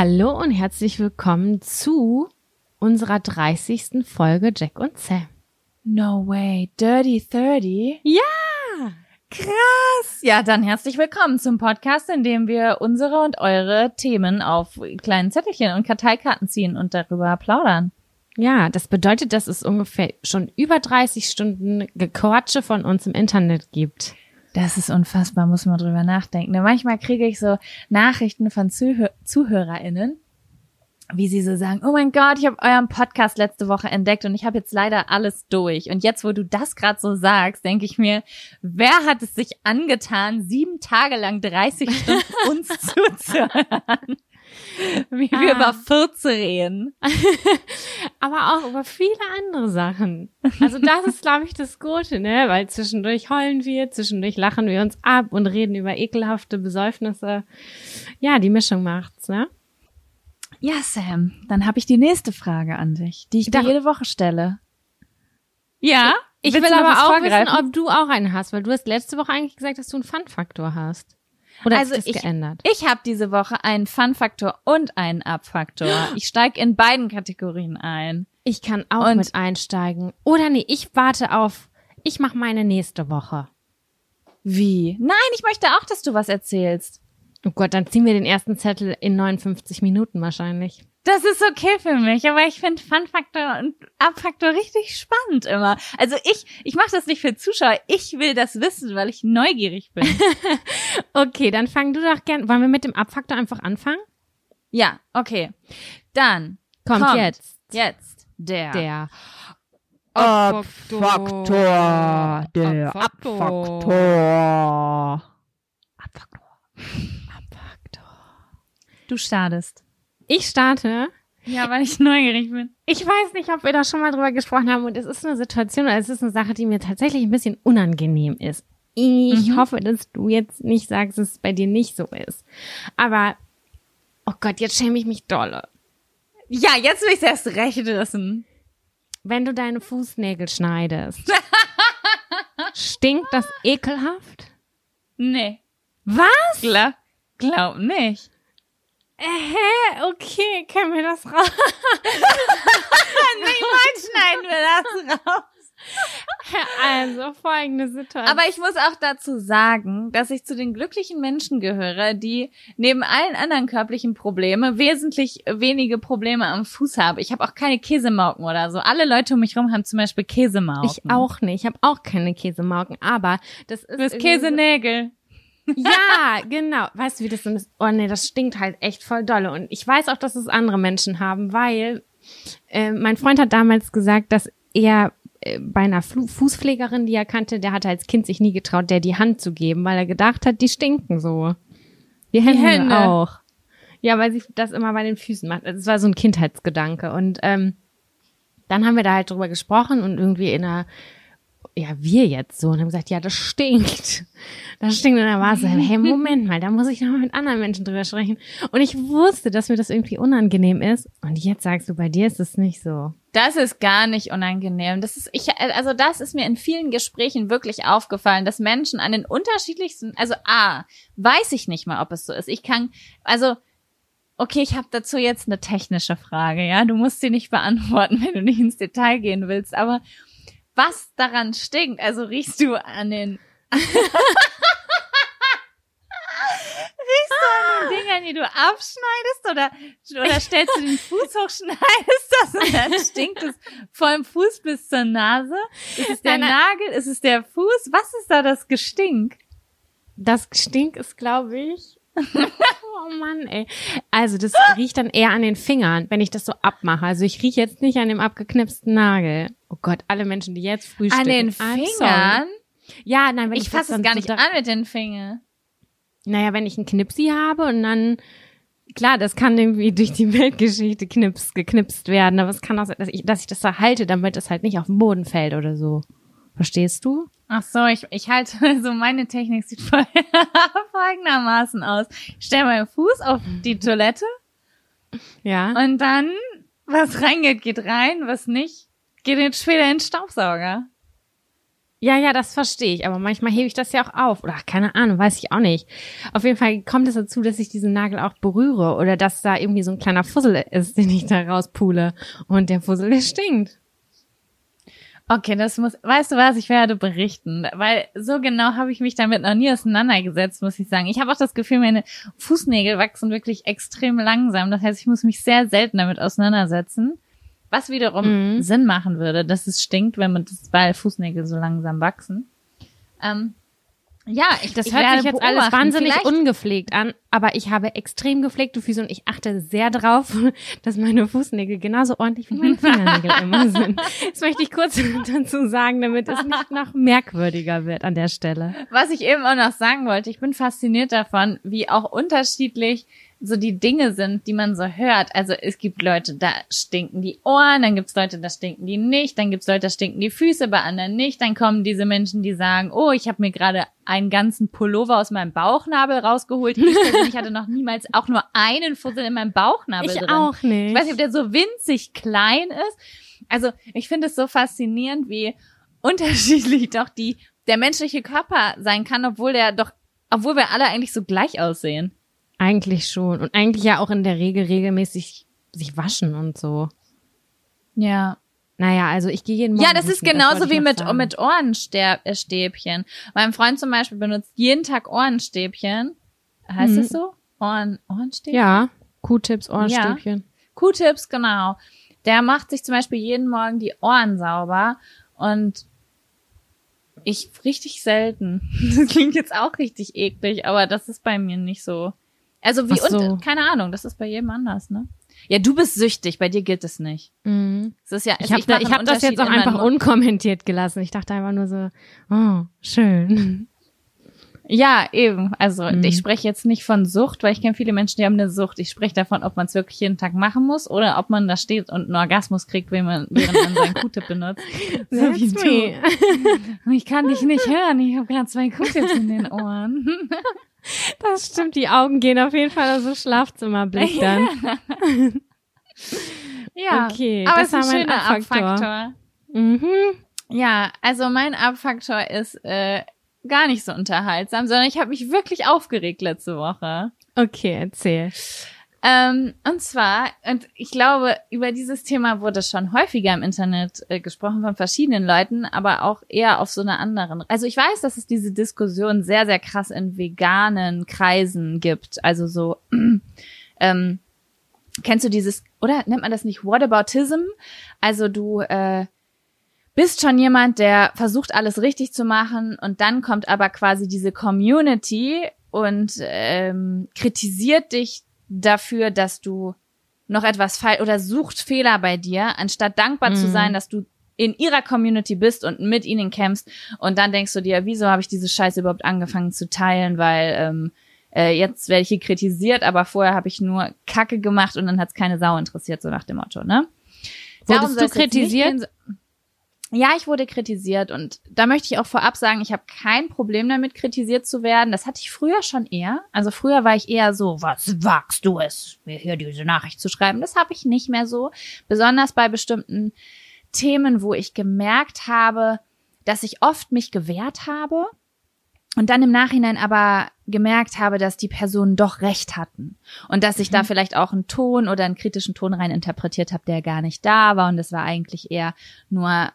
Hallo. Und herzlich willkommen zu unserer 30. Folge Jack und Sam. No way, Dirty 30? Ja! Krass. Ja, dann herzlich willkommen zum Podcast, in dem wir unsere und eure Themen auf kleinen Zettelchen und Karteikarten ziehen und darüber plaudern. Ja, das bedeutet, dass es ungefähr schon über 30 Stunden Gequatsche von uns im Internet gibt. Das ist unfassbar, muss man drüber nachdenken. Manchmal kriege ich so Nachrichten von Zuhör ZuhörerInnen, wie sie so sagen, oh mein Gott, ich habe euren Podcast letzte Woche entdeckt und ich habe jetzt leider alles durch. Und jetzt, wo du das gerade so sagst, denke ich mir, wer hat es sich angetan, sieben Tage lang 30 Stunden uns zuzuhören? Wie wir Ah. über Fürze reden. Aber auch über viele andere Sachen. Also das ist, glaube ich, das Gute, ne? Weil zwischendurch heulen wir, zwischendurch lachen wir uns ab und reden über ekelhafte Besäufnisse. Ja, die Mischung macht's, ne? Ja, Sam, dann habe ich die nächste Frage an dich, die ich dir jede Woche stelle. Ja? Ich Willst will aber auch wissen, ob du auch einen hast, weil du hast letzte Woche eigentlich gesagt, dass du einen Fun-Faktor hast. Oder Also hat sich ich- das geändert? Ich habe diese Woche einen Fun-Faktor und einen Up-Faktor. Ich steige in beiden Kategorien ein. Ich kann auch Und- mit einsteigen. Oder nee, ich warte auf, ich mache meine nächste Woche. Wie? Nein, ich möchte auch, dass du was erzählst. Oh Gott, dann ziehen wir den ersten Zettel in 59 Minuten wahrscheinlich. Das ist okay für mich, aber ich finde Fun-Faktor und Up-Faktor richtig spannend immer. Also ich, ich mache das nicht für Zuschauer, ich will das wissen, weil ich neugierig bin. Okay, dann fang du doch gern. Wollen wir mit dem Abfaktor einfach anfangen? ja, okay. Dann Kommt, Kommt. jetzt jetzt der. der Abfaktor. Der Abfaktor. Abfaktor. Du startest. Ich starte. Ja, weil ich neugierig bin. Ich weiß nicht, ob wir da schon mal drüber gesprochen haben und es ist eine Situation oder es ist eine Sache, die mir tatsächlich ein bisschen unangenehm ist. Ich Mhm. hoffe, dass du jetzt nicht sagst, dass es bei dir nicht so ist. Aber, oh Gott, jetzt schäme ich mich dolle. Ja, jetzt will ich erst recht wissen. Wenn du deine Fußnägel schneidest, stinkt das ekelhaft? Nee. Was? Glaub, glaub nicht. Äh, Hä? Okay, können wir das raus? Niemals schneiden wir das raus. Also, folgende Situation. Aber ich muss auch dazu sagen, dass ich zu den glücklichen Menschen gehöre, die neben allen anderen körperlichen Probleme wesentlich wenige Probleme am Fuß haben. Ich habe auch keine Käsemauken oder so. Alle Leute um mich rum haben zum Beispiel Käsemauken. ich auch nicht. Ich habe auch keine Käsemauken, aber das ist so- Käsenägel. Ja, genau. Weißt du, wie das so ist? Oh nee, das stinkt halt echt voll dolle. Und ich weiß auch, dass es andere Menschen haben, weil äh, mein Freund hat damals gesagt, dass er äh, bei einer Flu Fußpflegerin, die er kannte, der hatte als Kind sich nie getraut, der die Hand zu geben, weil er gedacht hat, die stinken so. Die Hände, Hände. auch. Ja, weil sie das immer bei den Füßen macht. Also es war so ein Kindheitsgedanke. Und ähm, dann haben wir da halt drüber gesprochen und irgendwie in einer ja, wir jetzt so und haben gesagt, ja, das stinkt. Das stinkt. Und dann war es so, hey, Moment mal, da muss ich noch mal mit anderen Menschen drüber sprechen. Und ich wusste, dass mir das irgendwie unangenehm ist. Und jetzt sagst du, bei dir ist es nicht so. Das ist gar nicht unangenehm. Das ist, ich, also das ist mir in vielen Gesprächen wirklich aufgefallen, dass Menschen an den unterschiedlichsten, also A, weiß ich nicht mal, ob es so ist. Ich kann, also, okay, ich habe dazu jetzt eine technische Frage, ja. Du musst sie nicht beantworten, wenn du nicht ins Detail gehen willst, aber was daran stinkt, also riechst du an den, riechst du an den Dingern, die du abschneidest oder, oder stellst du den Fuß hoch, schneidest das und dann stinkt es vom Fuß bis zur Nase? Ist es der Nein. Nagel? Ist es der Fuß? Was ist da das Gestink? Das Stink ist, glaube ich. Oh Mann, ey. Also das riecht dann eher an den Fingern, wenn ich das so abmache. Also ich rieche jetzt nicht an dem abgeknipsten Nagel. Oh Gott, alle Menschen, die jetzt frühstücken. An den. Fingern? Ja, nein, wenn Ich das fasse es gar so nicht da- an mit den Fingern. Naja, wenn ich einen Knipsi habe und dann, klar, das kann irgendwie durch die Weltgeschichte knips, geknipst werden, aber es kann auch sein, dass ich, dass ich das da halte, damit es halt nicht auf den Boden fällt oder so. Verstehst du? Ach so, ich, ich halte, also meine Technik sieht folgendermaßen aus. Ich stelle meinen Fuß auf die Toilette Ja. und dann, was reingeht, geht rein, was nicht, geht jetzt später in den Staubsauger. Ja, ja, das verstehe ich, aber manchmal hebe ich das ja auch auf. Oder keine Ahnung, weiß ich auch nicht. Auf jeden Fall kommt es dazu, dass ich diesen Nagel auch berühre oder dass da irgendwie so ein kleiner Fussel ist, den ich da rauspule. Und der Fussel, der stinkt. Okay, das muss, weißt du was, ich werde berichten, weil so genau habe ich mich damit noch nie auseinandergesetzt, muss ich sagen. Ich habe auch das Gefühl, meine Fußnägel wachsen wirklich extrem langsam. Das heißt, ich muss mich sehr selten damit auseinandersetzen. Was wiederum Mhm. Sinn machen würde, dass es stinkt, wenn man das, weil Fußnägel so langsam wachsen. Ähm, ja, ich, Das ich hört sich jetzt alles wahnsinnig Vielleicht- ungepflegt an, aber ich habe extrem gepflegte Füße und ich achte sehr drauf, dass meine Fußnägel genauso ordentlich wie meine Fingernägel immer sind. Das möchte ich kurz dazu sagen, damit es nicht noch merkwürdiger wird an der Stelle. Was ich eben auch noch sagen wollte, ich bin fasziniert davon, wie auch unterschiedlich so die Dinge sind, die man so hört. Also es gibt Leute, da stinken die Ohren, dann gibt's Leute, da stinken die nicht, dann gibt's Leute, da stinken die Füße, bei anderen nicht. Dann kommen diese Menschen, die sagen, oh, ich habe mir gerade einen ganzen Pullover aus meinem Bauchnabel rausgeholt. Ich, persönlich hatte noch niemals auch nur einen Fussel in meinem Bauchnabel Ich drin. auch nicht. Ich weiß nicht, ob der so winzig klein ist. Also ich finde es so faszinierend, wie unterschiedlich doch die der menschliche Körper sein kann, obwohl der doch, obwohl wir alle eigentlich so gleich aussehen. Eigentlich schon. Und eigentlich ja auch in der Regel regelmäßig sich waschen und so. Ja. Naja, also ich gehe jeden Morgen. Ja, das ist genauso ich wie mit, sagen. mit Ohrenstäbchen. Mein Freund zum Beispiel benutzt jeden Tag Ohrenstäbchen. Heißt Mhm. es so? Ohren, Ohrenstäbchen? Ja, Q-Tips, Ohrenstäbchen. Q-Tips, genau. Der macht sich zum Beispiel jeden Morgen die Ohren sauber und ich richtig selten. Das klingt jetzt auch richtig eklig, aber das ist bei mir nicht so. Also wie so. und keine Ahnung, das ist bei jedem anders, ne? Ja, du bist süchtig, bei dir gilt es nicht. Mhm. Es ist ja, Ich habe ich einen hab das jetzt auch in einfach unkommentiert gelassen. Ich dachte einfach nur so, oh, schön. Ja, eben. Also Mhm. ich spreche jetzt nicht von Sucht, weil ich kenne viele Menschen, die haben eine Sucht. Ich spreche davon, ob man es wirklich jeden Tag machen muss oder ob man da steht und einen Orgasmus kriegt, wenn man, während man seinen Q-Tip benutzt. So wie du. Ich kann dich nicht hören. Ich habe gerade zwei Q-Tips in den Ohren. Das stimmt, die Augen gehen auf jeden Fall aus dem Schlafzimmerblick dann. ja, Okay, aber das ist ein schöner Abfaktor. Abfaktor. Mhm. Ja, also mein Abfaktor ist äh, gar nicht so unterhaltsam, sondern ich habe mich wirklich aufgeregt letzte Woche. Okay, erzähl. Ähm, und zwar, und ich glaube, über dieses Thema wurde schon häufiger im Internet äh, gesprochen von verschiedenen Leuten, aber auch eher auf so einer anderen. Also ich weiß, dass es diese Diskussion sehr, sehr krass in veganen Kreisen gibt. Also so, ähm, kennst du dieses, oder nennt man das nicht Whataboutism? Also du äh, bist schon jemand, der versucht, alles richtig zu machen und dann kommt aber quasi diese Community und ähm, kritisiert dich dafür, dass du noch etwas falsch oder sucht Fehler bei dir, anstatt dankbar zu Mhm. sein, dass du in ihrer Community bist und mit ihnen kämpfst und dann denkst du dir, wieso habe ich diese Scheiße überhaupt angefangen zu teilen, weil ähm, äh, jetzt werde ich hier kritisiert, aber vorher habe ich nur Kacke gemacht und dann hat es keine Sau interessiert, so nach dem Motto, ne? Darum Wurdest soll du kritisiert? Ja, ich wurde kritisiert und da möchte ich auch vorab sagen, ich habe kein Problem damit, kritisiert zu werden. Das hatte ich früher schon eher. Also früher war ich eher so, was wagst du es, mir hier diese Nachricht zu schreiben? Das habe ich nicht mehr so. Besonders bei bestimmten Themen, wo ich gemerkt habe, dass ich oft mich gewehrt habe und dann im Nachhinein aber gemerkt habe, dass die Personen doch recht hatten und dass ich da vielleicht auch einen Ton oder einen kritischen Ton rein interpretiert habe, der gar nicht da war und das war eigentlich eher nur,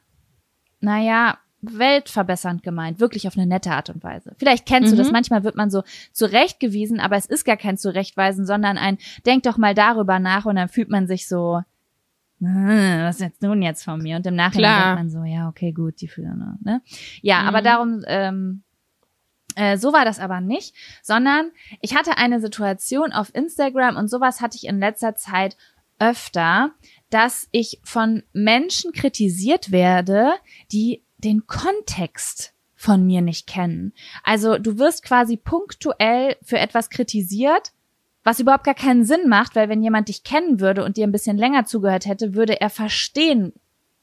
naja, weltverbessernd gemeint, wirklich auf eine nette Art und Weise. Vielleicht kennst du Mhm. das, manchmal wird man so zurechtgewiesen, aber es ist gar kein Zurechtweisen, sondern ein, denk doch mal darüber nach und dann fühlt man sich so, "Hm, was jetzt nun jetzt von mir? Und im Nachhinein Klar. denkt man so, ja, okay, gut, die Fühler, ne? Ja, Mhm. aber darum, ähm, äh, so war das aber nicht, sondern ich hatte eine Situation auf Instagram und sowas hatte ich in letzter Zeit öfter, dass ich von Menschen kritisiert werde, die den Kontext von mir nicht kennen. Also du wirst quasi punktuell für etwas kritisiert, was überhaupt gar keinen Sinn macht, weil wenn jemand dich kennen würde und dir ein bisschen länger zugehört hätte, würde er verstehen,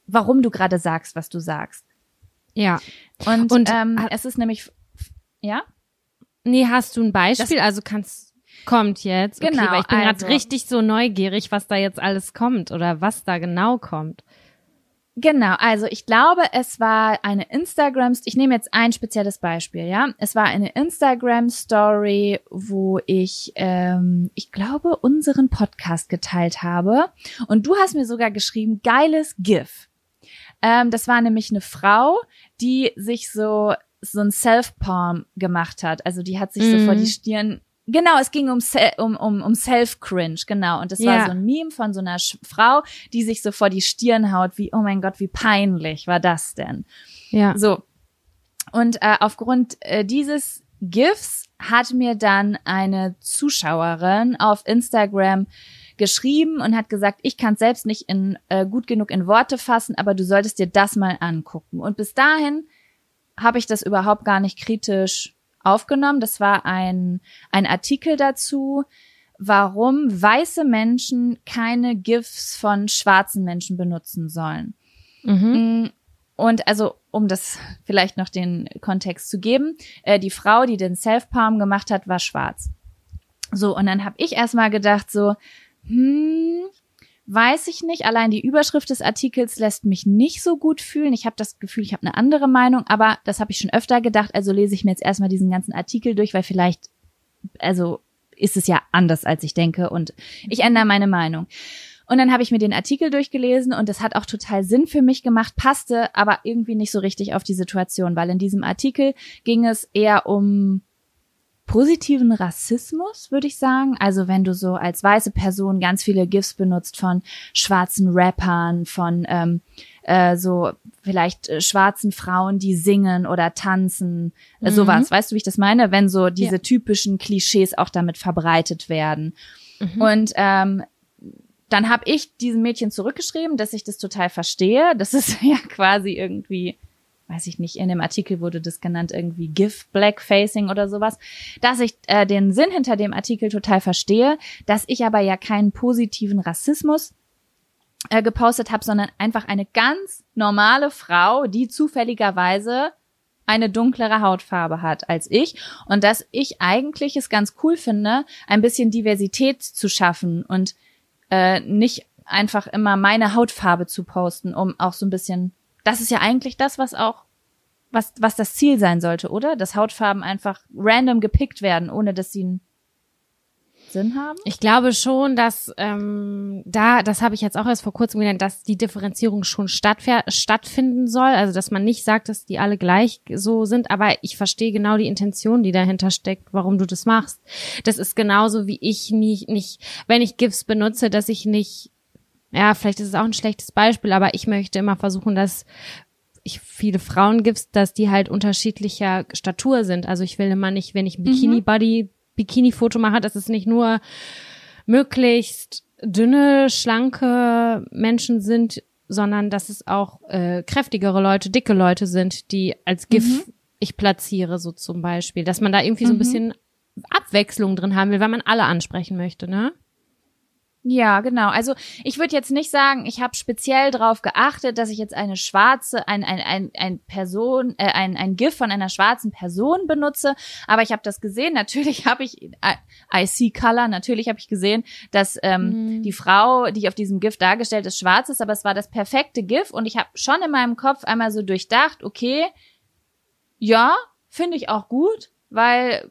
warum du gerade sagst, was du sagst. Ja. Und, Und ähm, es ist nämlich, ja? Nee, hast du ein Beispiel? also kannst, kommt jetzt. Okay, Genau, weil ich bin also- gerade richtig so neugierig, was da jetzt alles kommt oder was da genau kommt. Genau, also ich glaube, es war eine Instagram, ich nehme jetzt ein spezielles Beispiel, ja. Es war eine Instagram-Story, wo ich, ähm, ich glaube, unseren Podcast geteilt habe. Und du hast mir sogar geschrieben, geiles GIF. Ähm, das war nämlich eine Frau, die sich so so ein Self-Palm gemacht hat. Also die hat sich so vor die Stirn Genau, es ging um, um, um, um Self-Cringe, genau. Und das war Ja. so ein Meme von so einer Sch Frau, die sich so vor die Stirn haut, wie, oh mein Gott, wie peinlich war das denn? Ja. So. Und äh, aufgrund äh, dieses GIFs hat mir dann eine Zuschauerin auf Instagram geschrieben und hat gesagt, ich kann selbst nicht in, äh, gut genug in Worte fassen, aber du solltest dir das mal angucken. Und bis dahin habe ich das überhaupt gar nicht kritisch aufgenommen. Das war ein, ein Artikel dazu, warum weiße Menschen keine GIFs von schwarzen Menschen benutzen sollen. Mhm. Mm, Und also, um das vielleicht noch den Kontext zu geben, äh, die Frau, die den Self-Palm gemacht hat, war schwarz. So, und dann habe ich erstmal gedacht, so, hm, weiß ich nicht. Allein die Überschrift des Artikels lässt mich nicht so gut fühlen. Ich habe das Gefühl, ich habe eine andere Meinung, aber das habe ich schon öfter gedacht. Also lese ich mir jetzt erstmal diesen ganzen Artikel durch, weil vielleicht, also ist es ja anders, als ich denke und ich ändere meine Meinung. Und dann habe ich mir den Artikel durchgelesen und das hat auch total Sinn für mich gemacht, passte aber irgendwie nicht so richtig auf die Situation, weil in diesem Artikel ging es eher um positiven Rassismus, würde ich sagen. Also wenn du so als weiße Person ganz viele GIFs benutzt von schwarzen Rappern, von ähm, äh, so vielleicht äh, schwarzen Frauen, die singen oder tanzen, äh, Mhm. sowas. Weißt du, wie ich das meine? Wenn so diese Ja. typischen Klischees auch damit verbreitet werden. Mhm. Und ähm, dann habe ich diesem Mädchen zurückgeschrieben, dass ich das total verstehe. Das ist ja quasi irgendwie, weiß ich nicht, in dem Artikel wurde das genannt, irgendwie GIF Blackfacing oder sowas, dass ich äh, den Sinn hinter dem Artikel total verstehe, dass ich aber ja keinen positiven Rassismus äh, gepostet habe, sondern einfach eine ganz normale Frau, die zufälligerweise eine dunklere Hautfarbe hat als ich und dass ich eigentlich es ganz cool finde, ein bisschen Diversität zu schaffen und äh, nicht einfach immer meine Hautfarbe zu posten, um auch so ein bisschen, das ist ja eigentlich das, was auch, was, was das Ziel sein sollte, oder? Dass Hautfarben einfach random gepickt werden, ohne dass sie einen Sinn haben? Ich glaube schon, dass ähm, da, das habe ich jetzt auch erst vor kurzem gelernt, dass die Differenzierung schon stattfinden soll. Also dass man nicht sagt, dass die alle gleich so sind, aber ich verstehe genau die Intention, die dahinter steckt, warum du das machst. Das ist genauso wie ich nicht, nicht, wenn ich GIFs benutze, dass ich nicht, ja, vielleicht ist es auch ein schlechtes Beispiel, aber ich möchte immer versuchen, dass ich viele Frauen gibt's, dass die halt unterschiedlicher Statur sind. Also ich will immer nicht, wenn ich ein Bikini-Body, Bikini-Foto mache, dass es nicht nur möglichst dünne, schlanke Menschen sind, sondern dass es auch äh, kräftigere Leute, dicke Leute sind, die als GIF ich platziere, so zum Beispiel. Dass man da irgendwie so ein bisschen Abwechslung drin haben will, weil man alle ansprechen möchte, ne? Ja, genau. Also ich würde jetzt nicht sagen, ich habe speziell darauf geachtet, dass ich jetzt eine schwarze, ein, ein, ein, ein Person, äh, ein, ein GIF von einer schwarzen Person benutze, aber ich habe das gesehen. Natürlich habe ich I, I see Color, natürlich habe ich gesehen, dass ähm, die Frau, die auf diesem GIF dargestellt ist, schwarz ist, aber es war das perfekte GIF und ich habe schon in meinem Kopf einmal so durchdacht, okay, ja, finde ich auch gut, weil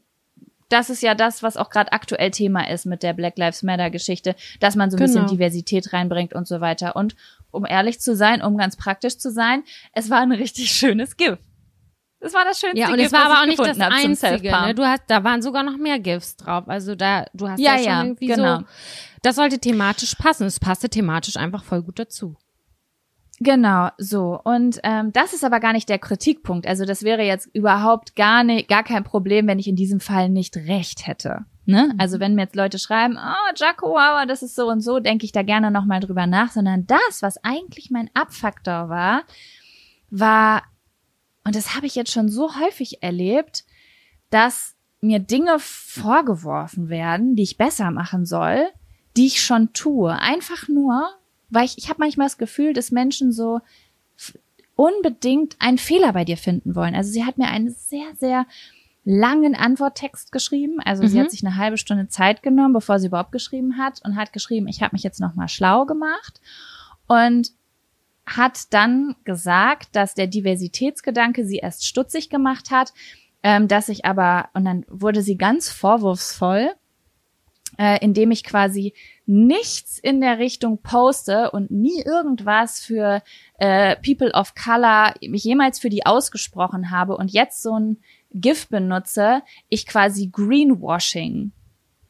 das ist ja das, was auch gerade aktuell Thema ist mit der Black Lives Matter Geschichte, dass man so ein bisschen Genau. Diversität reinbringt und so weiter. Und um ehrlich zu sein, um ganz praktisch zu sein, es war ein richtig schönes GIF. Es war das schönste Ja, und GIF, es war aber auch nicht das einzige. Ne? Du hast, da waren sogar noch mehr GIFs drauf. Also da, du hast Ja, ja, schon ja, irgendwie genau. so. Das sollte thematisch passen. Es passte thematisch einfach voll gut dazu. Genau, so. Und ähm, das ist aber gar nicht der Kritikpunkt. Also das wäre jetzt überhaupt gar nicht, gar kein Problem, wenn ich in diesem Fall nicht recht hätte. Ne? Also wenn mir jetzt Leute schreiben, oh, Jaco, aber das ist so und so, denke ich da gerne nochmal drüber nach, sondern das, was eigentlich mein Abfaktor war, war, und das habe ich jetzt schon so häufig erlebt, dass mir Dinge vorgeworfen werden, die ich besser machen soll, die ich schon tue. Einfach nur, weil ich, ich habe manchmal das Gefühl, dass Menschen so unbedingt einen Fehler bei dir finden wollen. Also sie hat mir einen sehr, sehr langen Antworttext geschrieben. Also sie Mhm. hat sich eine halbe Stunde Zeit genommen, bevor sie überhaupt geschrieben hat und hat geschrieben, ich habe mich jetzt nochmal schlau gemacht und hat dann gesagt, dass der Diversitätsgedanke sie erst stutzig gemacht hat, ähm, dass ich aber, und dann wurde sie ganz vorwurfsvoll, äh, indem ich quasi nichts in der Richtung poste und nie irgendwas für äh, People of Color mich jemals für die ausgesprochen habe und jetzt so ein GIF benutze, ich quasi Greenwashing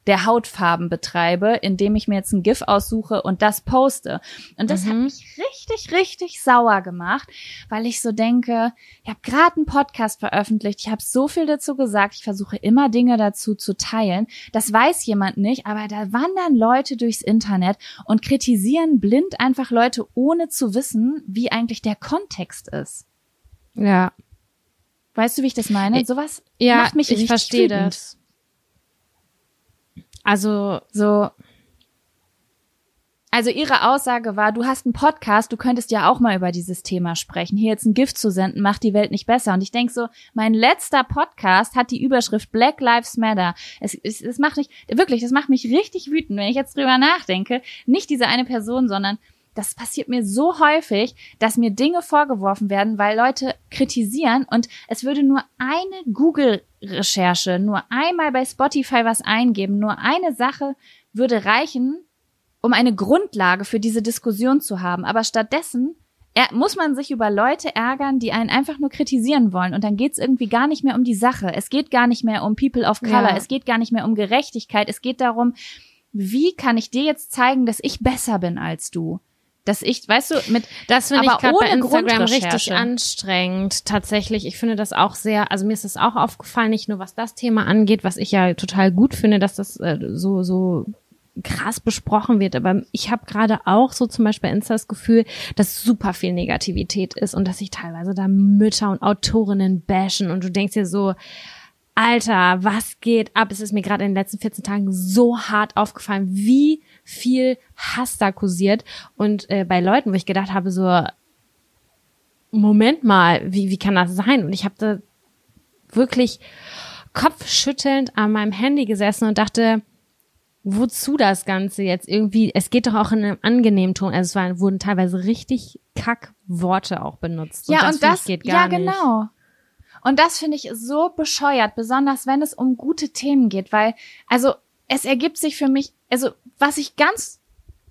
der Hautfarben betreibe, indem ich mir jetzt ein GIF aussuche und das poste. Und das mhm. hat mich richtig, richtig sauer gemacht, weil ich so denke, ich habe gerade einen Podcast veröffentlicht, ich habe so viel dazu gesagt, ich versuche immer Dinge dazu zu teilen. Das weiß jemand nicht, aber da wandern Leute durchs Internet und kritisieren blind einfach Leute, ohne zu wissen, wie eigentlich der Kontext ist. Ja. Weißt du, wie ich das meine? Sowas ja, macht mich ich verstehe das. Also so. Also ihre Aussage war, du hast einen Podcast, du könntest ja auch mal über dieses Thema sprechen. Hier jetzt ein Gift zu senden, macht die Welt nicht besser. Und ich denk so, mein letzter Podcast hat die Überschrift Black Lives Matter. Es, es, es macht mich, wirklich, das macht mich richtig wütend, wenn ich jetzt drüber nachdenke. Nicht diese eine Person, sondern das passiert mir so häufig, dass mir Dinge vorgeworfen werden, weil Leute kritisieren und es würde nur eine Google-Recherche, nur einmal bei Spotify was eingeben, nur eine Sache würde reichen, um eine Grundlage für diese Diskussion zu haben. Aber stattdessen muss man sich über Leute ärgern, die einen einfach nur kritisieren wollen. Und dann geht es irgendwie gar nicht mehr um die Sache. Es geht gar nicht mehr um People of Color. Ja. Es geht gar nicht mehr um Gerechtigkeit. Es geht darum, wie kann ich dir jetzt zeigen, dass ich besser bin als du? Dass ich, weißt du, mit das finde ich gerade bei Instagram richtig anstrengend. Tatsächlich, ich finde das auch sehr, also mir ist das auch aufgefallen, nicht nur was das Thema angeht, was ich ja total gut finde, dass das äh, so so krass besprochen wird, aber ich habe gerade auch so zum Beispiel Insta das Gefühl, dass super viel Negativität ist und dass sich teilweise da Mütter und Autorinnen bashen und du denkst dir so, Alter, was geht ab? Es ist mir gerade in den letzten 14 Tagen so hart aufgefallen, wie viel Hass da kursiert. Und äh, bei Leuten, wo ich gedacht habe, so, Moment mal, wie, wie kann das sein? Und ich habe da wirklich kopfschüttelnd an meinem Handy gesessen und dachte, wozu das Ganze jetzt irgendwie? Es geht doch auch in einem angenehmen Ton. Also es waren, wurden teilweise richtig Kackworte auch benutzt. Ja, und das, und das geht gar ja, nicht. Ja, genau. Und das finde ich so bescheuert, besonders wenn es um gute Themen geht, weil, also, es ergibt sich für mich, also, was ich ganz,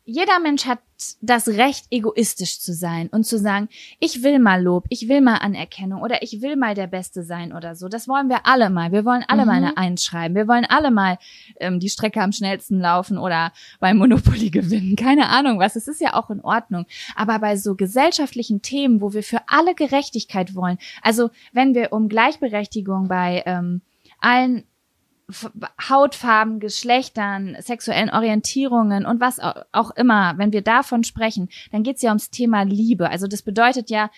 jeder Mensch hat das Recht, egoistisch zu sein und zu sagen, ich will mal Lob, ich will mal Anerkennung oder ich will mal der Beste sein oder so. Das wollen wir alle mal. Wir wollen alle mhm. mal eine Eins schreiben. Wir wollen alle mal ähm, die Strecke am schnellsten laufen oder beim Monopoly gewinnen. Keine Ahnung was. Es ist ja auch in Ordnung. Aber bei so gesellschaftlichen Themen, wo wir für alle Gerechtigkeit wollen, also wenn wir um Gleichberechtigung bei ähm, allen Hautfarben, Geschlechtern, sexuellen Orientierungen und was auch immer, wenn wir davon sprechen, dann geht es ja ums Thema Liebe. Also das bedeutet ja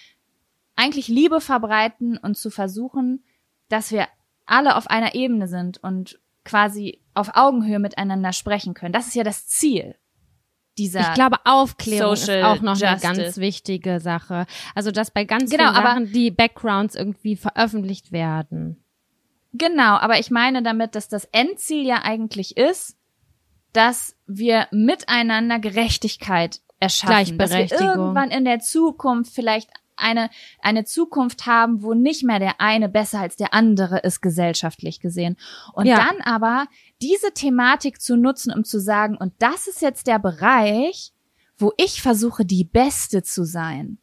eigentlich Liebe verbreiten und zu versuchen, dass wir alle auf einer Ebene sind und quasi auf Augenhöhe miteinander sprechen können. Das ist ja das Ziel. Dieser ich glaube, Aufklärung Social ist auch noch Justice. eine ganz wichtige Sache. Also, dass bei ganz genau, vielen Sachen die Backgrounds irgendwie veröffentlicht werden. Genau, aber ich meine damit, dass das Endziel ja eigentlich ist, dass wir miteinander Gerechtigkeit erschaffen, dass wir irgendwann in der Zukunft vielleicht eine, eine Zukunft haben, wo nicht mehr der eine besser als der andere ist, gesellschaftlich gesehen. Und ja. dann aber diese Thematik zu nutzen, um zu sagen, und das ist jetzt der Bereich, wo ich versuche, die Beste zu sein.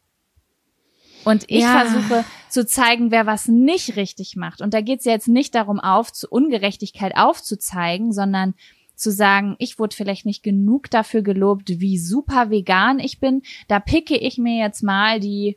Und ich ja. versuche zu zeigen, wer was nicht richtig macht. Und da geht es ja jetzt nicht darum, auf zu Ungerechtigkeit aufzuzeigen, sondern zu sagen, ich wurde vielleicht nicht genug dafür gelobt, wie super vegan ich bin. Da picke ich mir jetzt mal die,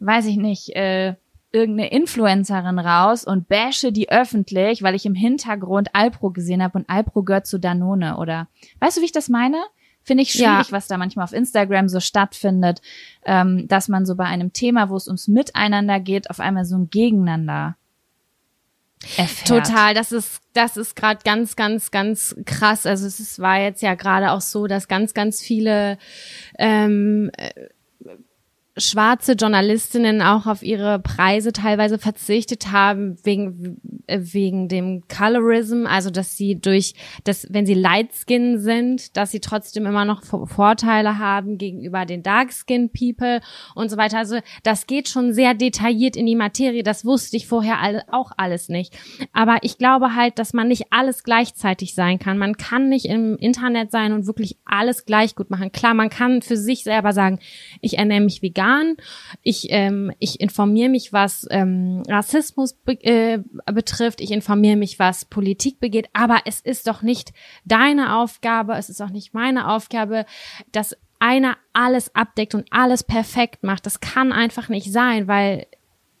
weiß ich nicht, äh, irgendeine Influencerin raus und bashe die öffentlich, weil ich im Hintergrund Alpro gesehen habe und Alpro gehört zu Danone oder weißt du, wie ich das meine? Finde ich schwierig, ja. was da manchmal auf Instagram so stattfindet, ähm, dass man so bei einem Thema, wo es ums Miteinander geht, auf einmal so ein Gegeneinander Erfährt. Total, das ist das ist gerade ganz ganz ganz krass. Also es ist, war jetzt ja gerade auch so, dass ganz ganz viele ähm, schwarze Journalistinnen auch auf ihre Preise teilweise verzichtet haben wegen äh, wegen dem Colorism, also dass sie durch dass wenn sie light skin sind, dass sie trotzdem immer noch Vorteile haben gegenüber den dark skin people und so weiter. Also das geht schon sehr detailliert in die Materie. Das wusste ich vorher auch alles nicht. Aber ich glaube halt, dass man nicht alles gleichzeitig sein kann. Man kann nicht im Internet sein und wirklich alles gleich gut machen. Klar, man kann für sich selber sagen, ich ernähre mich vegan, ich, ähm, ich informiere mich, was ähm, Rassismus be äh, betrifft, ich informiere mich, was Politik begeht, aber es ist doch nicht deine Aufgabe, es ist auch nicht meine Aufgabe, dass einer alles abdeckt und alles perfekt macht. Das kann einfach nicht sein, weil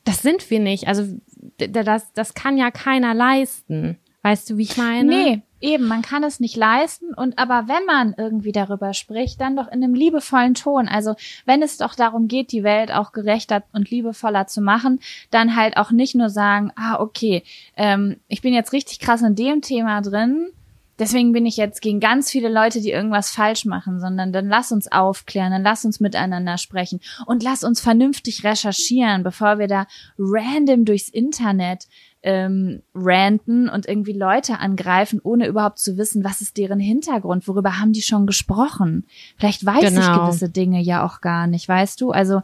das sind wir nicht. Also das, das kann ja keiner leisten. Weißt du, wie ich meine? Nee, eben, man kann es nicht leisten. Und aber wenn man irgendwie darüber spricht, dann doch in einem liebevollen Ton. Also wenn es doch darum geht, die Welt auch gerechter und liebevoller zu machen, dann halt auch nicht nur sagen, ah, okay, ähm, ich bin jetzt richtig krass in dem Thema drin, deswegen bin ich jetzt gegen ganz viele Leute, die irgendwas falsch machen, sondern dann lass uns aufklären, dann lass uns miteinander sprechen und lass uns vernünftig recherchieren, bevor wir da random durchs Internet ähm, ranten und irgendwie Leute angreifen, ohne überhaupt zu wissen, was ist deren Hintergrund, worüber haben die schon gesprochen. Vielleicht weiß genau. ich gewisse Dinge ja auch gar nicht, weißt du? Also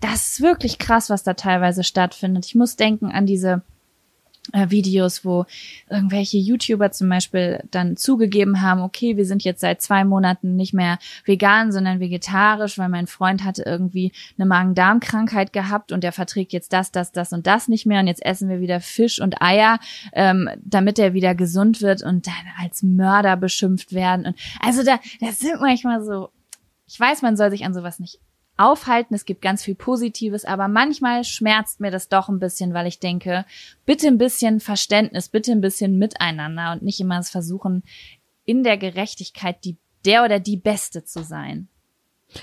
das ist wirklich krass, was da teilweise stattfindet. Ich muss denken an diese Videos, wo irgendwelche YouTuber zum Beispiel dann zugegeben haben, okay, wir sind jetzt seit zwei Monaten nicht mehr vegan, sondern vegetarisch, weil mein Freund hatte irgendwie eine Magen-Darm-Krankheit gehabt und der verträgt jetzt das, das, das und das nicht mehr und jetzt essen wir wieder Fisch und Eier, ähm, damit er wieder gesund wird und dann als Mörder beschimpft werden. Und also da, das sind manchmal so, ich weiß, man soll sich an sowas nicht aufhalten. Es gibt ganz viel Positives, aber manchmal schmerzt mir das doch ein bisschen, weil ich denke, bitte ein bisschen Verständnis, bitte ein bisschen Miteinander und nicht immer das Versuchen, in der Gerechtigkeit die, der oder die Beste zu sein.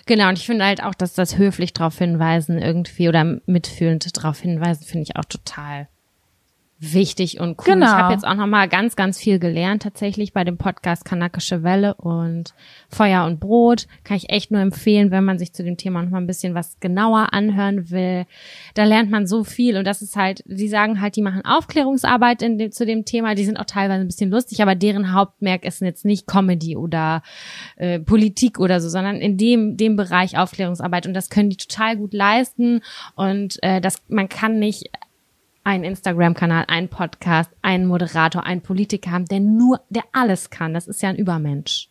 Genau, und ich finde halt auch, dass das höflich darauf hinweisen irgendwie oder mitfühlend darauf hinweisen, finde ich auch total wichtig und cool. Genau. Ich habe jetzt auch noch mal ganz, ganz viel gelernt tatsächlich bei dem Podcast Kanakische Welle und Feuer und Brot. Kann ich echt nur empfehlen, wenn man sich zu dem Thema noch mal ein bisschen was genauer anhören will. Da lernt man so viel und das ist halt, die sagen halt, die machen Aufklärungsarbeit in dem, zu dem Thema. Die sind auch teilweise ein bisschen lustig, aber deren Hauptmerk ist jetzt nicht Comedy oder äh, Politik oder so, sondern in dem, dem Bereich Aufklärungsarbeit und das können die total gut leisten und äh, das, man kann nicht einen Instagram-Kanal, einen Podcast, einen Moderator, einen Politiker haben, der nur, der alles kann. Das ist ja ein Übermensch.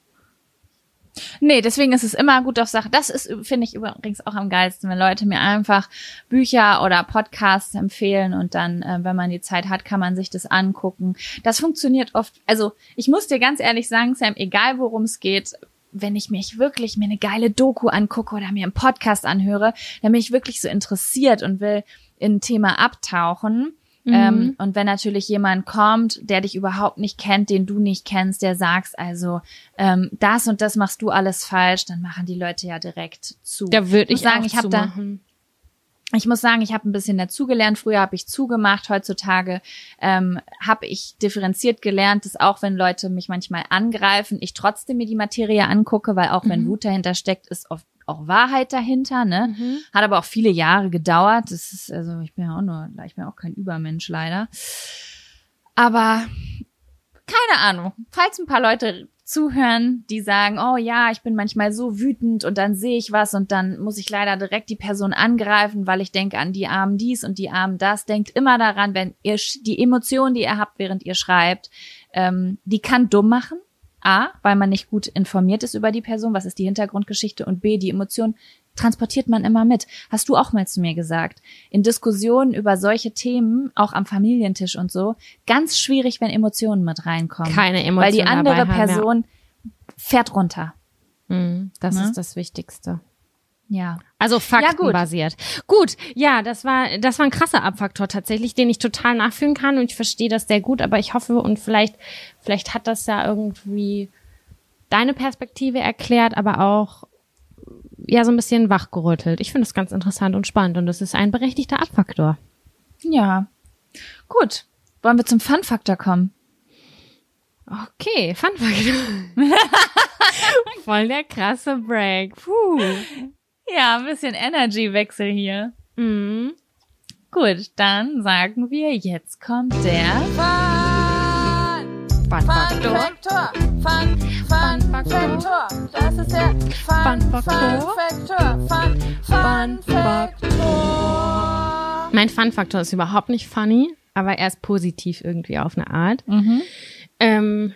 Nee, deswegen ist es immer gut auf Sache. Das ist, finde ich übrigens auch am geilsten, wenn Leute mir einfach Bücher oder Podcasts empfehlen und dann, äh, wenn man die Zeit hat, kann man sich das angucken. Das funktioniert oft. Also ich muss dir ganz ehrlich sagen, Sam, egal worum es geht, wenn ich mich wirklich mir eine geile Doku angucke oder mir einen Podcast anhöre, dann bin ich wirklich so interessiert und will in ein Thema abtauchen. Mhm. Ähm, und wenn natürlich jemand kommt, der dich überhaupt nicht kennt, den du nicht kennst, der sagst also, ähm, das und das machst du alles falsch, dann machen die Leute ja direkt zu. Da würde ich, ich sagen, ich habe da ich muss sagen, ich habe ein bisschen dazugelernt. Früher habe ich zugemacht, heutzutage ähm, habe ich differenziert gelernt, dass auch wenn Leute mich manchmal angreifen, ich trotzdem mir die Materie angucke, weil auch mhm. wenn Wut dahinter steckt, ist oft auch Wahrheit dahinter, ne? Mhm. Hat aber auch viele Jahre gedauert. Das ist, also ich bin ja auch nur, ich bin auch kein Übermensch leider. Aber keine Ahnung, falls ein paar Leute zuhören, die sagen, oh ja, ich bin manchmal so wütend und dann sehe ich was und dann muss ich leider direkt die Person angreifen, weil ich denke an die Armen dies und die Armen das. Denkt immer daran, wenn ihr die Emotionen, die ihr habt, während ihr schreibt, ähm, die kann dumm machen. A, weil man nicht gut informiert ist über die Person, was ist die Hintergrundgeschichte und B, die Emotionen transportiert man immer mit. Hast du auch mal zu mir gesagt. In Diskussionen über solche Themen, auch am Familientisch und so, ganz schwierig, wenn Emotionen mit reinkommen. Keine Emotionen. Weil die andere Person ja. fährt runter. Mhm, das ne? ist das Wichtigste. Ja. Also faktenbasiert. Ja, gut. gut, ja, das war das war ein krasser Abfaktor tatsächlich, den ich total nachfühlen kann und ich verstehe das sehr gut, aber ich hoffe und vielleicht vielleicht hat das ja irgendwie deine Perspektive erklärt, aber auch ja so ein bisschen wachgerüttelt. Ich finde das ganz interessant und spannend und das ist ein berechtigter Abfaktor. Ja. Gut. Wollen wir zum Fun-Faktor kommen? Okay, Fun-Faktor. Voll der krasse Break. Puh. Ja, ein bisschen Energy-Wechsel hier. Mhm. Gut, dann sagen wir, jetzt kommt der Fun Faktor. Faktor. Fun, Fun Faktor. Das ist der Fun Fun Faktor. Faktor. Fun, Fun Faktor. Mein Fun-Faktor ist überhaupt nicht funny, aber er ist positiv irgendwie auf eine Art. Mhm. Ähm,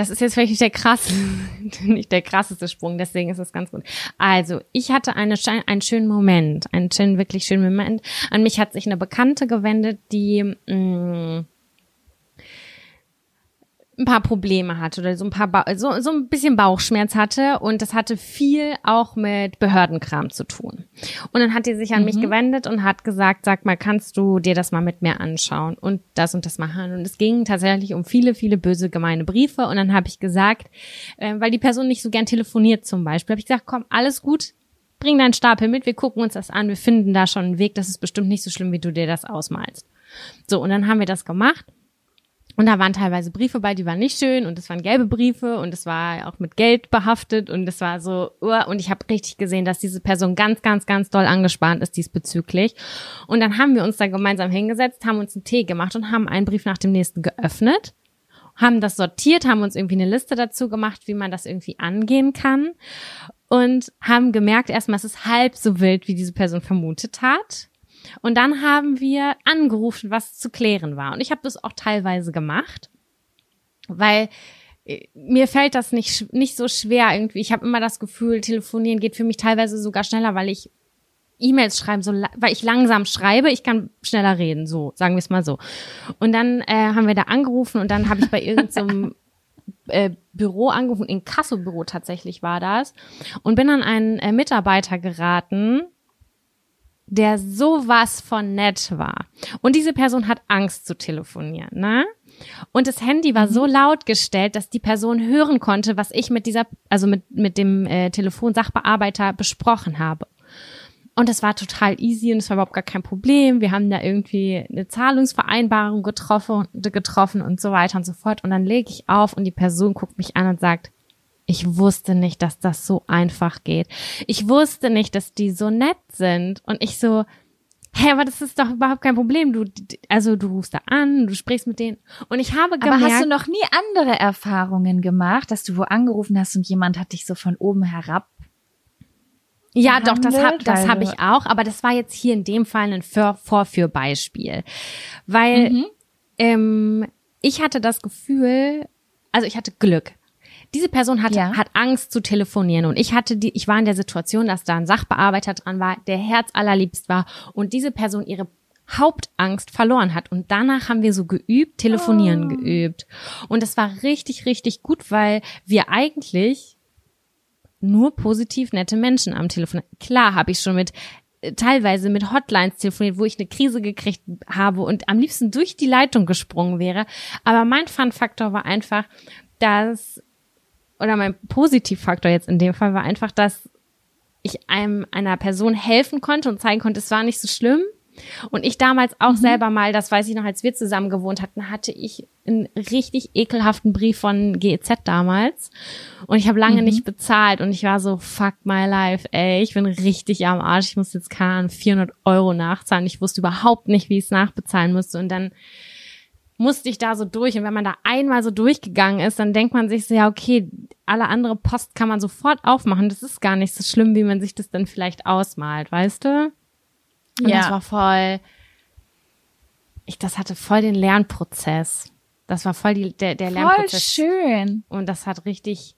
das ist jetzt vielleicht nicht der krass, nicht der krasseste Sprung, deswegen ist es ganz gut. Also, ich hatte eine, einen schönen Moment, einen schönen, wirklich schönen Moment. An mich hat sich eine Bekannte gewendet, die mh, ein paar Probleme hatte oder so ein paar ba so, so ein bisschen Bauchschmerz hatte und das hatte viel auch mit Behördenkram zu tun. Und dann hat die sich an mich gewendet und hat gesagt, sag mal, kannst du dir das mal mit mir anschauen und das und das machen? Und es ging tatsächlich um viele, viele böse, gemeine Briefe und dann habe ich gesagt, äh, weil die Person nicht so gern telefoniert zum Beispiel, habe ich gesagt, komm, alles gut, bring deinen Stapel mit, wir gucken uns das an, wir finden da schon einen Weg, das ist bestimmt nicht so schlimm, wie du dir das ausmalst. So, und dann haben wir das gemacht. Und da waren teilweise Briefe bei, die waren nicht schön und es waren gelbe Briefe und es war auch mit Geld behaftet und es war so, uh, und ich habe richtig gesehen, dass diese Person ganz, ganz, ganz doll angespannt ist diesbezüglich. Und dann haben wir uns da gemeinsam hingesetzt, haben uns einen Tee gemacht und haben einen Brief nach dem nächsten geöffnet, haben das sortiert, haben uns irgendwie eine Liste dazu gemacht, wie man das irgendwie angehen kann und haben gemerkt erstmal, es ist halb so wild, wie diese Person vermutet hat. Und dann haben wir angerufen, was zu klären war. Und ich habe das auch teilweise gemacht, weil äh, mir fällt das nicht, nicht so schwer irgendwie. Ich habe immer das Gefühl, telefonieren geht für mich teilweise sogar schneller, weil ich E-Mails schreiben, so, weil ich langsam schreibe, ich kann schneller reden, so, sagen wir es mal so. Und dann äh, haben wir da angerufen und dann habe ich bei irgendeinem äh, Büro angerufen, in Kassobüro tatsächlich war das, und bin an einen äh, Mitarbeiter geraten, der sowas von nett war. Und diese Person hat Angst zu telefonieren, ne? Und das Handy war so laut gestellt, dass die Person hören konnte, was ich mit dieser, also mit, mit dem äh, Telefonsachbearbeiter besprochen habe. Und das war total easy und es war überhaupt gar kein Problem. Wir haben da irgendwie eine Zahlungsvereinbarung getroffen, getroffen und so weiter und so fort. Und dann lege ich auf und die Person guckt mich an und sagt, ich wusste nicht, dass das so einfach geht. Ich wusste nicht, dass die so nett sind. Und ich so, hä, aber das ist doch überhaupt kein Problem. Du, also du rufst da an, du sprichst mit denen. Und ich habe Aber gemerkt, hast du noch nie andere Erfahrungen gemacht, dass du wo angerufen hast und jemand hat dich so von oben herab? Ja, doch, das hab, behandelt? das hab Also- ich auch, aber das war jetzt hier in dem Fall ein Vor Vorführbeispiel. Weil Mhm. ähm, ich hatte das Gefühl, also ich hatte Glück. Diese Person hatte, Ja. hat Angst zu telefonieren und ich hatte die, ich war in der Situation, dass da ein Sachbearbeiter dran war, der herzallerliebst war und diese Person ihre Hauptangst verloren hat. Und danach haben wir so geübt, telefonieren geübt. Und das war richtig, richtig gut, weil wir eigentlich nur positiv nette Menschen am Telefon. Klar habe ich schon mit äh, teilweise mit Hotlines telefoniert, wo ich eine Krise gekriegt habe und am liebsten durch die Leitung gesprungen wäre. Aber mein Fun-Faktor war einfach, dass, oder mein Positivfaktor jetzt in dem Fall war einfach, dass ich einem einer Person helfen konnte und zeigen konnte, es war nicht so schlimm. Und ich damals auch selber mal, das weiß ich noch, als wir zusammen gewohnt hatten, hatte ich einen richtig ekelhaften Brief von GEZ damals. Und ich habe lange nicht bezahlt und ich war so, fuck my life, ey, ich bin richtig am Arsch. Ich muss jetzt, keine Ahnung, 400 Euro nachzahlen. Ich wusste überhaupt nicht, wie ich es nachbezahlen musste. Und dann musste ich da so durch. Und wenn man da einmal so durchgegangen ist, dann denkt man sich so, ja, okay, alle andere Post kann man sofort aufmachen. Das ist gar nicht so schlimm, wie man sich das dann vielleicht ausmalt, weißt du? Und Ja. das war voll, ich, das hatte voll den Lernprozess. Das war voll die, der, der Voll Lernprozess. schön. Und das hat richtig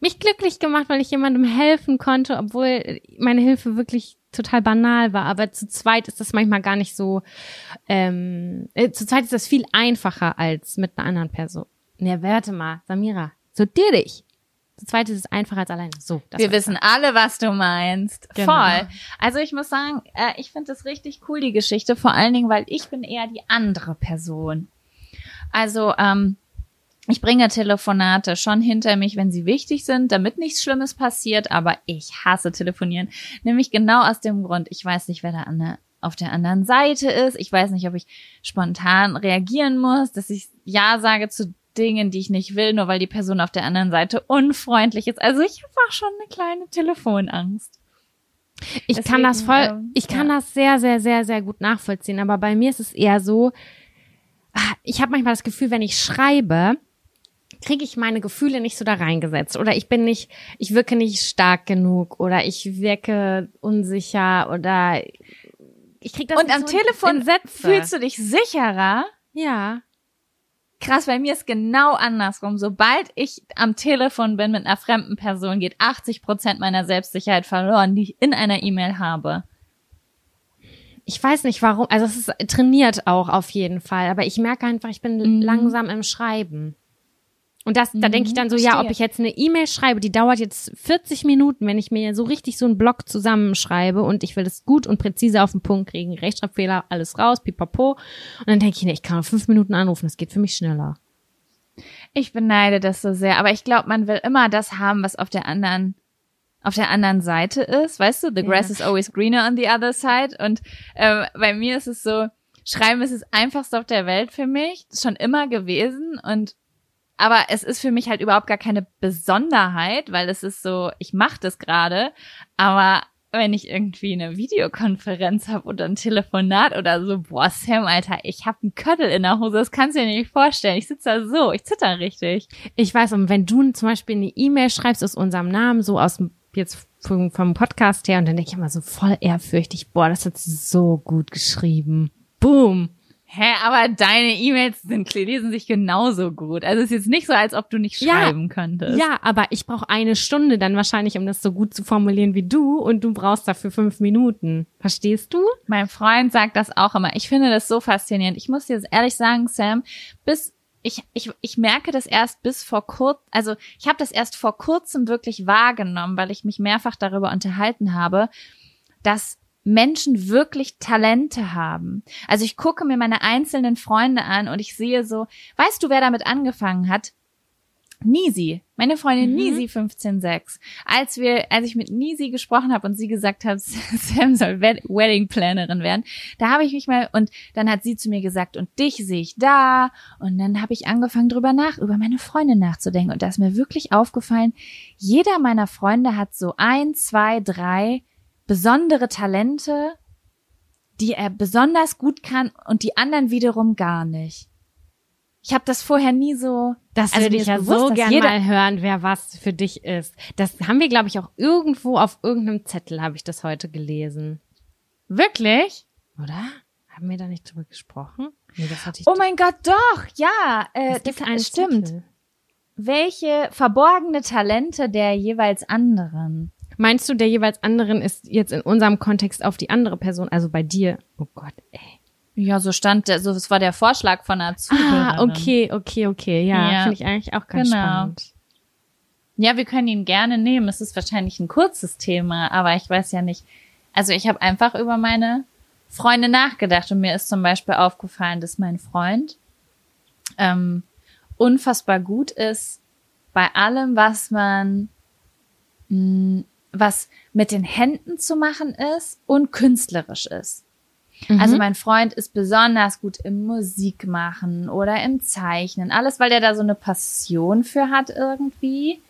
mich glücklich gemacht, weil ich jemandem helfen konnte, obwohl meine Hilfe wirklich total banal war. Aber zu zweit ist das manchmal gar nicht so, ähm, äh, zu zweit ist das viel einfacher als mit einer anderen Person. Ne, warte mal, Samira, sortier dich. Zu zweit ist es einfacher als alleine. So, das Wir wissen alle, was du meinst. Genau. Voll. Also ich muss sagen, äh, ich finde das richtig cool, die Geschichte, vor allen Dingen, weil ich bin eher die andere Person. Also, ähm, ich bringe Telefonate schon hinter mich, wenn sie wichtig sind, damit nichts Schlimmes passiert, aber ich hasse telefonieren. Nämlich genau aus dem Grund, ich weiß nicht, wer da an der, auf der anderen Seite ist. Ich weiß nicht, ob ich spontan reagieren muss, dass ich Ja sage zu Dingen, die ich nicht will, nur weil die Person auf der anderen Seite unfreundlich ist. Also ich habe auch schon eine kleine Telefonangst. Ich kann das voll, Deswegen, ähm, ich kann ja. das sehr, sehr, sehr, sehr gut nachvollziehen. Aber bei mir ist es eher so, ah, ich habe manchmal das Gefühl, wenn ich schreibe, kriege ich meine Gefühle nicht so da reingesetzt. Oder ich bin nicht, ich wirke nicht stark genug oder ich wirke unsicher oder ich krieg das Und nicht am so Telefon fühlst du dich sicherer. ja. Krass, bei mir ist genau andersrum. Sobald ich am Telefon bin mit einer fremden Person, geht 80 Prozent meiner Selbstsicherheit verloren, die ich in einer E-Mail habe. Ich weiß nicht warum, also es ist trainiert auch auf jeden Fall, aber ich merke einfach, ich bin Mhm. langsam im Schreiben. Und das, da denke ich dann so, ja, verstehe. ob ich jetzt eine E-Mail schreibe, die dauert jetzt 40 Minuten, wenn ich mir so richtig so einen Block zusammenschreibe und ich will das gut und präzise auf den Punkt kriegen, Rechtschreibfehler, alles raus, pipapo. Und dann denke ich, nee, ich kann fünf Minuten anrufen, das geht für mich schneller. Ich beneide das so sehr, aber ich glaube, man will immer das haben, was auf der anderen auf der anderen Seite ist, weißt du, the grass is always greener on the other side. Und äh, bei mir ist es so, Schreiben ist das einfachste auf der Welt für mich, schon immer gewesen und aber es ist für mich halt überhaupt gar keine Besonderheit, weil es ist so, ich mache das gerade, aber wenn ich irgendwie eine Videokonferenz habe oder ein Telefonat oder so, boah, Sam, Alter, ich habe einen Köttel in der Hose, das kannst du dir nicht vorstellen. Ich sitze da so, ich zitter richtig. Ich weiß, und wenn du zum Beispiel eine E-Mail schreibst aus unserem Namen, so aus jetzt vom, vom Podcast her, und dann denke ich immer so voll ehrfürchtig, boah, das hat so gut geschrieben. Boom. Hä, aber deine E-Mails sind, lesen sich genauso gut. Also es ist jetzt nicht so, als ob du nicht Ja. schreiben könntest. Ja, aber ich brauche eine Stunde dann wahrscheinlich, um das so gut zu formulieren wie du, und du brauchst dafür fünf Minuten. Verstehst du? Mein Freund sagt das auch immer. Ich finde das so faszinierend. Ich muss dir das ehrlich sagen, Sam, bis ich, ich, ich merke das erst bis vor kurz, also ich habe das erst vor kurzem wirklich wahrgenommen, weil ich mich mehrfach darüber unterhalten habe, dass Menschen wirklich Talente haben. Also ich gucke mir meine einzelnen Freunde an und ich sehe so, weißt du, wer damit angefangen hat? Nisi, meine Freundin Mhm. Nisi 156. Als wir, als ich mit Nisi gesprochen habe und sie gesagt hat, Sam soll Wed Wedding Plannerin werden, da habe ich mich mal und dann hat sie zu mir gesagt und dich sehe ich da und dann habe ich angefangen drüber nach über meine Freunde nachzudenken und da ist mir wirklich aufgefallen, jeder meiner Freunde hat so ein, zwei, drei besondere Talente, die er besonders gut kann und die anderen wiederum gar nicht. Ich habe das vorher nie so. Das Also würde ich ja bewusst, so dass gern jeder- mal hören, wer was für dich ist. Das haben wir, glaube ich, auch irgendwo auf irgendeinem Zettel, habe ich das heute gelesen. Wirklich? Oder? Haben wir da nicht drüber gesprochen? Nee, das hatte ich. Oh mein Gott, doch, ja, äh, das stimmt. Zettel. Welche verborgene Talente der jeweils anderen? Meinst du, der jeweils anderen ist jetzt in unserem Kontext auf die andere Person, also bei dir? Oh Gott, ey. Ja, so stand der, so das war der Vorschlag von einer Zuhörerin. Ah, okay, okay, okay. Ja, Ja. finde ich eigentlich auch ganz Genau. spannend. Ja, wir können ihn gerne nehmen. Es ist wahrscheinlich ein kurzes Thema, aber ich weiß ja nicht. Also ich habe einfach über meine Freunde nachgedacht und mir ist zum Beispiel aufgefallen, dass mein Freund ähm, unfassbar gut ist bei allem, was man, mh, was mit den Händen zu machen ist und künstlerisch ist. Also mein Freund ist besonders gut im Musik machen oder im Zeichnen. Alles, weil der da so eine Passion für hat irgendwie.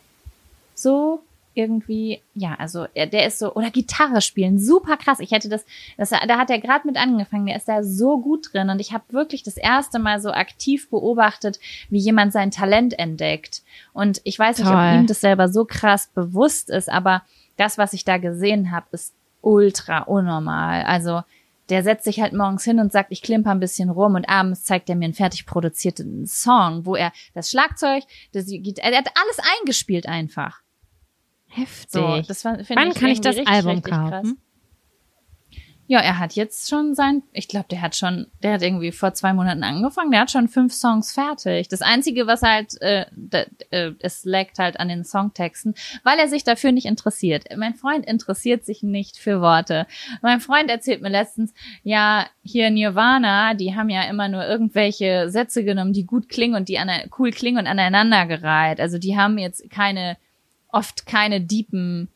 So irgendwie, ja, also er, der ist so, oder Gitarre spielen, super krass. Ich hätte das, das da hat er gerade mit angefangen, der ist da so gut drin und ich habe wirklich das erste Mal so aktiv beobachtet, wie jemand sein Talent entdeckt. Und ich weiß nicht, Toll. ob ihm das selber so krass bewusst ist, aber das, was ich da gesehen habe, ist ultra unnormal. Also der setzt sich halt morgens hin und sagt, ich klimper ein bisschen rum und abends zeigt er mir einen fertig produzierten Song, wo er das Schlagzeug, das, er hat alles eingespielt einfach. Heftig. So, das war, Wann kann ich das Album kaufen? krass. Ja, er hat jetzt schon sein, ich glaube, der hat schon, der hat irgendwie vor zwei Monaten angefangen, der hat schon fünf Songs fertig. Das Einzige, was halt, äh, äh, es laggt halt an den Songtexten, weil er sich dafür nicht interessiert. Mein Freund interessiert sich nicht für Worte. Mein Freund erzählt mir letztens, ja, hier Nirvana, die haben ja immer nur irgendwelche Sätze genommen, die gut klingen und die ane- cool klingen und aneinandergereiht. Also die haben jetzt keine, oft keine deepen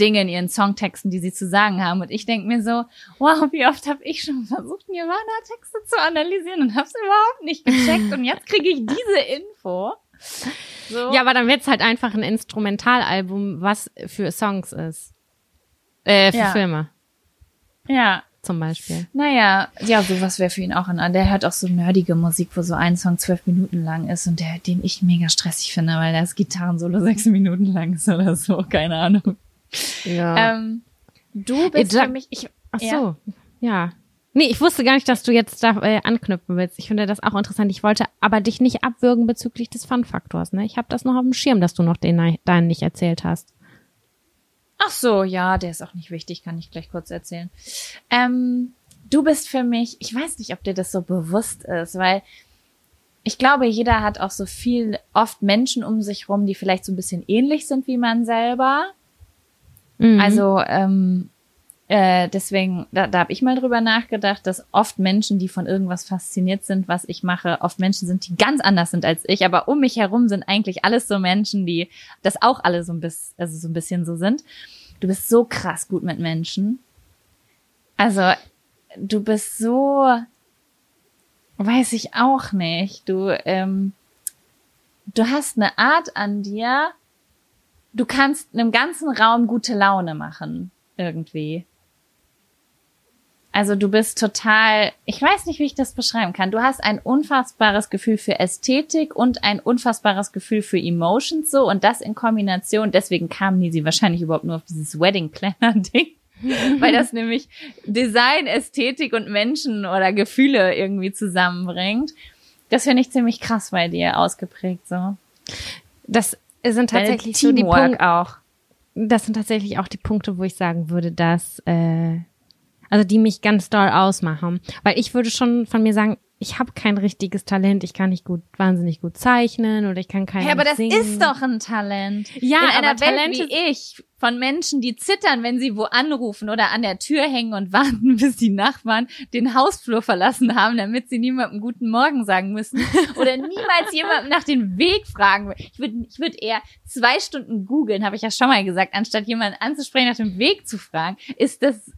Dinge in ihren Songtexten, die sie zu sagen haben. Und ich denke mir so, wow, wie oft habe ich schon versucht, Nirvana-Texte zu analysieren und habe es überhaupt nicht gecheckt. Und jetzt kriege ich diese Info. So. Ja, aber dann wird's halt einfach ein Instrumentalalbum, was für Songs ist. Äh, für Ja. Filme Ja, zum Beispiel. naja, ja, sowas wäre für ihn auch an. Der hört auch so nerdige Musik, wo so ein Song zwölf Minuten lang ist und der, den ich mega stressig finde, weil das Gitarrensolo sechs Minuten lang ist oder so, keine Ahnung. Ja. Ähm, du bist Sag- für mich, ich, Ach ja. so, ja. Nee, ich wusste gar nicht, dass du jetzt da äh, anknüpfen willst. Ich finde das auch interessant. Ich wollte aber dich nicht abwürgen bezüglich des Fun-Faktors. Ne? Ich habe das noch auf dem Schirm, dass du noch den deinen nicht erzählt hast. Ach so, ja, der ist auch nicht wichtig, kann ich gleich kurz erzählen. Ähm, du bist für mich, ich weiß nicht, ob dir das so bewusst ist, weil ich glaube, jeder hat auch so viel, oft Menschen um sich rum, die vielleicht so ein bisschen ähnlich sind wie man selber. Mhm. Also ähm, äh, deswegen, da, da habe ich mal drüber nachgedacht, dass oft Menschen, die von irgendwas fasziniert sind, was ich mache, oft Menschen sind, die ganz anders sind als ich, aber um mich herum sind eigentlich alles so Menschen, die das auch alle so ein bisschen, also so ein bisschen so sind. Du bist so krass gut mit Menschen. Also du bist so, weiß ich auch nicht. Du, ähm, du hast eine Art an dir. Du kannst einem ganzen Raum gute Laune machen irgendwie. Also du bist total, ich weiß nicht, wie ich das beschreiben kann. Du hast ein unfassbares Gefühl für Ästhetik und ein unfassbares Gefühl für Emotions so und das in Kombination. Deswegen kam Nisi wahrscheinlich überhaupt nur auf dieses Wedding Planner Ding, weil das nämlich Design, Ästhetik und Menschen oder Gefühle irgendwie zusammenbringt. Das finde ich ziemlich krass bei dir ausgeprägt so. das sind tatsächlich so die Punkte. auch. Das sind tatsächlich auch die Punkte, wo ich sagen würde, dass äh, also die mich ganz doll ausmachen, weil ich würde schon von mir sagen, ich habe kein richtiges Talent, ich kann nicht gut wahnsinnig gut zeichnen oder ich kann kein Ja, aber das singen. ist doch ein Talent. Ja, In aber einer Welt wie ich, von Menschen, die zittern, wenn sie wo anrufen oder an der Tür hängen und warten, bis die Nachbarn den Hausflur verlassen haben, damit sie niemandem guten Morgen sagen müssen oder niemals jemandem nach dem Weg fragen. Ich würde ich würd eher zwei Stunden googeln, habe ich ja schon mal gesagt, anstatt jemanden anzusprechen, nach dem Weg zu fragen. Ist das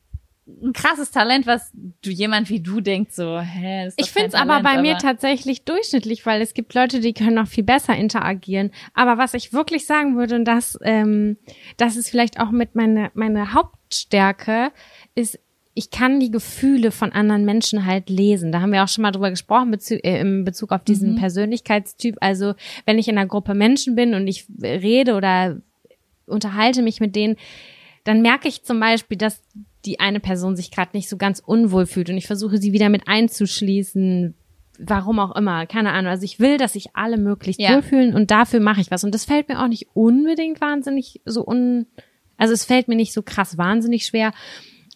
ein krasses Talent, was du jemand wie du denkst so, hä, ist Ich finde es aber bei mir tatsächlich durchschnittlich, weil es gibt Leute, die können noch viel besser interagieren. Aber was ich wirklich sagen würde, und das, ähm, das ist vielleicht auch mit meine, meine Hauptstärke, ist, ich kann die Gefühle von anderen Menschen halt lesen. Da haben wir auch schon mal drüber gesprochen bezü äh, in Bezug auf diesen Persönlichkeitstyp. Also wenn ich in einer Gruppe Menschen bin und ich rede oder unterhalte mich mit denen, dann merke ich zum Beispiel, dass die eine Person sich gerade nicht so ganz unwohl fühlt und ich versuche sie wieder mit einzuschließen, warum auch immer, keine Ahnung. Also ich will, dass sich alle möglichst Ja. wohlfühlen und dafür mache ich was. Und das fällt mir auch nicht unbedingt wahnsinnig so un, also es fällt mir nicht so krass wahnsinnig schwer.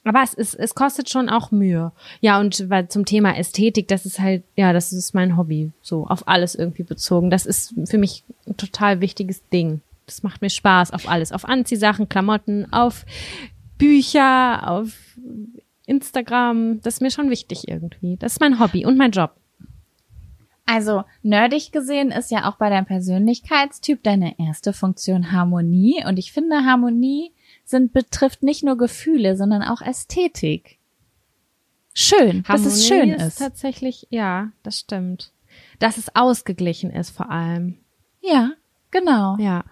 Aber es ist, es kostet schon auch Mühe. Ja, und weil zum Thema Ästhetik, das ist halt, ja, das ist mein Hobby, so auf alles irgendwie bezogen. Das ist für mich ein total wichtiges Ding. Das macht mir Spaß auf alles, auf Anziehsachen, Klamotten, auf Bücher, auf Instagram. Das ist mir schon wichtig irgendwie. Das ist mein Hobby und mein Job. Also nerdig gesehen ist ja auch bei deinem Persönlichkeitstyp deine erste Funktion Harmonie. Und ich finde, Harmonie sind, betrifft nicht nur Gefühle, sondern auch Ästhetik. Schön, dass es schön ist. ist. Tatsächlich, ja, das stimmt. Dass es ausgeglichen ist vor allem. Ja, genau. Ja.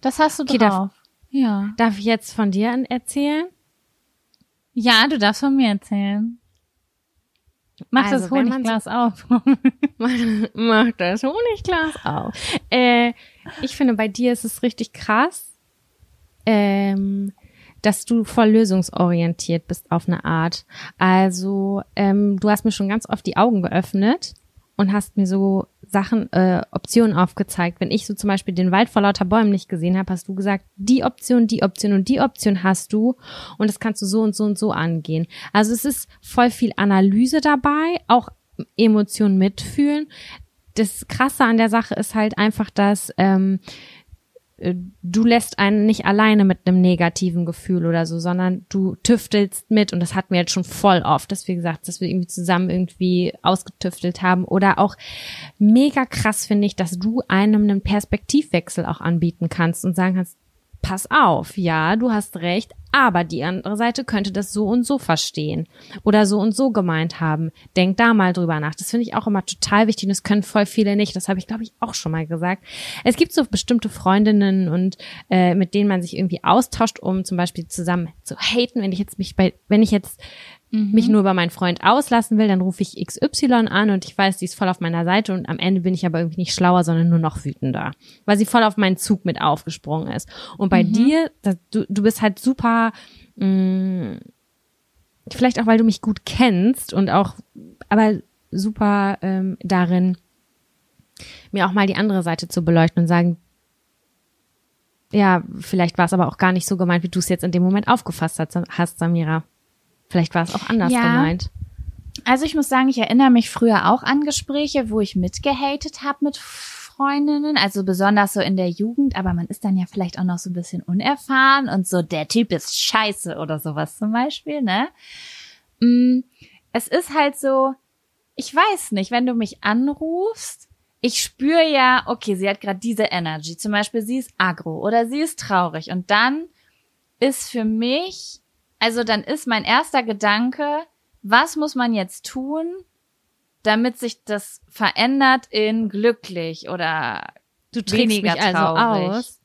Das hast du Okay, drauf. Ja. Darf ich jetzt von dir erzählen? Ja, du darfst von mir erzählen. Mach Also, das Honigglas auf. Mach das Honigglas auf. Äh, ich finde, bei dir ist es richtig krass, ähm, dass du voll lösungsorientiert bist auf eine Art. Also, ähm, du hast mir schon ganz oft die Augen geöffnet und hast mir so Sachen, äh, Optionen aufgezeigt. Wenn ich so zum Beispiel den Wald vor lauter Bäumen nicht gesehen habe, hast du gesagt, die Option, die Option und die Option hast du und das kannst du so und so und so angehen. Also es ist voll viel Analyse dabei, auch Emotionen mitfühlen. Das Krasse an der Sache ist halt einfach, dass ähm, äh, du lässt einen nicht alleine mit einem negativen Gefühl oder so, sondern du tüftelst mit und das hatten wir jetzt schon voll oft, dass wir gesagt, dass wir irgendwie zusammen irgendwie ausgetüftelt haben. Oder auch mega krass finde ich, dass du einem einen Perspektivwechsel auch anbieten kannst und sagen kannst, pass auf, ja, du hast recht, aber die andere Seite könnte das so und so verstehen oder so und so gemeint haben. Denk da mal drüber nach. Das finde ich auch immer total wichtig und das können voll viele nicht. Das habe ich, glaube ich, auch schon mal gesagt. Es gibt so bestimmte Freundinnen und äh, mit denen man sich irgendwie austauscht, um zum Beispiel zusammen zu haten. Wenn ich jetzt mich bei, wenn ich jetzt mich nur über meinen Freund auslassen will, dann rufe ich XY an und ich weiß, die ist voll auf meiner Seite und am Ende bin ich aber irgendwie nicht schlauer, sondern nur noch wütender, weil sie voll auf meinen Zug mit aufgesprungen ist. Und bei dir, das, du, du bist halt super, mh, vielleicht auch, weil du mich gut kennst und auch, aber super ähm, darin, mir auch mal die andere Seite zu beleuchten und sagen, ja, vielleicht war es aber auch gar nicht so gemeint, wie du es jetzt in dem Moment aufgefasst hast Samira. Vielleicht war es auch anders Ja. gemeint. Also ich muss sagen, ich erinnere mich früher auch an Gespräche, wo ich mitgehatet habe mit Freundinnen, also besonders so in der Jugend, aber man ist dann ja vielleicht auch noch so ein bisschen unerfahren und so, der Typ ist scheiße oder sowas zum Beispiel, ne? Mm, Es ist halt so, ich weiß nicht, wenn du mich anrufst, ich spüre ja, okay, sie hat gerade diese Energy, zum Beispiel sie ist aggro oder sie ist traurig und dann ist für mich, also dann ist mein erster Gedanke, was muss man jetzt tun, damit sich das verändert in glücklich oder Du weniger mich also traurig? aus.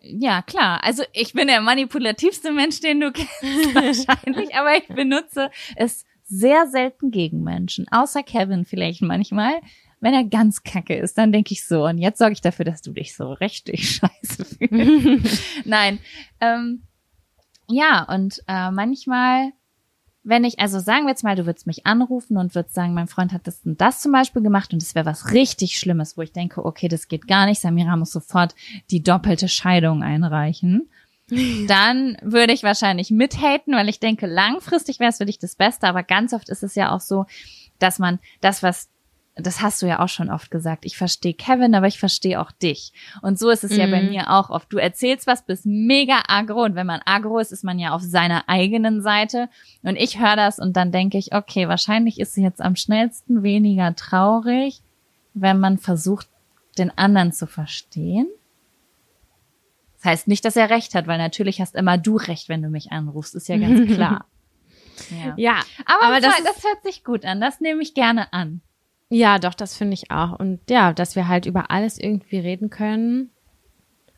Ja, klar. Also ich bin der manipulativste Mensch, den du kennst wahrscheinlich, aber ich benutze es sehr selten gegen Menschen, außer Kevin vielleicht manchmal. Wenn er ganz kacke ist, dann denke ich so, und jetzt sorge ich dafür, dass du dich so richtig scheiße fühlst. Nein. Ähm, ja, und äh, manchmal, wenn ich, also sagen wir jetzt mal, du würdest mich anrufen und würdest sagen, mein Freund hat das und das zum Beispiel gemacht und es wäre was richtig Schlimmes, wo ich denke, okay, das geht gar nicht, Samira muss sofort die doppelte Scheidung einreichen. Dann würde ich wahrscheinlich mithaten, weil ich denke, langfristig wäre es für dich das Beste, aber ganz oft ist es ja auch so, dass man das, was das hast du ja auch schon oft gesagt. Ich verstehe Kevin, aber ich verstehe auch dich. Und so ist es ja bei Mhm. mir auch oft. Du erzählst was, bist mega agro und wenn man agro ist, ist man ja auf seiner eigenen Seite. Und ich höre das und dann denke ich, okay, wahrscheinlich ist sie jetzt am schnellsten weniger traurig, wenn man versucht, den anderen zu verstehen. Das heißt nicht, dass er recht hat, weil natürlich hast immer du recht, wenn du mich anrufst, ist ja ganz klar. Ja. Ja, Aber, Aber das das, das hört sich gut an. Das nehme ich gerne an. Ja, doch, das finde ich auch. Und ja, dass wir halt über alles irgendwie reden können.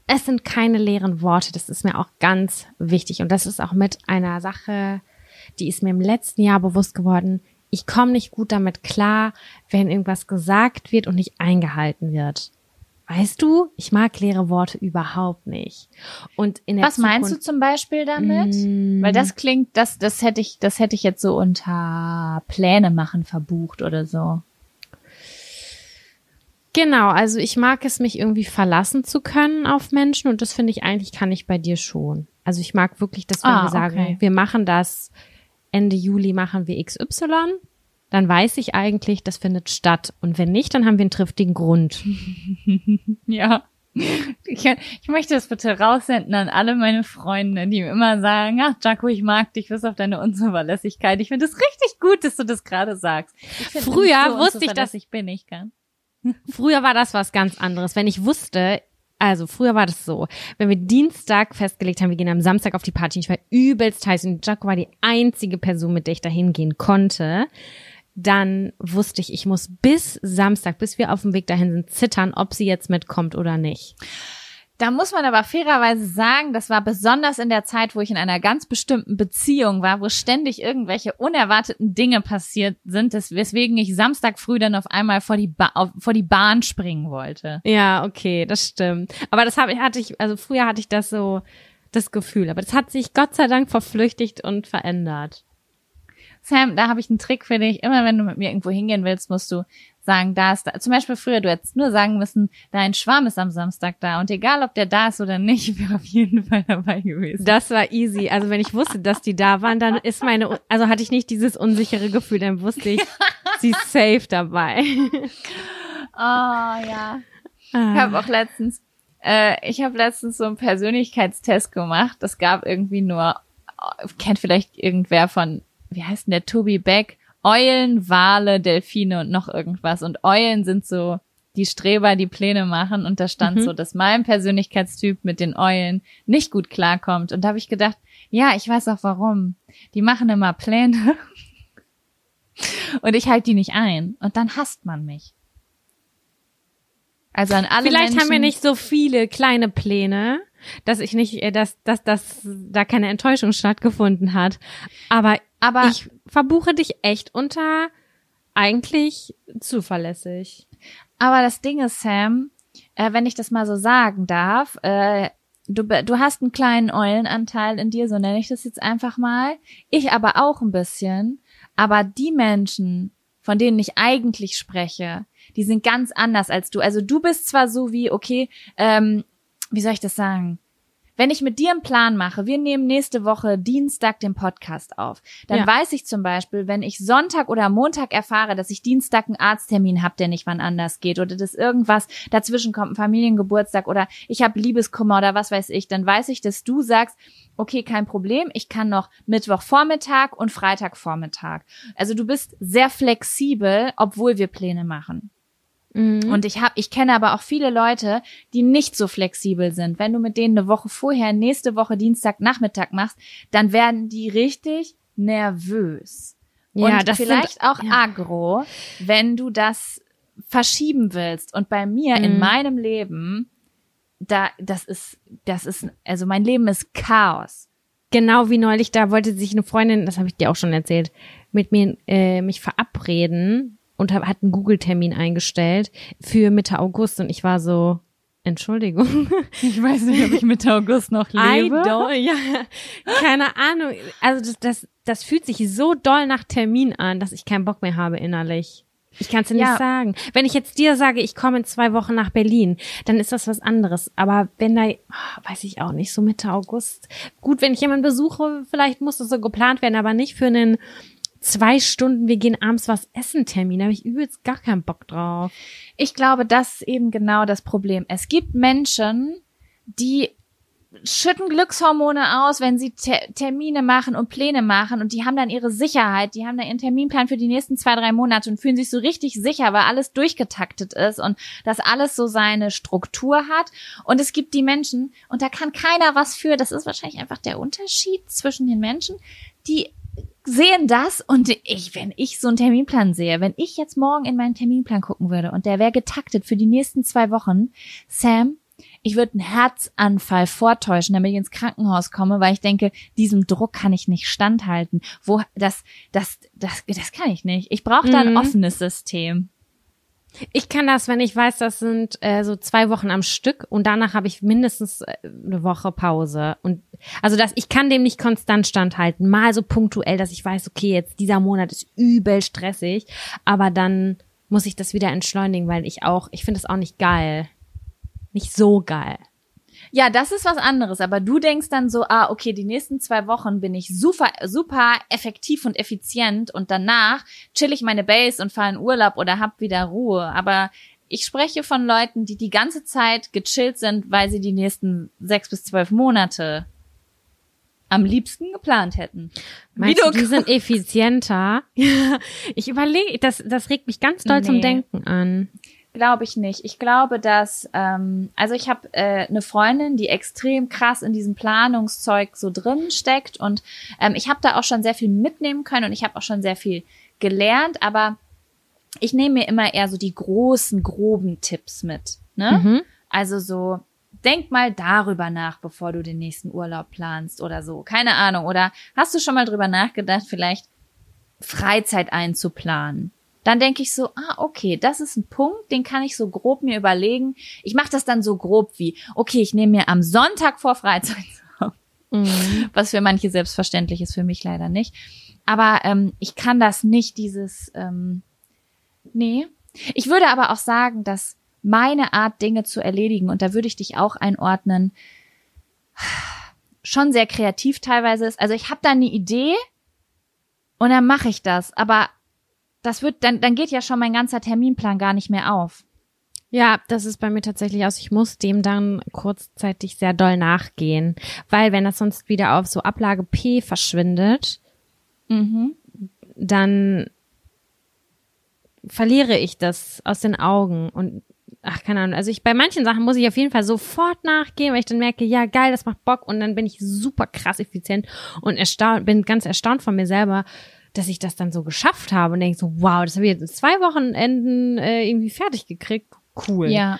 Es sind keine leeren Worte, das ist mir auch ganz wichtig. Und das ist auch mit einer Sache, die ist mir im letzten Jahr bewusst geworden. Ich komme nicht gut damit klar, wenn irgendwas gesagt wird und nicht eingehalten wird. Weißt du, ich mag leere Worte überhaupt nicht. Und in der Was meinst du Zukunft- zum Beispiel damit? Mm. Weil das klingt, das, das hätte ich, das hätte ich jetzt so unter Pläne machen verbucht oder so. Genau, also ich mag es, mich irgendwie verlassen zu können auf Menschen und das finde ich eigentlich kann ich bei dir schon. Also ich mag wirklich, dass wir Ah, sagen, okay. wir machen das Ende Juli machen wir XY, dann weiß ich eigentlich, das findet statt. Und wenn nicht, dann haben wir einen triftigen Grund. Ja. Ich, ich möchte das bitte raussenden an alle meine Freunde, die mir immer sagen, ach Jaco, ich mag dich bis auf deine Unzuverlässigkeit. Ich finde es richtig gut, dass du das gerade sagst. Früher nicht wusste ich, dass- ich bin ich kann. Früher war das was ganz anderes. Wenn ich wusste, also früher war das so, wenn wir Dienstag festgelegt haben, wir gehen am Samstag auf die Party, ich war übelst heiß und Jaco war die einzige Person, mit der ich da hingehen konnte, dann wusste ich, ich muss bis Samstag, bis wir auf dem Weg dahin sind, zittern, ob sie jetzt mitkommt oder nicht. Da muss man aber fairerweise sagen, das war besonders in der Zeit, wo ich in einer ganz bestimmten Beziehung war, wo ständig irgendwelche unerwarteten Dinge passiert sind, weswegen ich Samstag früh dann auf einmal vor die, ba auf, vor die Bahn springen wollte. Ja, okay, das stimmt. Aber das habe ich, hatte ich, also früher hatte ich das so, das Gefühl. Aber das hat sich Gott sei Dank verflüchtigt und verändert. Sam, da habe ich einen Trick für dich. Immer wenn du mit mir irgendwo hingehen willst, musst du sagen, da ist da. Zum Beispiel früher, du hättest nur sagen müssen, dein Schwarm ist am Samstag da. Und egal, ob der da ist oder nicht, ich wäre auf jeden Fall dabei gewesen. Das war easy. Also wenn ich wusste, dass die da waren, dann ist meine, also hatte ich nicht dieses unsichere Gefühl, dann wusste ich, sie ist safe dabei. Oh ja. Ich habe auch letztens, äh, ich habe letztens so einen Persönlichkeitstest gemacht. Das gab irgendwie nur, kennt vielleicht irgendwer von, wie heißt denn der Tobi Beck? Eulen, Wale, Delfine und noch irgendwas. Und Eulen sind so die Streber, die Pläne machen und da stand Mhm. so, dass mein Persönlichkeitstyp mit den Eulen nicht gut klarkommt. Und da habe ich gedacht, ja, ich weiß auch warum. Die machen immer Pläne und ich halte die nicht ein. Und dann hasst man mich. Also an alle Vielleicht Menschen, haben wir nicht so viele kleine Pläne, dass ich nicht, äh, dass, dass, dass da keine Enttäuschung stattgefunden hat. Aber, aber ich verbuche dich echt unter eigentlich zuverlässig. Aber das Ding ist, Sam, äh, wenn ich das mal so sagen darf, äh, du, du hast einen kleinen Eulenanteil in dir, so nenne ich das jetzt einfach mal. Ich aber auch ein bisschen. Aber die Menschen, von denen ich eigentlich spreche, die sind ganz anders als du. Also du bist zwar so wie, okay, ähm, wie soll ich das sagen? Wenn ich mit dir einen Plan mache, wir nehmen nächste Woche Dienstag den Podcast auf, dann Ja. weiß ich zum Beispiel, wenn ich Sonntag oder Montag erfahre, dass ich Dienstag einen Arzttermin habe, der nicht wann anders geht oder dass irgendwas dazwischen kommt, ein Familiengeburtstag oder ich habe Liebeskummer oder was weiß ich, dann weiß ich, dass du sagst, okay, kein Problem, ich kann noch Mittwochvormittag und Freitagvormittag. Also du bist sehr flexibel, obwohl wir Pläne machen. Mhm. Und ich habe, ich kenne aber auch viele Leute, die nicht so flexibel sind. Wenn du mit denen eine Woche vorher, nächste Woche Dienstag Nachmittag machst, dann werden die richtig nervös. Ja, und das sind- vielleicht auch ja. aggro, wenn du das verschieben willst. Und bei mir in Mhm. meinem Leben, da, das ist, das ist, also mein Leben ist Chaos. Genau wie neulich, da wollte sich eine Freundin, das habe ich dir auch schon erzählt, mit mir äh, mich verabreden und hab, hat einen Google-Termin eingestellt für Mitte August und ich war so, Entschuldigung. Ich weiß nicht, ob ich Mitte August noch I don't, ja, keine Ahnung. Also das, das, das fühlt sich so doll nach Termin an, dass ich keinen Bock mehr habe innerlich. Ich kann es dir Ja. nicht sagen. Wenn ich jetzt dir sage, ich komme in zwei Wochen nach Berlin, dann ist das was anderes. Aber wenn da, ah, weiß ich auch nicht, so Mitte August. Gut, wenn ich jemanden besuche, vielleicht muss das so geplant werden, aber nicht für einen zwei Stunden, wir gehen abends was essen Termin. Da habe ich übelst gar keinen Bock drauf. Ich glaube, das ist eben genau das Problem. Es gibt Menschen, die schütten Glückshormone aus, wenn sie Te Termine machen und Pläne machen und die haben dann ihre Sicherheit, die haben dann ihren Terminplan für die nächsten zwei, drei Monate und fühlen sich so richtig sicher, weil alles durchgetaktet ist und das alles so seine Struktur hat. Und es gibt die Menschen, und da kann keiner was für, das ist wahrscheinlich einfach der Unterschied zwischen den Menschen, die sehen das und ich, wenn ich so einen Terminplan sehe, wenn ich jetzt morgen in meinen Terminplan gucken würde und der wäre getaktet für die nächsten zwei Wochen, Sam, ich würde einen Herzanfall vortäuschen, damit ich ins Krankenhaus komme, weil ich denke, diesem Druck kann ich nicht standhalten. Wo das, das, das, das kann ich nicht. Ich brauche da ein Mhm. offenes System. Ich kann das, wenn ich weiß, das sind äh, so zwei Wochen am Stück und danach habe ich mindestens äh, eine Woche Pause. Und also das, ich kann dem nicht konstant standhalten. Mal so punktuell, dass ich weiß, okay, jetzt dieser Monat ist übel stressig, aber dann muss ich das wieder entschleunigen, weil ich auch, ich finde es auch nicht geil. Nicht so geil. Ja, das ist was anderes, aber du denkst dann so, ah, okay, die nächsten zwei Wochen bin ich super, super effektiv und effizient und danach chill ich meine Base und fahre in Urlaub oder hab wieder Ruhe. Aber ich spreche von Leuten, die die ganze Zeit gechillt sind, weil sie die nächsten sechs bis zwölf Monate am liebsten geplant hätten. Meinst Wie du, die sind effizienter? ich überlege, das, das regt mich ganz doll zum Nee. Denken an. Glaube ich nicht. Ich glaube, dass, ähm, also ich habe äh, eine Freundin, die extrem krass in diesem Planungszeug so drin steckt und ähm, ich habe da auch schon sehr viel mitnehmen können und ich habe auch schon sehr viel gelernt, aber ich nehme mir immer eher so die großen, groben Tipps mit. Ne? Mhm. Also so, denk mal darüber nach, bevor du den nächsten Urlaub planst oder so. Keine Ahnung. Oder hast du schon mal drüber nachgedacht, vielleicht Freizeit einzuplanen? Dann denke ich so, ah, okay, das ist ein Punkt, den kann ich so grob mir überlegen. Ich mache das dann so grob wie, okay, ich nehme mir am Sonntag vor Freizeit. Mhm. was für manche selbstverständlich ist, für mich leider nicht. Aber ähm, ich kann das nicht, dieses, ähm, nee. Ich würde aber auch sagen, dass meine Art, Dinge zu erledigen, und da würde ich dich auch einordnen, schon sehr kreativ teilweise ist. Also ich habe da eine Idee und dann mache ich das, aber das wird, dann, dann geht ja schon mein ganzer Terminplan gar nicht mehr auf. Ja, das ist bei mir tatsächlich aus. Ich muss dem dann kurzzeitig sehr doll nachgehen, weil wenn das sonst wieder auf so Ablage P verschwindet, Mhm. dann verliere ich das aus den Augen und ach, keine Ahnung. Also ich, bei manchen Sachen muss ich auf jeden Fall sofort nachgehen, weil ich dann merke, ja, geil, das macht Bock und dann bin ich super krass effizient und erstaunt, bin ganz erstaunt von mir selber, dass ich das dann so geschafft habe und denke so, wow, das habe ich jetzt in zwei Wochenenden äh, irgendwie fertig gekriegt. Cool. Ja.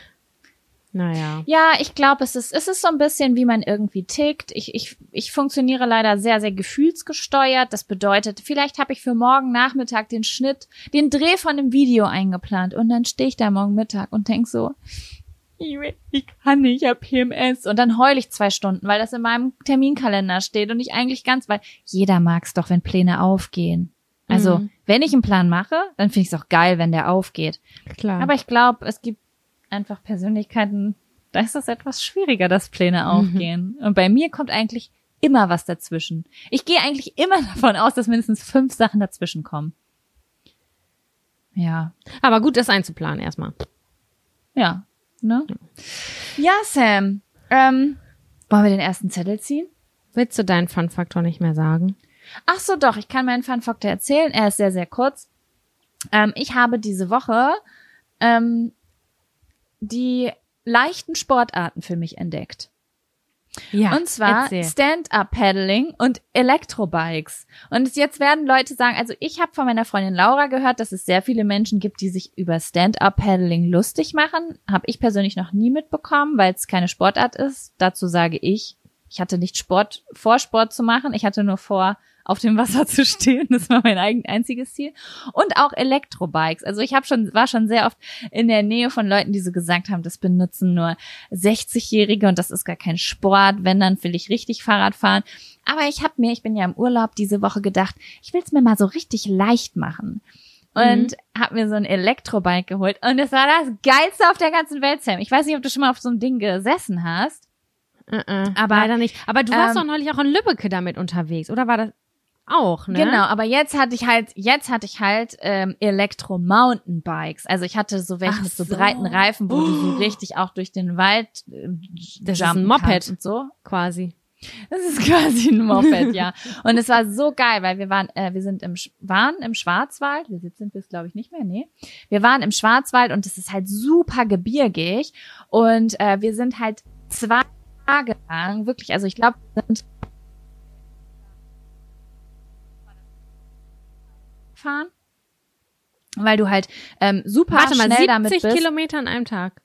Naja. Ja, ich glaube, es ist, es ist so ein bisschen, wie man irgendwie tickt. Ich, ich, ich funktioniere leider sehr, sehr gefühlsgesteuert. Das bedeutet, vielleicht habe ich für morgen Nachmittag den Schnitt, den Dreh von einem Video eingeplant und dann stehe ich da morgen Mittag und denk so, ich, kann nicht, ich hab PMS. Und dann heul ich zwei Stunden, weil das in meinem Terminkalender steht und ich eigentlich ganz, weil jeder mag's doch, wenn Pläne aufgehen. Also, Mhm. wenn ich einen Plan mache, dann finde ich es auch geil, wenn der aufgeht. Klar. Aber ich glaube, es gibt einfach Persönlichkeiten, da ist es etwas schwieriger, dass Pläne aufgehen. Und bei mir kommt eigentlich immer was dazwischen. Ich gehe eigentlich immer davon aus, dass mindestens fünf Sachen dazwischen kommen. Ja, Aber gut, das einzuplanen erstmal. ja, ne? Ja, Sam. Ähm, wollen wir den ersten Zettel ziehen? Willst du deinen Fun-Faktor nicht mehr sagen? Ach so, doch, ich kann meinen Fun-Faktor erzählen. Er ist sehr, sehr kurz. Ähm, ich habe diese Woche ähm, die leichten Sportarten für mich entdeckt. Ja. und zwar. Stand-Up-Paddling und Elektrobikes. Und jetzt werden Leute sagen, also ich habe von meiner Freundin Laura gehört, dass es sehr viele Menschen gibt, die sich über Stand-Up-Paddling lustig machen. Habe ich persönlich noch nie mitbekommen, weil es keine Sportart ist. Dazu sage ich, ich hatte nicht Sport vor Sport zu machen, ich hatte nur vor auf dem Wasser zu stehen. Das war mein eigen, einziges Ziel. Und auch Elektrobikes. Also ich habe schon, war schon sehr oft in der Nähe von Leuten, die so gesagt haben, das benutzen nur 60-Jährige und das ist gar kein Sport. Wenn, dann will ich richtig Fahrrad fahren. Aber ich habe mir, ich bin ja im Urlaub diese Woche gedacht, ich will es mir mal so richtig leicht machen. Und Mhm. habe mir so ein Elektrobike geholt. Und es war das Geilste auf der ganzen Welt, Sam. Ich weiß nicht, ob du schon mal auf so einem Ding gesessen hast. Äh, äh, Aber, leider nicht. Aber du warst ähm, doch neulich auch in Lübbecke damit unterwegs, oder war das auch, ne? Genau, aber jetzt hatte ich halt, jetzt hatte ich halt ähm, Elektro-Mountainbikes. Also ich hatte so welche Ach mit so, so. breiten Reifen, wo du so richtig auch durch den Wald äh, Das ist ein Moped. und so. Quasi. Das ist quasi ein Moped, ja. Und es war so geil, weil wir waren, äh, wir sind im, Sch- waren im Schwarzwald. Wir sind wir es, glaube ich, nicht mehr, nee. Wir waren im Schwarzwald und es ist halt super gebirgig. Und äh, wir sind halt zwei Tage lang, wirklich, also ich glaube, wir sind fahren. Weil du halt ähm, super Warte mal, schnell 70 damit bist. Kilometer an einem Tag.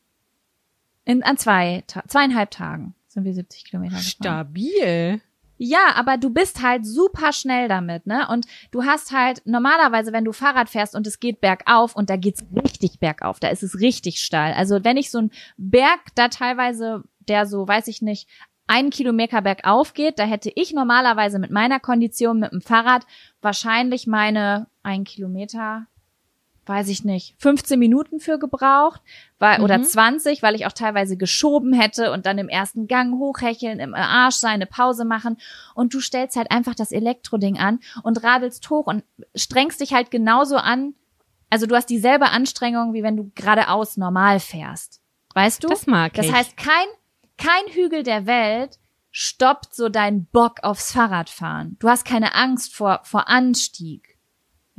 In, an zwei, zweieinhalb Tagen sind wir 70 Kilometer gefahren. Stabil. Ja, aber du bist halt super schnell damit, ne? Und du hast halt normalerweise, wenn du Fahrrad fährst und es geht bergauf und da geht's richtig bergauf, da ist es richtig steil. Also wenn ich so einen Berg da teilweise, der so, weiß ich nicht, einen Kilometer bergauf geht, da hätte ich normalerweise mit meiner Kondition mit dem Fahrrad wahrscheinlich meine ein Kilometer, weiß ich nicht, 15 Minuten für gebraucht, weil, oder Mhm. 20, weil ich auch teilweise geschoben hätte und dann im ersten Gang hochhecheln, im Arsch sein, eine Pause machen und du stellst halt einfach das Elektroding an und radelst hoch und strengst dich halt genauso an, also du hast dieselbe Anstrengung, wie wenn du geradeaus normal fährst. Weißt du? Das mag Das ich. heißt, kein, kein Hügel der Welt stoppt so deinen Bock aufs Fahrradfahren. Du hast keine Angst vor, vor Anstieg.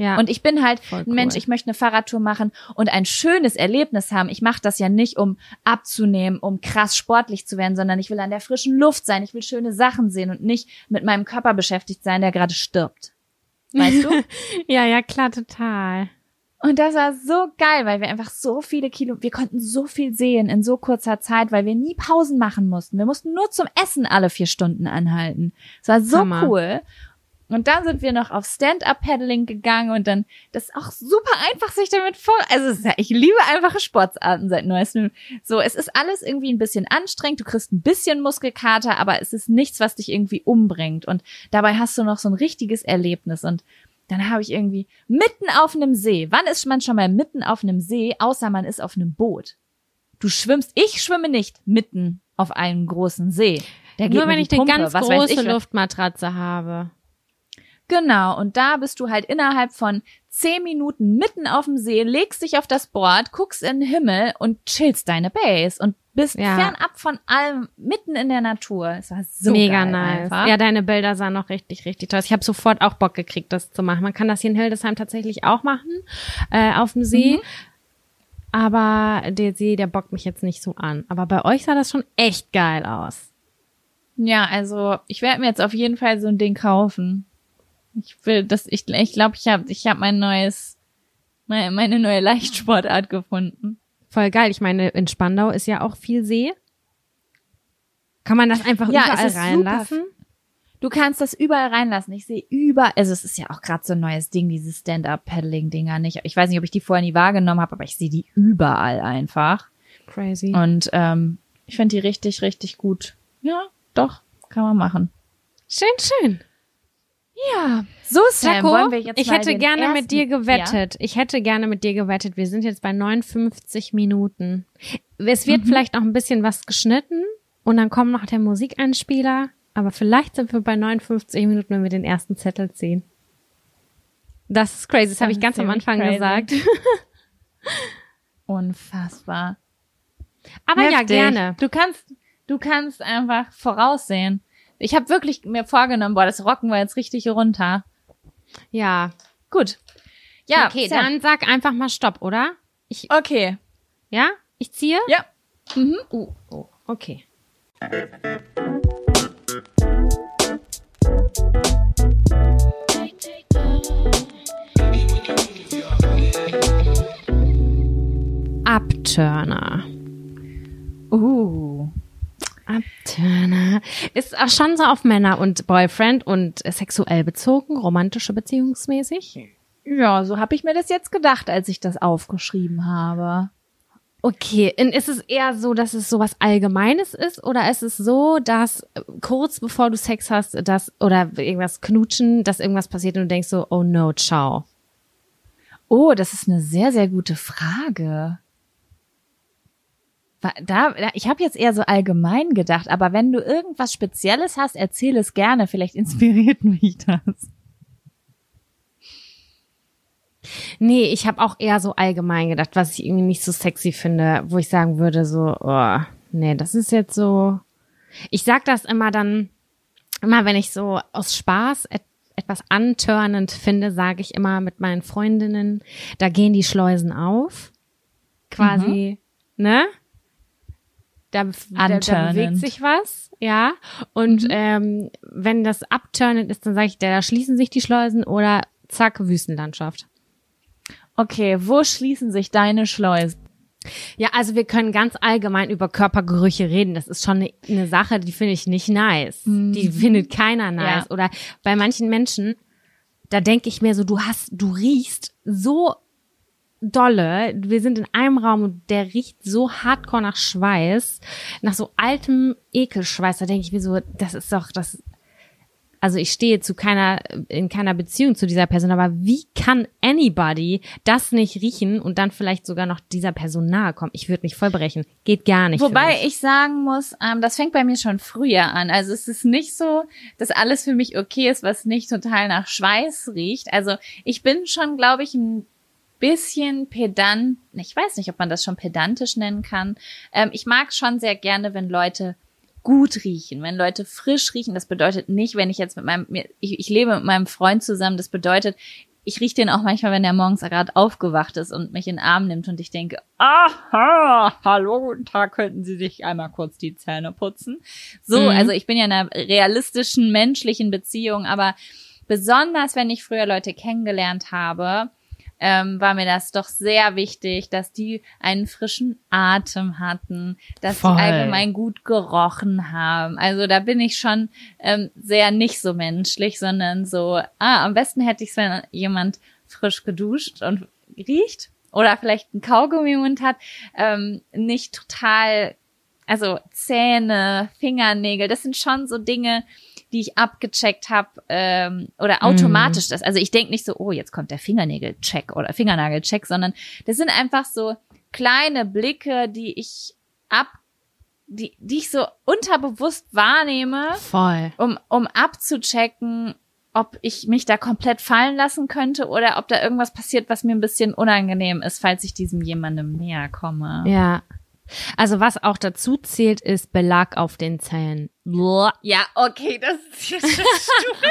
Ja. Und ich bin halt Voll ein Mensch, cool. ich möchte eine Fahrradtour machen und ein schönes Erlebnis haben. Ich mache das ja nicht, um abzunehmen, um krass sportlich zu werden, sondern ich will an der frischen Luft sein. Ich will schöne Sachen sehen und nicht mit meinem Körper beschäftigt sein, der gerade stirbt. Weißt du? ja, ja, klar, total. Und das war so geil, weil wir einfach so viele Kilo, wir konnten so viel sehen in so kurzer Zeit, weil wir nie Pausen machen mussten. Wir mussten nur zum Essen alle vier Stunden anhalten. Es war so Hammer. cool. Und dann sind wir noch auf Stand-Up-Paddling gegangen und dann, das ist auch super einfach, sich damit vor, also es ist ja, ich liebe einfache Sportarten seit neuestem. So, es ist alles irgendwie ein bisschen anstrengend, du kriegst ein bisschen Muskelkater, aber es ist nichts, was dich irgendwie umbringt. Und dabei hast du noch so ein richtiges Erlebnis und dann habe ich irgendwie mitten auf einem See. Wann ist man schon mal mitten auf einem See, außer man ist auf einem Boot? Du schwimmst, ich schwimme nicht mitten auf einem großen See. Nur wenn ich eine Pumpe, ganz was weiß große ich, Luftmatratze habe. Genau, und da bist du halt innerhalb von zehn Minuten mitten auf dem See, legst dich auf das Board, guckst in den Himmel und chillst deine Base und bist Ja. fernab von allem, mitten in der Natur. Es war so Mega nice. Einfach. Ja, deine Bilder sahen noch richtig, richtig toll aus. Ich habe sofort auch Bock gekriegt, das zu machen. Man kann das hier in Hildesheim tatsächlich auch machen, äh, auf dem See. Mhm. aber der See, der bockt mich jetzt nicht so an. Aber bei euch sah das schon echt geil aus. Ja, also ich werde mir jetzt auf jeden Fall so ein Ding kaufen. Ich will das, ich glaube, ich, glaub, ich habe ich hab mein neues, meine, neue Leichtsportart gefunden. Voll geil. Ich meine, in Spandau ist ja auch viel See. Kann man das einfach Ja, überall super reinlassen? Du kannst das überall reinlassen. Ich sehe überall, also es ist ja auch gerade so ein neues Ding, diese Stand-up-Paddling-Dinger nicht. Ich weiß nicht, ob ich die vorher nie wahrgenommen habe, aber ich sehe die überall einfach. Crazy. Und ähm, ich finde die richtig, richtig gut. Ja, doch, kann man machen. Schön, schön. Ja, so Sam, Taco, wollen wir jetzt ich hätte gerne ersten, mit dir gewettet. Ich hätte gerne mit dir gewettet. Wir sind jetzt bei 59 Minuten. Es Mhm. wird vielleicht noch ein bisschen was geschnitten und dann kommt noch der Musikeinspieler. Aber vielleicht sind wir bei 59 Minuten, wenn wir den ersten Zettel ziehen. Das ist crazy. Das, Das habe ich ganz am Anfang crazy. gesagt. Ja. Unfassbar. Aber ja, Heftig. gerne. Du kannst, du kannst einfach voraussehen. Ich habe wirklich mir vorgenommen, boah, das rocken wir jetzt richtig runter. Ja. Gut. Ja, okay, Sam. dann sag einfach mal Stopp, oder? Ich, Okay. ja? Ich ziehe? Ja. Mhm. Oh, oh, okay. Abturner. Uh. Abturner. Ist auch schon so auf Männer und Boyfriend und sexuell bezogen, romantische beziehungsmäßig. Ja, so habe ich mir das jetzt gedacht, als ich das aufgeschrieben habe. Okay, und ist es eher so, dass es sowas Allgemeines ist oder ist es so, dass äh, kurz bevor du Sex hast, dass oder irgendwas knutschen, dass irgendwas passiert und du denkst so, oh no, ciao. Oh, das ist eine sehr, sehr gute Frage. Da, ich habe jetzt eher so allgemein gedacht, aber wenn du irgendwas Spezielles hast, erzähl es gerne. Vielleicht inspiriert mich das. Nee, ich habe auch eher so allgemein gedacht, was ich irgendwie nicht so sexy finde, wo ich sagen würde so, oh, nee, das ist jetzt so. Ich sag das immer dann, immer wenn ich so aus Spaß et etwas antörnend finde, sage ich immer mit meinen Freundinnen, da gehen die Schleusen auf, quasi, ne? Da, da, da bewegt sich was, ja. Und ähm, wenn das abturnend ist, dann sage ich, da schließen sich die Schleusen oder zack, Wüstenlandschaft. Okay, wo schließen sich deine Schleusen? Ja, also wir können ganz allgemein über Körpergerüche reden. Das ist schon eine, eine Sache, die finde ich nicht nice. Die findet keiner nice. Ja. Oder bei manchen Menschen, da denke ich mir so, du hast, du riechst so dolle. Wir sind in einem Raum und der riecht so hardcore nach Schweiß, nach so altem Ekelschweiß. Da denke ich mir so, das ist doch, das, also ich stehe zu keiner, in keiner Beziehung zu dieser Person, aber wie kann anybody das nicht riechen und dann vielleicht sogar noch dieser Person nahe kommen? Ich würde mich voll brechen. Geht gar nicht. Wobei ich sagen muss, ähm, das fängt bei mir schon früher an. Also es ist nicht so, dass alles für mich okay ist, was nicht total nach Schweiß riecht. Also ich bin schon, glaube ich, ein bisschen pedant. Ich weiß nicht, ob man das schon pedantisch nennen kann. Ähm, ich mag schon sehr gerne, wenn Leute gut riechen, wenn Leute frisch riechen. Das bedeutet nicht, wenn ich jetzt mit meinem, ich, ich lebe mit meinem Freund zusammen. Das bedeutet, ich rieche den auch manchmal, wenn er morgens gerade aufgewacht ist und mich in den Arm nimmt und ich denke, aha, hallo, guten Tag, könnten Sie sich einmal kurz die Zähne putzen? So, Mhm. also ich bin ja in einer realistischen, menschlichen Beziehung, aber besonders, wenn ich früher Leute kennengelernt habe, ähm, war mir das doch sehr wichtig, dass die einen frischen Atem hatten, dass Voll. die allgemein gut gerochen haben. Also da bin ich schon ähm, sehr nicht so menschlich, sondern so, ah, am besten hätte ich es, wenn jemand frisch geduscht und riecht oder vielleicht ein Kaugummi im Mund hat, ähm, nicht total, also Zähne, Fingernägel, das sind schon so Dinge, die ich abgecheckt habe ähm, oder automatisch das. Also ich denke nicht so, oh, jetzt kommt der Fingernägelcheck oder Fingernagelcheck, sondern das sind einfach so kleine Blicke, die ich ab, die, die ich so unterbewusst wahrnehme, voll. um, um abzuchecken, ob ich mich da komplett fallen lassen könnte oder ob da irgendwas passiert, was mir ein bisschen unangenehm ist, falls ich diesem jemandem näher komme. Ja. Also was auch dazu zählt, ist Belag auf den Zähnen. Blah. Ja, okay, das ist jetzt Stufe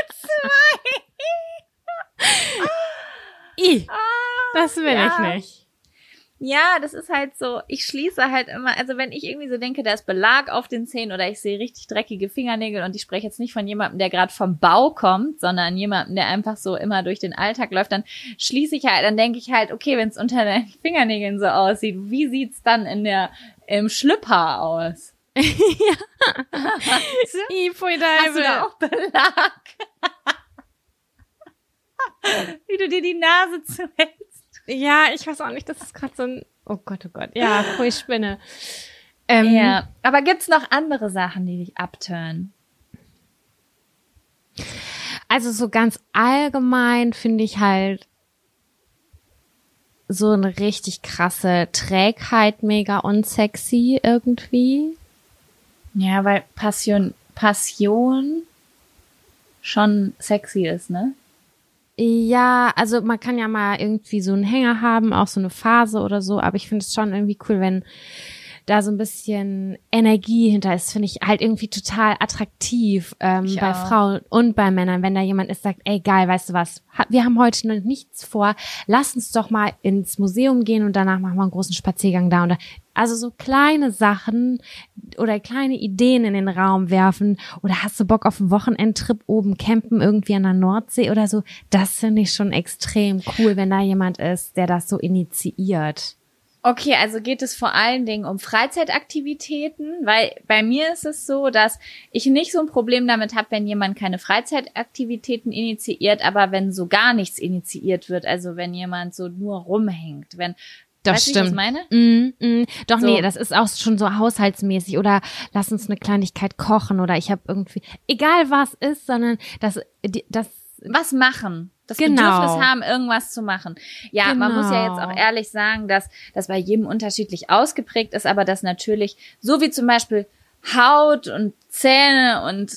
I. Das will Ja. ich nicht. Ja, das ist halt so, ich schließe halt immer, also wenn ich irgendwie so denke, da ist Belag auf den Zähnen oder ich sehe richtig dreckige Fingernägel und ich spreche jetzt nicht von jemandem, der gerade vom Bau kommt, sondern jemandem, der einfach so immer durch den Alltag läuft, dann schließe ich halt, dann denke ich halt, okay, wenn es unter den Fingernägeln so aussieht, wie sieht's dann in der im Schlüpper aus? I, pfui Hast du da auch Belag? wie du dir die Nase zuhältst. Ja, ich weiß auch nicht, das ist gerade so ein, oh Gott, oh Gott, ja, pfui Spinne. Ähm, Ja, aber gibt's noch andere Sachen, die dich abtören? Also so ganz allgemein finde ich halt so eine richtig krasse Trägheit mega unsexy irgendwie. Ja, weil Passion, Passion schon sexy ist, ne? Ja, also man kann ja mal irgendwie so einen Hänger haben, auch so eine Phase oder so, aber ich finde es schon irgendwie cool, wenn da so ein bisschen Energie hinter ist, finde ich halt irgendwie total attraktiv ähm, bei auch. Frauen und bei Männern, wenn da jemand ist, sagt, ey geil, weißt du was, wir haben heute noch nichts vor, lass uns doch mal ins Museum gehen und danach machen wir einen großen Spaziergang da und da. Also so kleine Sachen oder kleine Ideen in den Raum werfen oder hast du Bock auf einen Wochenendtrip oben campen irgendwie an der Nordsee oder so, das finde ich schon extrem cool, wenn da jemand ist, der das so initiiert. Okay, also geht es vor allen Dingen um Freizeitaktivitäten, weil bei mir ist es so, dass ich nicht so ein Problem damit habe, wenn jemand keine Freizeitaktivitäten initiiert, aber wenn so gar nichts initiiert wird, also wenn jemand so nur rumhängt, wenn Das weißt ich stimmt. das meine? Mm, mm. Doch, So. nee, das ist auch schon so haushaltsmäßig oder lass uns eine Kleinigkeit kochen oder ich habe irgendwie, egal was ist, sondern das, das, was machen. Das Genau. Bedürfnis haben, irgendwas zu machen. Ja, man muss ja jetzt Genau. auch ehrlich sagen, dass das bei jedem unterschiedlich ausgeprägt ist, aber dass natürlich, so wie zum Beispiel Haut und Zähne und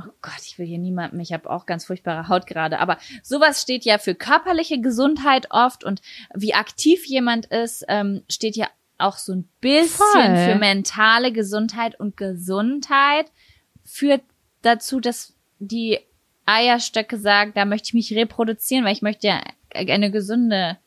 oh Gott, ich will hier niemanden, ich habe auch ganz furchtbare Haut gerade, aber sowas steht ja für körperliche Gesundheit oft und wie aktiv jemand ist, ähm, steht ja auch so ein bisschen Voll. für mentale Gesundheit und Gesundheit führt dazu, dass die Eierstöcke sagen, da möchte ich mich reproduzieren, weil ich möchte ja eine gesunde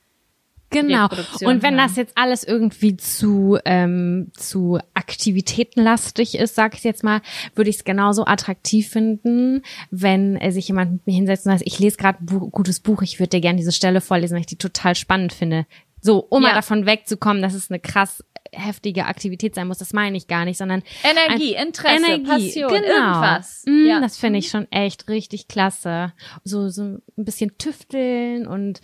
Genau. Und wenn haben. das jetzt alles irgendwie zu ähm, zu aktivitätenlastig ist, sag ich jetzt mal, würde ich es genauso attraktiv finden, wenn äh, sich jemand mit mir hinsetzt und sagt, ich lese gerade ein Bu gutes Buch, ich würde dir gerne diese Stelle vorlesen, weil ich die total spannend finde. So, um Ja. mal davon wegzukommen, dass es eine krass heftige Aktivität sein muss, das meine ich gar nicht, sondern Energie, Interesse, Energie, Passion, genau. irgendwas. Mm, ja. Das finde ich schon echt richtig klasse. So, so ein bisschen tüfteln und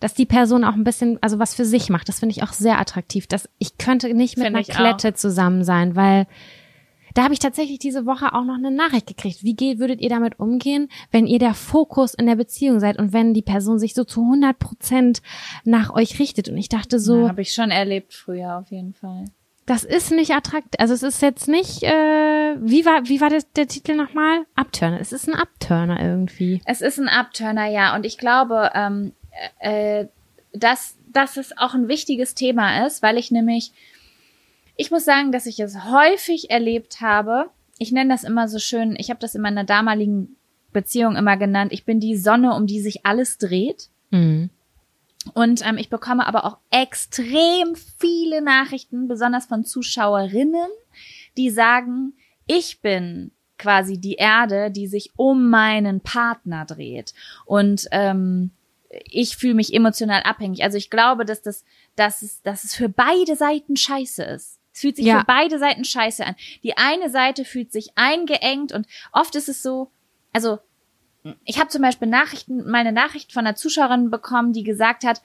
dass die Person auch ein bisschen, also was für sich macht, das finde ich auch sehr attraktiv. Das, ich könnte nicht mit Finde einer Klette zusammen sein, weil da habe ich tatsächlich diese Woche auch noch eine Nachricht gekriegt. Wie geht, würdet ihr damit umgehen, wenn ihr der Fokus in der Beziehung seid und wenn die Person sich so zu 100 Prozent nach euch richtet? Und ich dachte so, Ja, habe ich schon erlebt früher auf jeden Fall. das ist nicht attraktiv. Also es ist jetzt nicht, äh, wie war, wie war das, der Titel nochmal? Abturner. Es ist ein Abturner irgendwie. Es ist ein Abturner, ja. Und ich glaube, ähm, äh, dass, dass es auch ein wichtiges Thema ist, weil ich nämlich, ich muss sagen, dass ich es häufig erlebt habe. Ich nenne das immer so schön, ich habe das in meiner damaligen Beziehung immer genannt, ich bin die Sonne, um die sich alles dreht. Mhm. Und ähm, ich bekomme aber auch extrem viele Nachrichten, besonders von Zuschauerinnen, die sagen, ich bin quasi die Erde, die sich um meinen Partner dreht. Und ähm, ich fühle mich emotional abhängig. Also ich glaube, dass das, dass es, dass es für beide Seiten scheiße ist. Es fühlt sich Ja. für beide Seiten scheiße an. Die eine Seite fühlt sich eingeengt und oft ist es so, also ich habe zum Beispiel Nachrichten, mal eine Nachricht von einer Zuschauerin bekommen, die gesagt hat,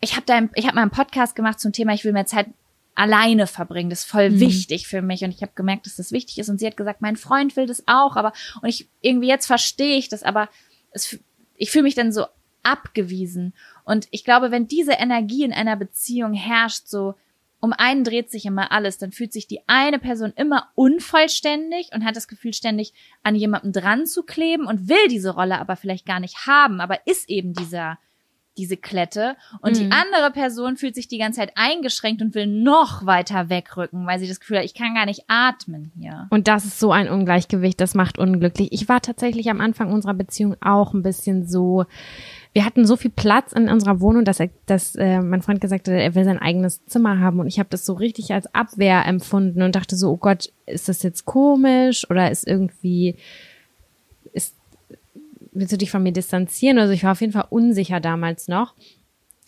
ich habe da, ich habe mal einen Podcast gemacht zum Thema, ich will mehr Zeit alleine verbringen. Das ist voll Mhm. wichtig für mich und ich habe gemerkt, dass das wichtig ist. Und sie hat gesagt, mein Freund will das auch, aber und ich irgendwie jetzt verstehe ich das, aber es, ich fühle mich dann so abgewiesen. Und ich glaube, wenn diese Energie in einer Beziehung herrscht, so um einen dreht sich immer alles, dann fühlt sich die eine Person immer unvollständig und hat das Gefühl, ständig an jemandem dran zu kleben und will diese Rolle aber vielleicht gar nicht haben, aber ist eben dieser, diese Klette. Und die Mhm. andere Person fühlt sich die ganze Zeit eingeschränkt und will noch weiter wegrücken, weil sie das Gefühl hat, ich kann gar nicht atmen hier. Und das ist so ein Ungleichgewicht, das macht unglücklich. Ich war tatsächlich am Anfang unserer Beziehung auch ein bisschen so, wir hatten so viel Platz in unserer Wohnung, dass, er, dass äh, mein Freund gesagt hat, er will sein eigenes Zimmer haben. Und ich habe das so richtig als Abwehr empfunden und dachte so, oh Gott, ist das jetzt komisch oder ist irgendwie, ist, willst du dich von mir distanzieren? Also ich war auf jeden Fall unsicher damals noch.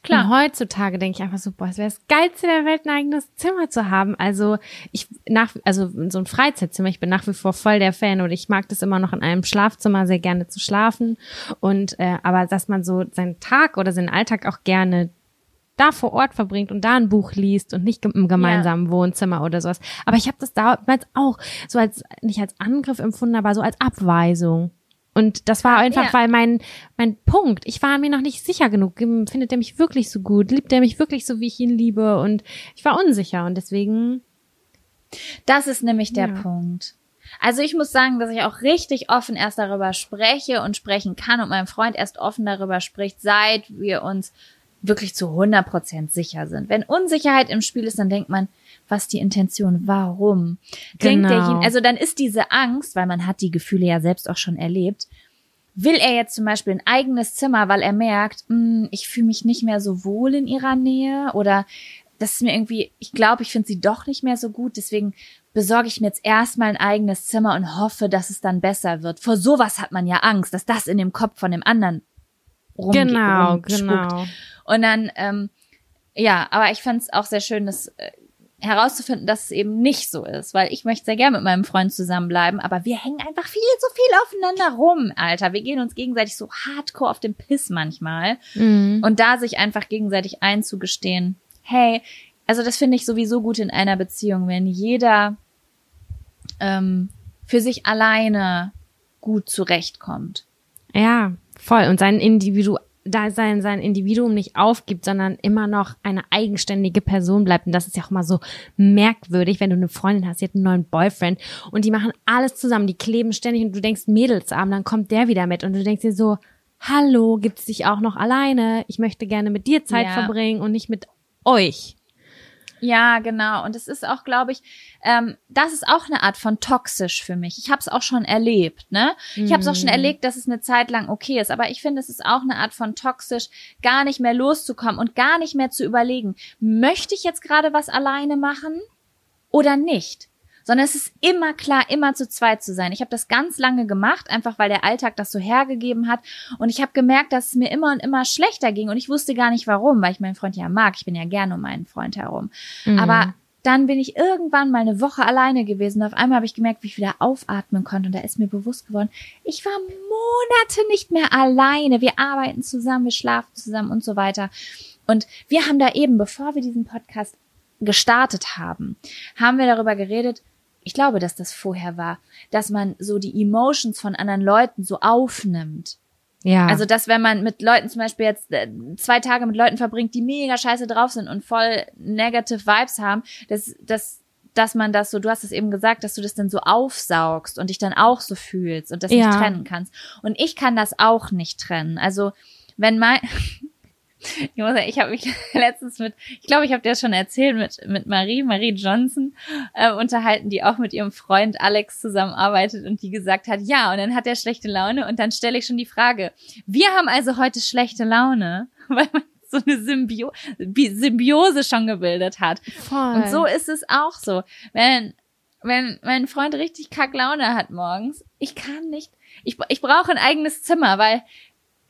Klar. Und heutzutage denke ich einfach so, boah, es wäre das Geilste der Welt, ein eigenes Zimmer zu haben. Also ich nach, also so ein Freizeitzimmer, ich bin nach wie vor voll der Fan und ich mag das immer noch in einem Schlafzimmer sehr gerne zu schlafen. Und äh, aber dass man so seinen Tag oder seinen Alltag auch gerne da vor Ort verbringt und da ein Buch liest und nicht im gemeinsamen ja. Wohnzimmer oder sowas. Aber ich habe das damals auch so als nicht als Angriff empfunden, aber so als Abweisung. Und das war einfach, ja. weil mein, mein Punkt, ich war mir noch nicht sicher genug. Findet er mich wirklich so gut? Liebt er mich wirklich so, wie ich ihn liebe? Und ich war unsicher und deswegen. Das ist nämlich der ja. Punkt. Also ich muss sagen, dass ich auch richtig offen erst darüber spreche und sprechen kann und mein Freund erst offen darüber spricht, seit wir uns wirklich zu 100 Prozent sicher sind. Wenn Unsicherheit im Spiel ist, dann denkt man, was die Intention, warum? Denkt genau. derjenige, also dann ist diese Angst, weil man hat die Gefühle ja selbst auch schon erlebt, will er jetzt zum Beispiel ein eigenes Zimmer, weil er merkt, mh, hm, ich fühle mich nicht mehr so wohl in ihrer Nähe oder das ist mir irgendwie, ich glaube, ich finde sie doch nicht mehr so gut, deswegen besorge ich mir jetzt erstmal ein eigenes Zimmer und hoffe, dass es dann besser wird. Vor sowas hat man ja Angst, dass das in dem Kopf von dem anderen rumgeht. Genau, genau. Und dann, ähm, ja, aber ich fand es auch sehr schön, dass äh, herauszufinden, dass es eben nicht so ist, weil ich möchte sehr gerne mit meinem Freund zusammenbleiben, aber wir hängen einfach viel zu viel aufeinander rum, Alter. Wir gehen uns gegenseitig so hardcore auf den Piss manchmal. Mhm. Und da sich einfach gegenseitig einzugestehen, hey, also das finde ich sowieso gut in einer Beziehung, wenn jeder ähm, für sich alleine gut zurechtkommt. Ja, voll. Und sein Individu da sein, sein Individuum nicht aufgibt, sondern immer noch eine eigenständige Person bleibt. Und das ist ja auch mal so merkwürdig, wenn du eine Freundin hast, die hat einen neuen Boyfriend und die machen alles zusammen, die kleben ständig und du denkst Mädelsabend, dann kommt der wieder mit und du denkst dir so, hallo, gibt's dich auch noch alleine? Ich möchte gerne mit dir Zeit ja. verbringen und nicht mit euch. Ja, genau. Und es ist auch, glaube ich, ähm, das ist auch eine Art von toxisch für mich. Ich habe es auch schon erlebt, ne? Ich habe es auch schon mhm. erlebt, dass es eine Zeit lang okay ist. Aber ich finde, es ist auch eine Art von toxisch, gar nicht mehr loszukommen und gar nicht mehr zu überlegen, möchte ich jetzt gerade was alleine machen oder nicht? Sondern es ist immer klar, immer zu zweit zu sein. Ich habe das ganz lange gemacht, einfach weil der Alltag das so hergegeben hat. Und ich habe gemerkt, dass es mir immer und immer schlechter ging. Und ich wusste gar nicht warum, weil ich meinen Freund ja mag. Ich bin ja gerne um meinen Freund herum. Mhm. Aber dann bin ich irgendwann mal eine Woche alleine gewesen. auf einmal habe ich gemerkt, wie ich wieder aufatmen konnte. Und da ist mir bewusst geworden, ich war Monate nicht mehr alleine. Wir arbeiten zusammen, wir schlafen zusammen und so weiter. Und wir haben da eben, bevor wir diesen Podcast gestartet haben, haben wir darüber geredet, ich glaube, dass das vorher war, dass man so die Emotions von anderen Leuten so aufnimmt. Ja. Also, dass wenn man mit Leuten zum Beispiel jetzt äh, zwei Tage mit Leuten verbringt, die mega scheiße drauf sind und voll negative Vibes haben, dass, dass, dass man das so, du hast es eben gesagt, dass du das dann so aufsaugst und dich dann auch so fühlst und das ja. nicht trennen kannst. Und ich kann das auch nicht trennen. Also, wenn mein, ich muss sagen, ich habe mich letztens mit, ich glaube, ich habe dir schon erzählt, mit, mit Marie, Marie Johnson, äh, unterhalten, die auch mit ihrem Freund Alex zusammenarbeitet und die gesagt hat, ja, und dann hat er schlechte Laune und dann stelle ich schon die Frage, wir haben also heute schlechte Laune, weil man so eine Symbio Symbiose schon gebildet hat. Voll. Und so ist es auch so. Wenn, wenn mein Freund richtig kack Laune hat morgens, ich kann nicht, ich, ich brauche ein eigenes Zimmer, weil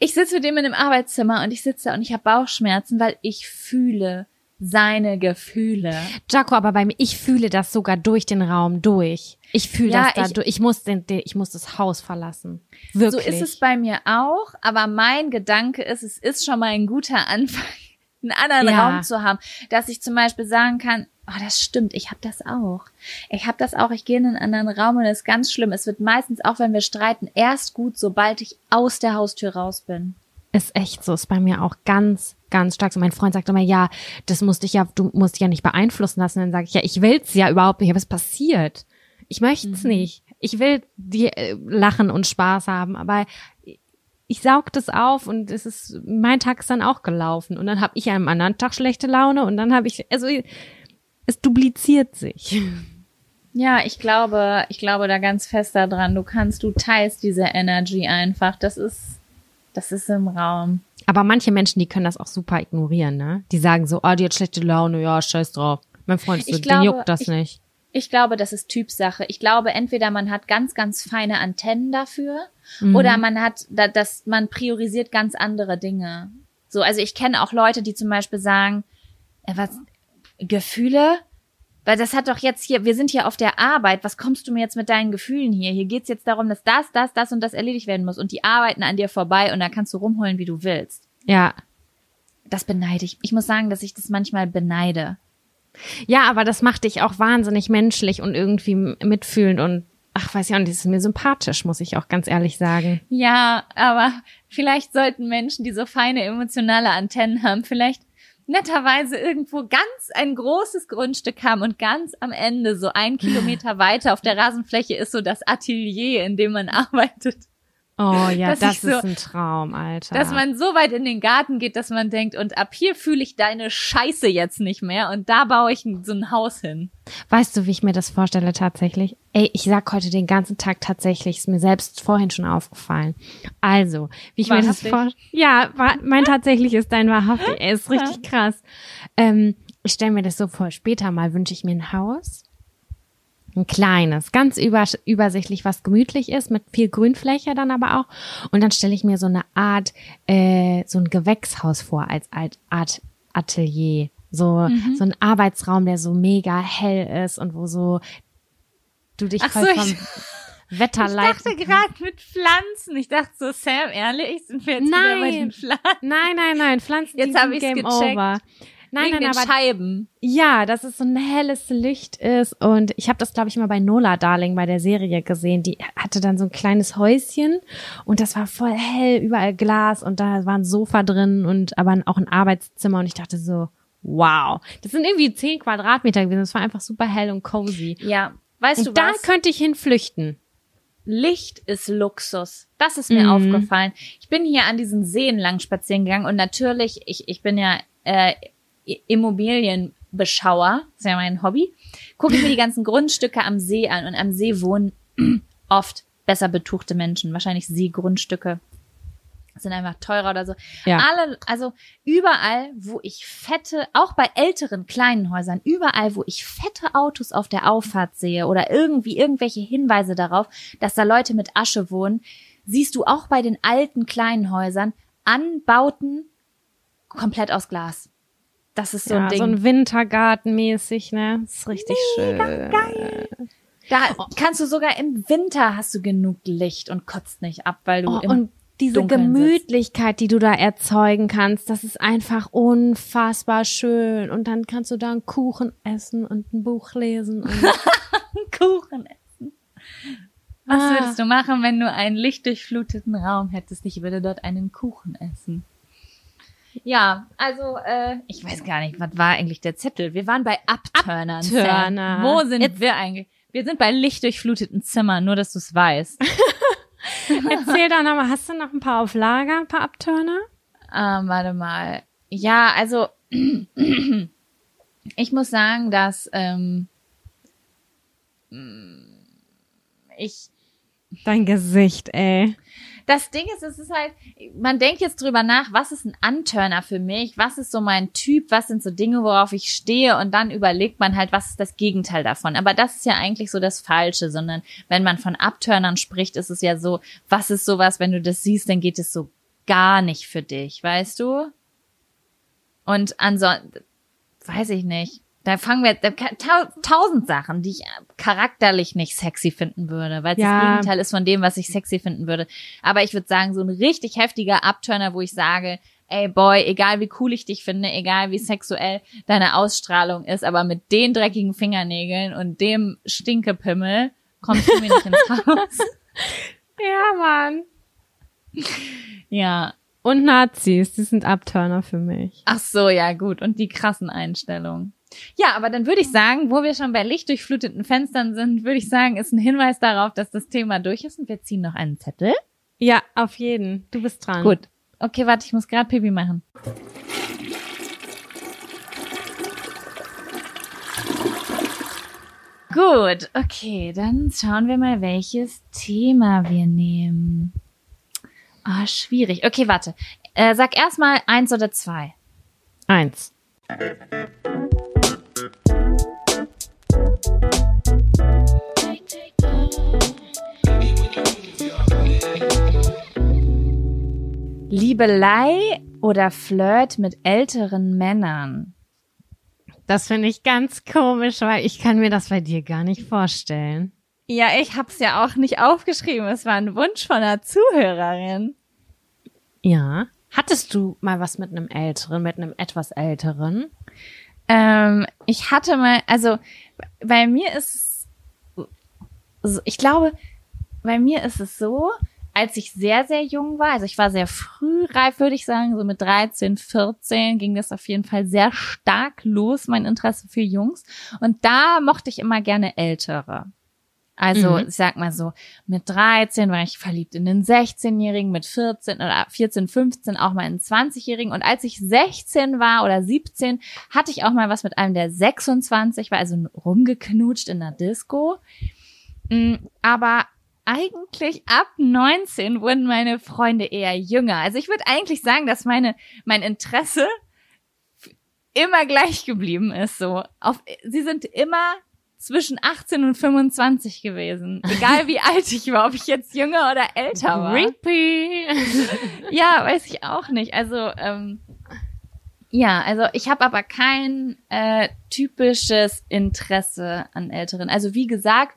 ich sitze mit ihm in einem Arbeitszimmer und ich sitze da und ich habe Bauchschmerzen, weil ich fühle seine Gefühle. Jaco, aber bei mir, ich fühle das sogar durch den Raum durch. Ich fühle ja, das da durch. Ich muss den, ich muss das Haus verlassen. Wirklich. So ist es bei mir auch, aber mein Gedanke ist, es ist schon mal ein guter Anfang, einen anderen ja. Raum zu haben, dass ich zum Beispiel sagen kann, Oh, das stimmt. Ich habe das auch. Ich habe das auch. Ich gehe in einen anderen Raum und es ist ganz schlimm. Es wird meistens, auch wenn wir streiten, erst gut, sobald ich aus der Haustür raus bin. Ist echt so. Ist bei mir auch ganz, ganz stark so. Mein Freund sagt immer, ja, das musst dich ja, du musst dich ja nicht beeinflussen lassen. Dann sage ich, ja, ich will's ja überhaupt nicht. Aber es passiert. Ich möchte's mhm. nicht. Ich will die äh, lachen und Spaß haben, aber ich saug das auf und es ist mein Tag ist dann auch gelaufen und dann habe ich am anderen Tag schlechte Laune und dann habe ich also es dupliziert sich. Ja, ich glaube, ich glaube da ganz fest daran. Du kannst, du teilst diese Energy einfach. Das ist, Das ist im Raum. Aber manche Menschen, die können das auch super ignorieren, ne? Die sagen so, oh, die hat schlechte Laune, ja, scheiß drauf. Mein Freund ist so, den juckt das ich- nicht. Ich glaube, das ist Typsache. Ich glaube, entweder man hat ganz, ganz feine Antennen dafür Mhm. oder man hat, da- dass man priorisiert ganz andere Dinge. So, also ich kenne auch Leute, die zum Beispiel sagen, äh, was, Gefühle? Weil das hat doch jetzt hier, wir sind hier auf der Arbeit, was kommst du mir jetzt mit deinen Gefühlen hier? Hier geht's jetzt darum, dass das, das, das und das erledigt werden muss und die arbeiten an dir vorbei und da kannst du rumholen, wie du willst. Ja. Das beneide ich. Ich muss sagen, dass ich das manchmal beneide. Ja, aber das macht dich auch wahnsinnig menschlich und irgendwie mitfühlend und ach, weiß auch nicht, das ist mir sympathisch, muss ich auch ganz ehrlich sagen. Ja, aber vielleicht sollten Menschen, die so feine emotionale Antennen haben, vielleicht netterweise irgendwo ganz ein großes Grundstück haben und ganz am Ende, so ein Kilometer weiter auf der Rasenfläche ist so das Atelier, in dem man arbeitet. Oh ja, Dass das so- ist ein Traum, Alter. Dass man so weit in den Garten geht, dass man denkt, und ab hier fühle ich deine Scheiße jetzt nicht mehr und da baue ich so ein Haus hin. Weißt du, wie ich mir das vorstelle tatsächlich? Ey, ich sag heute den ganzen Tag tatsächlich, ist mir selbst vorhin schon aufgefallen. Also, wie ich mir das Wahrhaftig? vorstelle. Ja, mein tatsächlich ist dein wahrhaftig. Ey, ist richtig krass. Ähm, ich stelle mir das so vor, später mal wünsche ich mir ein Haus. Ein kleines, ganz über, übersichtlich, was gemütlich ist, mit viel Grünfläche dann aber auch. Und dann stelle ich mir so eine Art, äh, so ein Gewächshaus vor als Art, Art Atelier. So, Mhm. so ein Arbeitsraum, der so mega hell ist und wo so du dich Ach voll so, vom ich- Wetter Ich dachte gerade mit Pflanzen. Ich dachte so, Sam, ehrlich, sind wir jetzt wieder bei Nein. den Pflanzen? Nein, nein, nein, Pflanzen Jetzt die hab sind ich's Game gecheckt. Over. Nein, Wegen nein, den aber Scheiben. ja, dass es so ein helles Licht ist und ich habe das glaube ich mal bei Nola Darling bei der Serie gesehen. Die hatte dann so ein kleines Häuschen und das war voll hell, überall Glas und da war ein Sofa drin und aber auch ein Arbeitszimmer und ich dachte so, wow, das sind irgendwie zehn Quadratmeter gewesen. Das war einfach super hell und cozy. Ja, weißt Und du da was? könnte ich hinflüchten. Licht ist Luxus. Das ist mir Mhm. aufgefallen. Ich bin hier an diesen Seen lang spazieren gegangen und natürlich, ich, ich bin ja äh, Immobilienbeschauer, ist ja mein Hobby, gucke ich mir die ganzen Grundstücke am See an und am See wohnen oft besser betuchte Menschen, wahrscheinlich Seegrundstücke sind einfach teurer oder so. Ja. Alle, also überall, wo ich fette, auch bei älteren kleinen Häusern, überall, wo ich fette Autos auf der Auffahrt sehe oder irgendwie irgendwelche Hinweise darauf, dass da Leute mit Asche wohnen, siehst du auch bei den alten kleinen Häusern Anbauten komplett aus Glas. Das ist so ja, ein Ding. so ein Wintergarten mäßig, ne? Das ist richtig schön. da kannst du sogar im Winter hast du genug Licht und kotzt nicht ab, weil du Oh, im und diese Dunkeln sitzt. Gemütlichkeit, die du da erzeugen kannst, das ist einfach unfassbar schön. Und dann kannst du da einen Kuchen essen und ein Buch lesen. Und Kuchen essen. Was Ah. würdest du machen, wenn du einen lichtdurchfluteten Raum hättest? Ich würde dort einen Kuchen essen. Ja, also äh, ich weiß gar nicht, was war eigentlich der Zettel? Wir waren bei Abturnern. Sam. Abturner. Wo sind wir eigentlich? Wir sind bei lichtdurchfluteten Zimmern, nur dass du es weißt. erzähl doch nochmal, hast du noch ein paar auf Lager, ein paar Abturner? Ähm, warte mal. Ja, also ich muss sagen, dass ähm, ich Dein Gesicht, ey. Das Ding ist, es ist halt, man denkt jetzt drüber nach, was ist ein Anturner für mich, was ist so mein Typ, was sind so Dinge, worauf ich stehe und dann überlegt man halt, was ist das Gegenteil davon. Aber das ist ja eigentlich so das Falsche, sondern wenn man von Abturnern spricht, ist es ja so, was ist sowas, wenn du das siehst, dann geht es so gar nicht für dich, weißt du? Und ansonsten, weiß ich nicht. Da fangen wir, da, tau, tausend Sachen, die ich charakterlich nicht sexy finden würde, weil es Ja. das Gegenteil ist von dem, was ich sexy finden würde. Aber ich würde sagen, so ein richtig heftiger Abturner, wo ich sage, ey Boy, egal wie cool ich dich finde, egal wie sexuell deine Ausstrahlung ist, aber mit den dreckigen Fingernägeln und dem Stinkepimmel kommst du mir nicht ins Haus. Ja, Mann. Ja. Und Nazis, die sind Abturner für mich. Ach so, ja gut. Und die krassen Einstellungen. Ja, aber dann würde ich sagen, wo wir schon bei lichtdurchfluteten Fenstern sind, würde ich sagen, ist ein Hinweis darauf, dass das Thema durch ist und wir ziehen noch einen Zettel. Ja, auf jeden. Du bist dran. Gut. Okay, warte, ich muss gerade Pipi machen. Gut, okay, dann schauen wir mal, welches Thema wir nehmen. Ah, schwierig. Okay, warte. Äh, sag erstmal eins oder zwei. Eins. Liebelei oder Flirt mit älteren Männern? Das finde ich ganz komisch, weil ich kann mir das bei dir gar nicht vorstellen. Ja, ich hab's ja auch nicht aufgeschrieben. Es war ein Wunsch von einer Zuhörerin. Ja. Hattest du mal was mit einem älteren, mit einem etwas älteren? Ähm, ich hatte mal, also bei mir ist es, ich glaube, bei mir ist es so, als ich sehr, sehr jung war, also ich war sehr früh reif, würde ich sagen, so mit 13, 14 ging das auf jeden Fall sehr stark los, mein Interesse für Jungs. Und da mochte ich immer gerne Ältere. Also, Mhm. ich sag mal so, mit 13 war ich verliebt in den 16-Jährigen, mit 14 oder 14, 15 auch mal in den 20-Jährigen. Und als ich 16 war oder 17, hatte ich auch mal was mit einem, der 26 war, also rumgeknutscht in der Disco. Mm, Aber eigentlich ab 19 wurden meine Freunde eher jünger. Also ich würde eigentlich sagen, dass meine, mein Interesse immer gleich geblieben ist, so. Auf, sie sind immer zwischen 18 und 25 gewesen. Egal wie alt ich war, ob ich jetzt jünger oder älter war. Creepy. Ja, weiß ich auch nicht. Also, ähm, ja, also ich habe aber kein äh, typisches Interesse an Älteren. Also wie gesagt,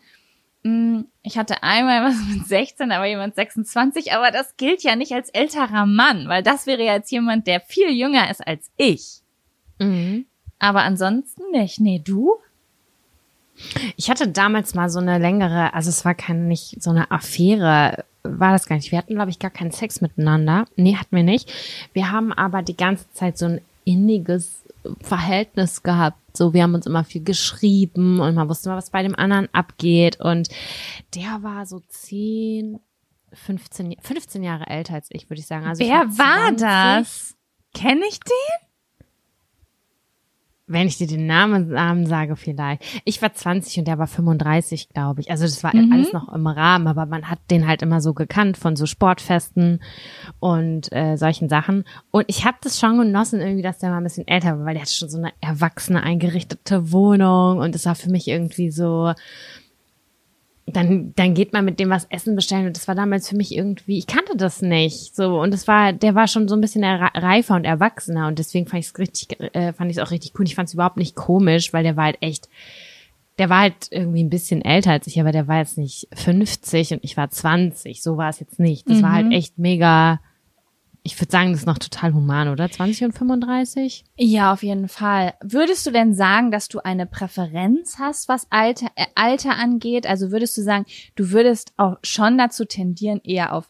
ich hatte einmal was mit 16, aber jemand 26, aber das gilt ja nicht als älterer Mann, weil das wäre ja jetzt jemand, der viel jünger ist als ich. Mhm. Aber ansonsten nicht. Nee, du? Ich hatte damals mal so eine längere, also es war keine, nicht so eine Affäre, war das gar nicht. Wir hatten, glaube ich, gar keinen Sex miteinander. Nee, hatten wir nicht. Wir haben aber die ganze Zeit so ein inniges Verhältnis gehabt. So, wir haben uns immer viel geschrieben und man wusste mal, was bei dem anderen abgeht. Und der war so 10, 15, 15 Jahre älter als ich, würde ich sagen. Also ich Wer war 20. das? Kenne ich den? Wenn ich dir den Namen, Namen sage, vielleicht. Ich war 20 und der war 35, glaube ich. Also das war Mhm. alles noch im Rahmen, aber man hat den halt immer so gekannt von so Sportfesten und äh, solchen Sachen. Und ich habe das schon genossen, irgendwie, dass der mal ein bisschen älter war, weil der hatte schon so eine erwachsene, eingerichtete Wohnung und es war für mich irgendwie so, dann, dann geht man mit dem was essen bestellen. Und das war damals für mich irgendwie, ich kannte das nicht, so und es war, der war schon so ein bisschen er- reifer und erwachsener. Und deswegen fand ich es richtig, äh, fand ich es auch richtig cool. Ich fand es überhaupt nicht komisch, weil der war halt echt, der war halt irgendwie ein bisschen älter als ich, aber der war jetzt nicht 50 und ich war 20, so war es jetzt nicht. Das war halt echt mega, ich würde sagen, das ist noch total human, oder? 20 und 35? Ja, auf jeden Fall. Würdest du denn sagen, dass du eine Präferenz hast, was Alter, äh, Alter angeht? Also würdest du sagen, du würdest auch schon dazu tendieren, eher auf,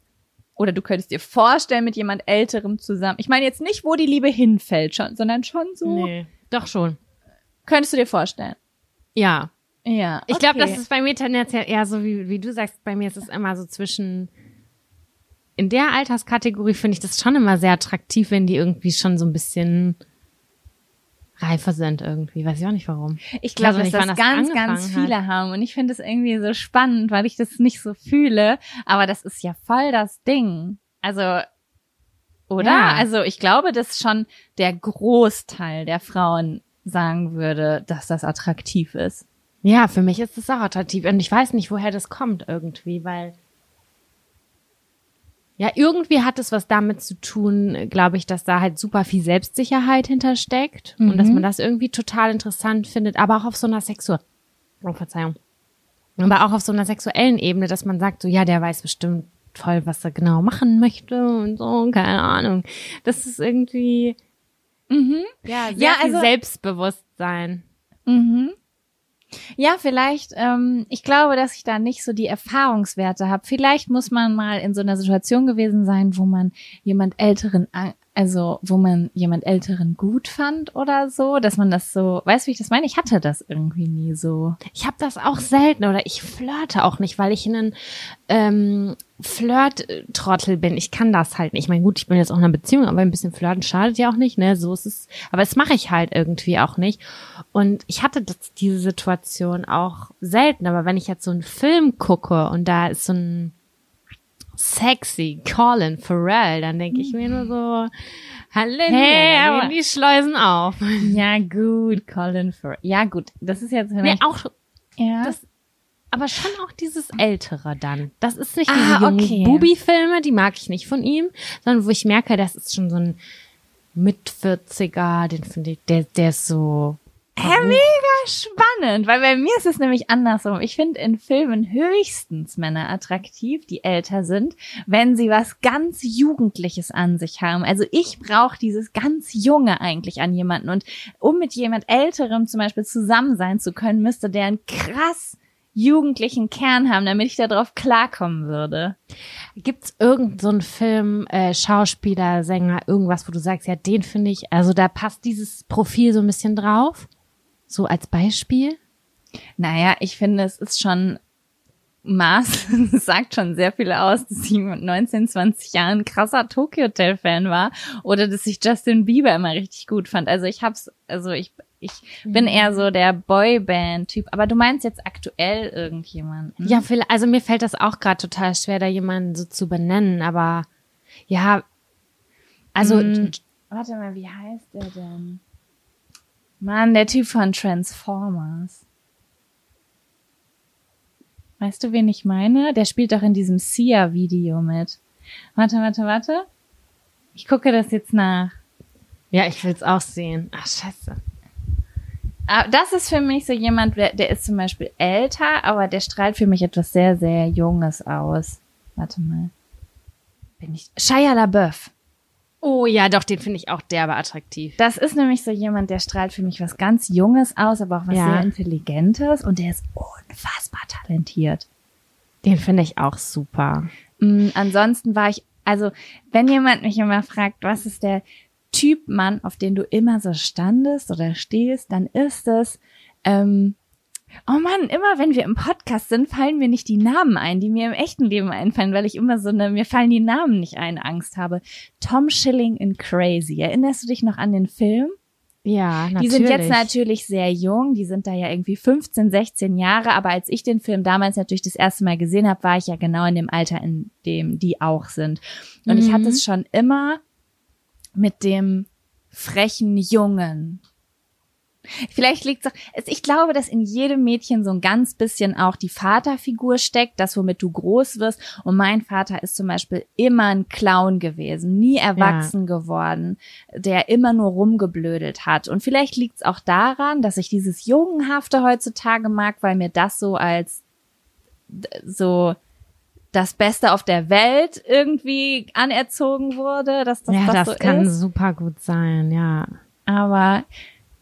oder du könntest dir vorstellen, mit jemand Älterem zusammen. Ich meine jetzt nicht, wo die Liebe hinfällt, schon, sondern schon so. Nee, doch schon. Könntest du dir vorstellen? Ja, Ja. Ich glaube, okay. das ist bei mir tendenziell eher so, wie, wie du sagst, bei mir ist es immer so zwischen, in der Alterskategorie finde ich das schon immer sehr attraktiv, wenn die irgendwie schon so ein bisschen reifer sind irgendwie. Weiß ich auch nicht warum. Ich glaube, dass das das ganz, ganz angefangen hat. viele haben. Und ich finde es irgendwie so spannend, weil ich das nicht so fühle. Aber das ist ja voll das Ding. Also, oder? Ja. Also, ich glaube, dass schon der Großteil der Frauen sagen würde, dass das attraktiv ist. Ja, für mich ist es auch attraktiv. Und ich weiß nicht, woher das kommt irgendwie, weil ja, irgendwie hat es was damit zu tun, glaube ich, dass da halt super viel Selbstsicherheit hintersteckt und dass man das irgendwie total interessant findet, aber auch auf so einer Sexu oh, Verzeihung. Aber auch auf so einer sexuellen Ebene, dass man sagt, so, ja, der weiß bestimmt voll, was er genau machen möchte und so, keine Ahnung. Das ist irgendwie, ja, sehr Ja, viel also- Selbstbewusstsein. Mhm. Ja, vielleicht, ähm, ich glaube, dass ich da nicht so die Erfahrungswerte habe. Vielleicht muss man mal in so einer Situation gewesen sein, wo man jemand Älteren, also wo man jemand Älteren gut fand oder so, dass man das so, weißt du, wie ich das meine? Ich hatte das irgendwie nie so. Ich habe das auch selten oder ich flirte auch nicht, weil ich ein ähm, Flirt-Trottel bin. Ich kann das halt nicht. Ich meine, gut, ich bin jetzt auch in einer Beziehung, aber ein bisschen flirten schadet ja auch nicht, ne? So ist es. Aber das mache ich halt irgendwie auch nicht. Und ich hatte das, diese Situation auch selten. Aber wenn ich jetzt so einen Film gucke und da ist so ein sexy, Colin Farrell, dann denke ich mir nur so, Halleluja, Hey, aber- die Schleusen auf. Ja, gut, Colin Farrell. Ja, gut, das ist jetzt Nee, auch, ja. das, aber schon auch dieses Ältere dann. Das ist nicht Ah, diese jungen okay. Bubi-Filme, die mag ich nicht von ihm, sondern wo ich merke, das ist schon so ein mit 40er, den finde ich, der, der ist so, Ja, mega spannend, weil bei mir ist es nämlich andersrum. Ich finde in Filmen höchstens Männer attraktiv, die älter sind, wenn sie was ganz Jugendliches an sich haben. Also ich brauche dieses ganz Junge eigentlich an jemanden. Und um mit jemand Älterem zum Beispiel zusammen sein zu können, müsste der einen krass jugendlichen Kern haben, damit ich darauf klarkommen würde. Gibt's irgendeinen so einen Film, äh, Schauspieler, Sänger, irgendwas, wo du sagst, ja, den finde ich, also da passt dieses Profil so ein bisschen drauf? So als Beispiel? Naja, ich finde, es ist schon Maß, es sagt schon sehr viel aus, dass ich mit 19, 20 Jahren ein krasser Tokyo Hotel Fan war oder dass ich Justin Bieber immer richtig gut fand. Also ich hab's, also ich, ich bin eher so der Boyband-Typ. Aber du meinst jetzt aktuell irgendjemanden? Ja, also mir fällt das auch gerade total schwer, da jemanden so zu benennen, aber ja, also Mm, Warte mal, wie heißt der denn? Mann, der Typ von Transformers. Weißt du, wen ich meine? Der spielt doch in diesem Sia-Video mit. Warte, warte, warte. Ich gucke das jetzt nach. ja, ich will's auch sehen. Ach, scheiße. Ah, Das ist für mich so jemand, der, ist zum Beispiel älter, aber der strahlt für mich etwas sehr, sehr Junges aus. Warte mal. Bin ich. Shia LaBeouf. Oh ja, doch, den finde ich auch derbe attraktiv. Das ist nämlich so jemand, der strahlt für mich was ganz Junges aus, aber auch was Ja. sehr Intelligentes und der ist unfassbar talentiert. Den finde ich auch super. Mm, ansonsten war ich, also wenn jemand mich immer fragt, was ist der Typ Mann, auf den du immer so standest oder stehst, dann ist es, ähm, oh Mann, immer wenn wir im Podcast sind, fallen mir nicht die Namen ein, die mir im echten Leben einfallen, weil ich immer so eine, mir fallen die Namen nicht ein, Angst habe. Tom Schilling in Crazy. Erinnerst du dich noch an den Film? Ja, natürlich. Die sind jetzt natürlich sehr jung, die sind da ja irgendwie 15, 16 Jahre, aber als ich den Film damals natürlich das erste Mal gesehen habe, war ich ja genau in dem Alter, in dem die auch sind. Und ich hatte es schon immer mit dem frechen Jungen. Vielleicht liegt es auch, ich glaube, dass in jedem Mädchen so ein ganz bisschen auch die Vaterfigur steckt, das, womit du groß wirst. Und mein Vater ist zum Beispiel immer ein Clown gewesen, nie erwachsen geworden, der immer nur rumgeblödelt hat. Und vielleicht liegt es auch daran, dass ich dieses Jungenhafte heutzutage mag, weil mir das so als so das Beste auf der Welt irgendwie anerzogen wurde, dass das, ja, das so kann ist. super gut sein, ja. Aber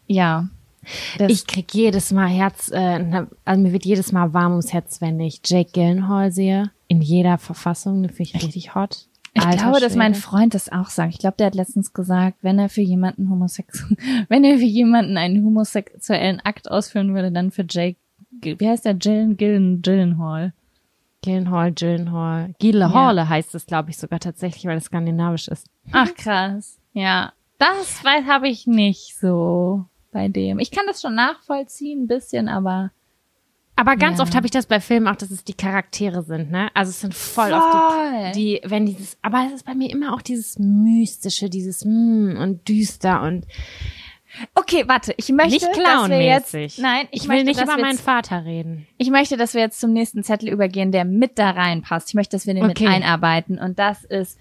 ja. Das, Ich krieg jedes Mal Herz, äh, also mir wird jedes Mal warm ums Herz, wenn ich Jake Gyllenhaal sehe. In jeder Verfassung, den finde ich richtig hot. ich Alter glaube, dass mein Schwede. Freund das auch sagt. Ich glaube, der hat letztens gesagt, wenn er für jemanden homosex, wenn er für jemanden einen homosexuellen Akt ausführen würde, dann für Jake, wie heißt der, Gillen, Gillen, Gyllenhaal. Gyllenhaal, Gyllenhaal. Gyllenhaal heißt es, glaube ich, sogar tatsächlich, weil es skandinavisch ist. Ach krass. Ja, das weiß habe ich nicht so bei dem. Ich kann das schon nachvollziehen, ein bisschen, aber Aber ganz Ja. oft habe ich das bei Filmen auch, dass es die Charaktere sind, ne? Also es sind voll, Voll. oft die, die, wenn dieses, aber es ist bei mir immer auch dieses Mystische, dieses mm und düster und okay, warte, ich möchte, nicht dass wir jetzt, clownmäßig. nein, ich, ich, will möchte, nicht dass über meinen Vater reden. ich möchte, dass wir jetzt zum nächsten Zettel übergehen, der mit da reinpasst. Ich möchte, dass wir den Okay. mit einarbeiten und das ist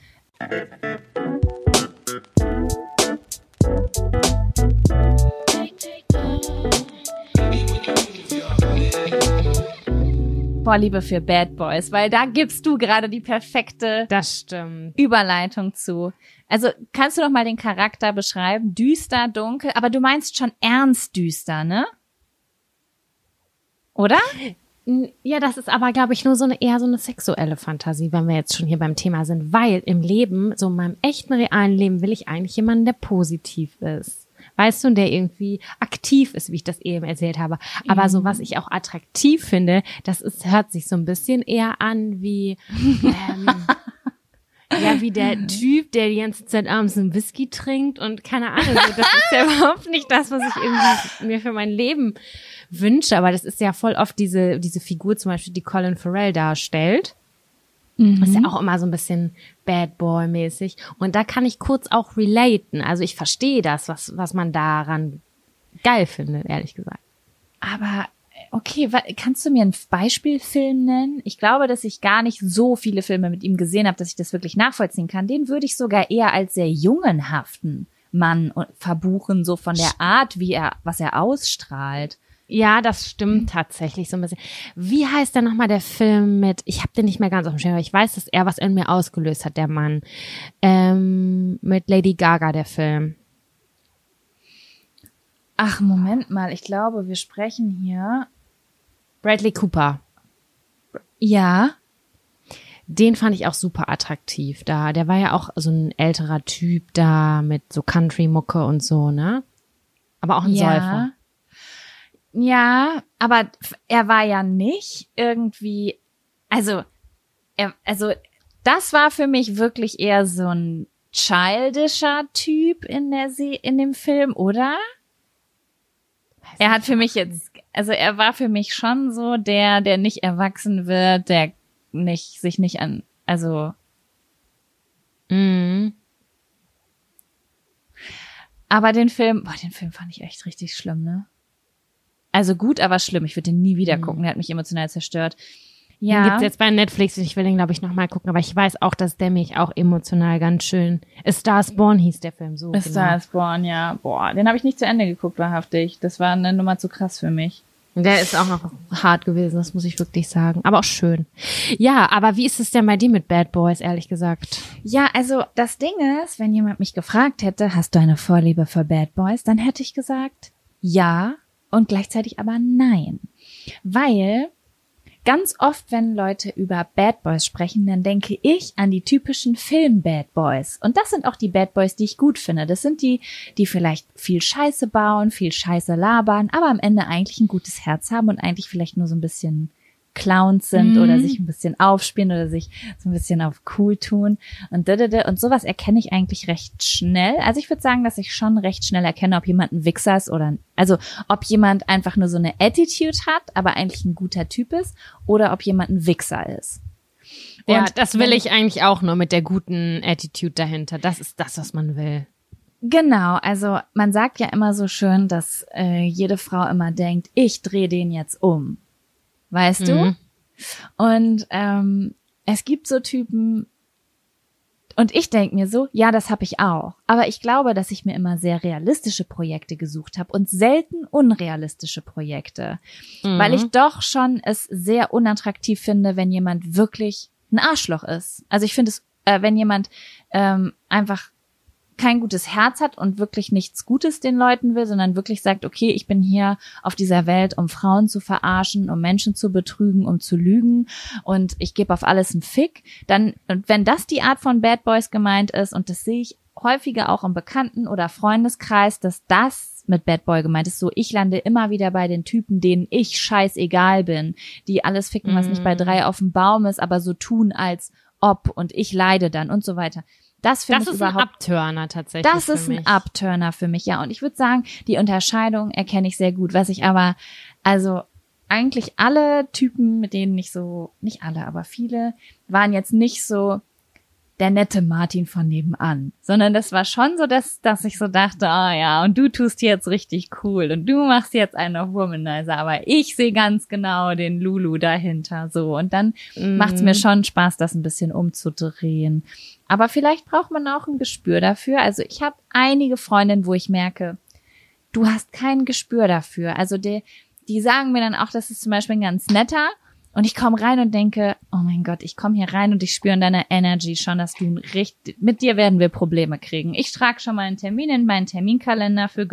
Vorliebe für Bad Boys, weil da gibst du gerade die perfekte Das stimmt. Überleitung zu. Also kannst du doch mal den Charakter beschreiben? Düster, dunkel, aber du meinst schon ernst düster, ne? Oder? Ja, das ist aber, glaube ich, nur so eine eher so eine sexuelle Fantasie, wenn wir jetzt schon hier beim Thema sind. Weil im Leben, so in meinem echten realen Leben, will ich eigentlich jemanden, der positiv ist. Weißt du, und der irgendwie aktiv ist, wie ich das eben erzählt habe. Aber so, was ich auch attraktiv finde, das ist, hört sich so ein bisschen eher an wie, ähm, ja, wie der Typ, der die ganze Zeit abends einen Whisky trinkt und keine Ahnung, so, das ist ja überhaupt nicht das, was ich irgendwie mir für mein Leben wünsche, aber das ist ja voll oft diese, diese Figur zum Beispiel, die Colin Farrell darstellt. Das ist ja auch immer so ein bisschen Bad Boy mäßig. Und da kann ich kurz auch relaten. Also ich verstehe das, was, was man daran geil findet, ehrlich gesagt. Aber okay, kannst du mir einen Beispielfilm nennen? Ich glaube, dass ich gar nicht so viele Filme mit ihm gesehen habe, dass ich das wirklich nachvollziehen kann. Den würde ich sogar eher als sehr jungenhaften Mann verbuchen, so von der Art, wie er, was er ausstrahlt. Ja, das stimmt tatsächlich so ein bisschen. Wie heißt denn nochmal der Film mit, ich habe den nicht mehr ganz auf dem Schirm, aber ich weiß, dass er was in mir ausgelöst hat, der Mann. Ähm, mit Lady Gaga, der Film. Ach, Moment mal, ich glaube, wir sprechen hier. Bradley Cooper. Ja, Den fand ich auch super attraktiv da. Der war ja auch so ein älterer Typ da mit so Country-Mucke und so, ne? Aber auch ein ja. Säufer. Ja, aber er war ja nicht irgendwie, also, er, also, das war für mich wirklich eher so ein childischer Typ in der Se in dem Film, oder? Er hat für mich jetzt, also er war für mich schon so der, der nicht erwachsen wird, der nicht, sich nicht an, also, Mhm. aber den Film, boah, den Film fand ich echt richtig schlimm, ne? Also gut, aber schlimm. Ich würde den nie wieder gucken. Der hat mich emotional zerstört. Den Ja. gibt's jetzt bei Netflix und ich will den, glaube ich, nochmal gucken. Aber ich weiß auch, dass der mich auch emotional ganz schön. A Stars Born hieß der Film so. A Star is Born, ja. Boah, den habe ich nicht zu Ende geguckt, wahrhaftig. Das war eine Nummer zu krass für mich. genau. Der ist auch noch hart gewesen, das muss ich wirklich sagen. Aber auch schön. Ja, aber wie ist es denn bei dir mit Bad Boys, ehrlich gesagt? Ja, also das Ding ist, wenn jemand mich gefragt hätte, hast du eine Vorliebe für Bad Boys, dann hätte ich gesagt, ja und gleichzeitig aber nein. Weil ganz oft, wenn Leute über Bad Boys sprechen, dann denke ich an die typischen Film-Bad Boys. Und das sind auch die Bad Boys, die ich gut finde. Das sind die, die vielleicht viel Scheiße bauen, viel Scheiße labern, aber am Ende eigentlich ein gutes Herz haben und eigentlich vielleicht nur so ein bisschen Clowns sind oder sich ein bisschen aufspielen oder sich so ein bisschen auf cool tun und da, da, da. und sowas erkenne ich eigentlich recht schnell. Also ich würde sagen, dass ich schon recht schnell erkenne, ob jemand ein Wichser ist oder also ob jemand einfach nur so eine Attitude hat, aber eigentlich ein guter Typ ist oder ob jemand ein Wichser ist. Ja, Und das will ich eigentlich auch nur mit der guten Attitude dahinter. Das ist das, was man will. Genau, also man sagt ja immer so schön, dass äh, jede Frau immer denkt, ich drehe den jetzt um. Weißt du? Mhm. Und ähm, es gibt so Typen, und ich denk mir so, ja, das habe ich auch. Aber ich glaube, dass ich mir immer sehr realistische Projekte gesucht habe und selten unrealistische Projekte. Weil ich doch schon es sehr unattraktiv finde, wenn jemand wirklich ein Arschloch ist. Also ich finde es, äh, wenn jemand ähm, einfach kein gutes Herz hat und wirklich nichts Gutes den Leuten will, sondern wirklich sagt, okay, ich bin hier auf dieser Welt, um Frauen zu verarschen, um Menschen zu betrügen, um zu lügen und ich gebe auf alles einen Fick, dann, und wenn das die Art von Bad Boys gemeint ist, und das sehe ich häufiger auch im Bekannten- oder Freundeskreis, dass das mit Bad Boy gemeint ist, so ich lande immer wieder bei den Typen, denen ich scheißegal bin, die alles ficken, was nicht bei drei auf dem Baum ist, aber so tun als ob und ich leide dann und so weiter. Das finde Das ist ein Abturner tatsächlich. das für ist ein mich. Upturner für mich, ja. Und ich würde sagen, die Unterscheidung erkenne ich sehr gut. Was ich aber, also eigentlich alle Typen, mit denen ich so, nicht alle, aber viele, waren jetzt nicht so der nette Martin von nebenan, sondern das war schon so, dass, dass ich so dachte, ah ja, und du tust jetzt richtig cool und du machst jetzt einen auf Womanizer, aber ich sehe ganz genau den Lulu dahinter, so. Und dann macht's mir schon Spaß, das ein bisschen umzudrehen. Aber vielleicht braucht man auch ein Gespür dafür. Also ich habe einige Freundinnen, wo ich merke, du hast kein Gespür dafür. Also die, die sagen mir dann auch, das ist zum Beispiel ein ganz netter. Und ich komme rein und denke, oh mein Gott, ich komme hier rein und ich spüre in deiner Energy schon, dass du richtig, mit dir werden wir Probleme kriegen. Ich trage schon mal einen Termin in meinen Terminkalender für,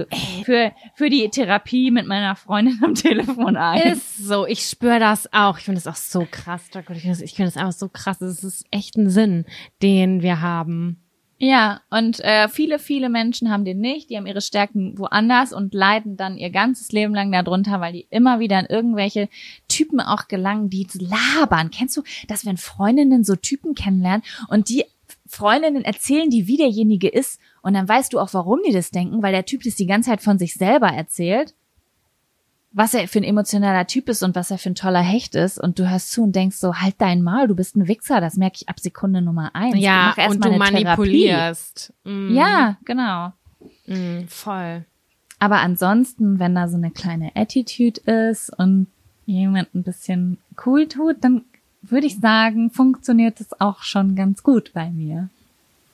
für, für die Therapie mit meiner Freundin am Telefon ein. Ist so, ich spüre das auch. Ich finde das auch so krass. Ich finde das, ich finde das einfach so krass. Es ist echt ein Sinn, den wir haben. Ja, und äh, viele, viele Menschen haben den nicht. Die haben ihre Stärken woanders und leiden dann ihr ganzes Leben lang darunter, weil die immer wieder in irgendwelche Typen auch gelangen, die labern. Kennst du, dass wenn Freundinnen so Typen kennenlernen und die Freundinnen erzählen, die wie derjenige ist und dann weißt du auch, warum die das denken, weil der Typ das die ganze Zeit von sich selber erzählt. Was er für ein emotionaler Typ ist und was er für ein toller Hecht ist und du hörst zu und denkst so, halt dein Maul, du bist ein Wichser, das merke ich ab Sekunde Nummer eins. Ja, und mal du manipulierst. Mm, Ja, genau. mm, voll. Aber ansonsten, wenn da so eine kleine Attitude ist und jemand ein bisschen cool tut, dann würde ich sagen, funktioniert es auch schon ganz gut bei mir.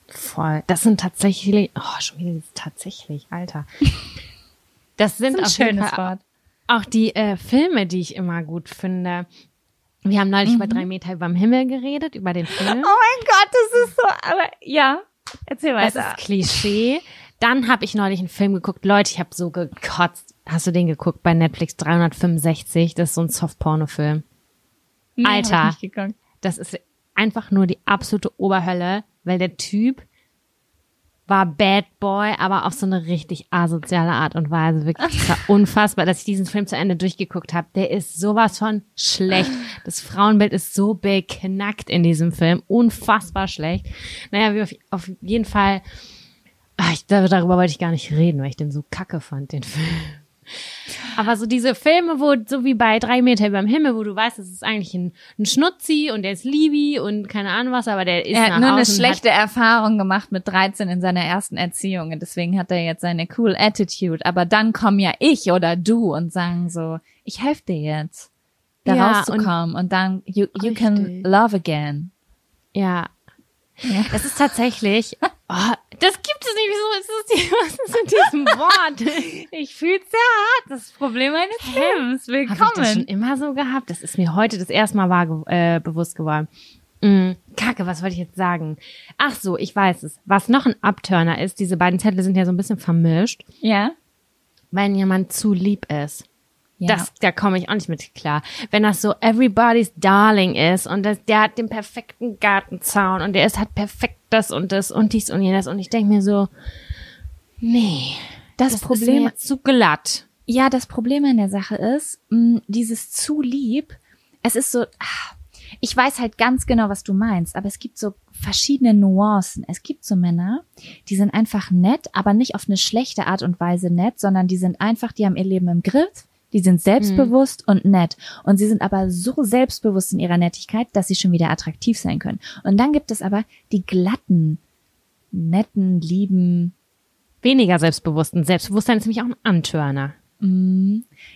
Voll. Das sind tatsächlich, oh, schon wieder tatsächlich, Alter. Das sind Das ist ein schönes Fall Wort. Auch die äh, Filme, die ich immer gut finde. Wir haben neulich über drei Meter überm Himmel geredet, über den Film. Mhm. Oh mein Gott, das ist so, aber ja, erzähl Das weiter. ist Klischee. Dann habe ich neulich einen Film geguckt. Leute, ich habe so gekotzt. Hast du den geguckt bei Netflix 365? Das ist so ein Softporno-Film. Nee, Alter. Das ist einfach nur die absolute Oberhölle, weil der Typ war Bad Boy, aber auf so eine richtig asoziale Art und Weise. Wirklich, es war unfassbar, dass ich diesen Film zu Ende durchgeguckt habe. Der ist sowas von schlecht. Das Frauenbild ist so beknackt in diesem Film. Unfassbar schlecht. Naja, wie auf, auf jeden Fall, ich, darüber wollte ich gar nicht reden, weil ich den so kacke fand, den Film. Aber so diese Filme, wo, so wie bei drei Meter überm Himmel, wo du weißt, das ist eigentlich ein, ein Schnutzi und der ist Libi und keine Ahnung was, aber der ist Er hat nur eine schlechte Erfahrung gemacht mit 13 in seiner ersten Erziehung und deswegen hat er jetzt seine cool Attitude. Aber dann kommen ja ich oder du und sagen so, ich helfe dir jetzt, da Ja, rauszukommen und, dann you, you can love again. Hat. Ja. Das ist tatsächlich, oh, das gibt es nicht. Wieso ist das die, was ist mit diesem Wort? Ich fühl's sehr hart, das Problem meines Lebens. Habe ich das schon Willkommen. immer so gehabt? Das ist mir heute das erste Mal wahr, äh, bewusst geworden. Mm, Kacke, was wollte ich jetzt sagen? Ach so, ich weiß es. Was noch ein Abturner ist, diese beiden Zettel sind ja so ein bisschen vermischt, Ja? wenn jemand zu lieb ist. Ja. Das, da komme ich auch nicht mit klar. Wenn das so everybody's darling ist und das, der hat den perfekten Gartenzaun und der ist hat perfekt das und das und dies und jenes und ich denke mir so, nee, das, das Problem, ist zu glatt. Ja, das Problem an der Sache ist, mh, dieses zu lieb, es ist so, ah, ich weiß halt ganz genau, was du meinst, aber es gibt so verschiedene Nuancen. Es gibt so Männer, die sind einfach nett, aber nicht auf eine schlechte Art und Weise nett, sondern die sind einfach, die haben ihr Leben im Griff, die sind selbstbewusst und nett. Und sie sind aber so selbstbewusst in ihrer Nettigkeit, dass sie schon wieder attraktiv sein können. Und dann gibt es aber die glatten, netten, lieben, Weniger selbstbewussten. Selbstbewusstsein ist nämlich auch ein Antörner.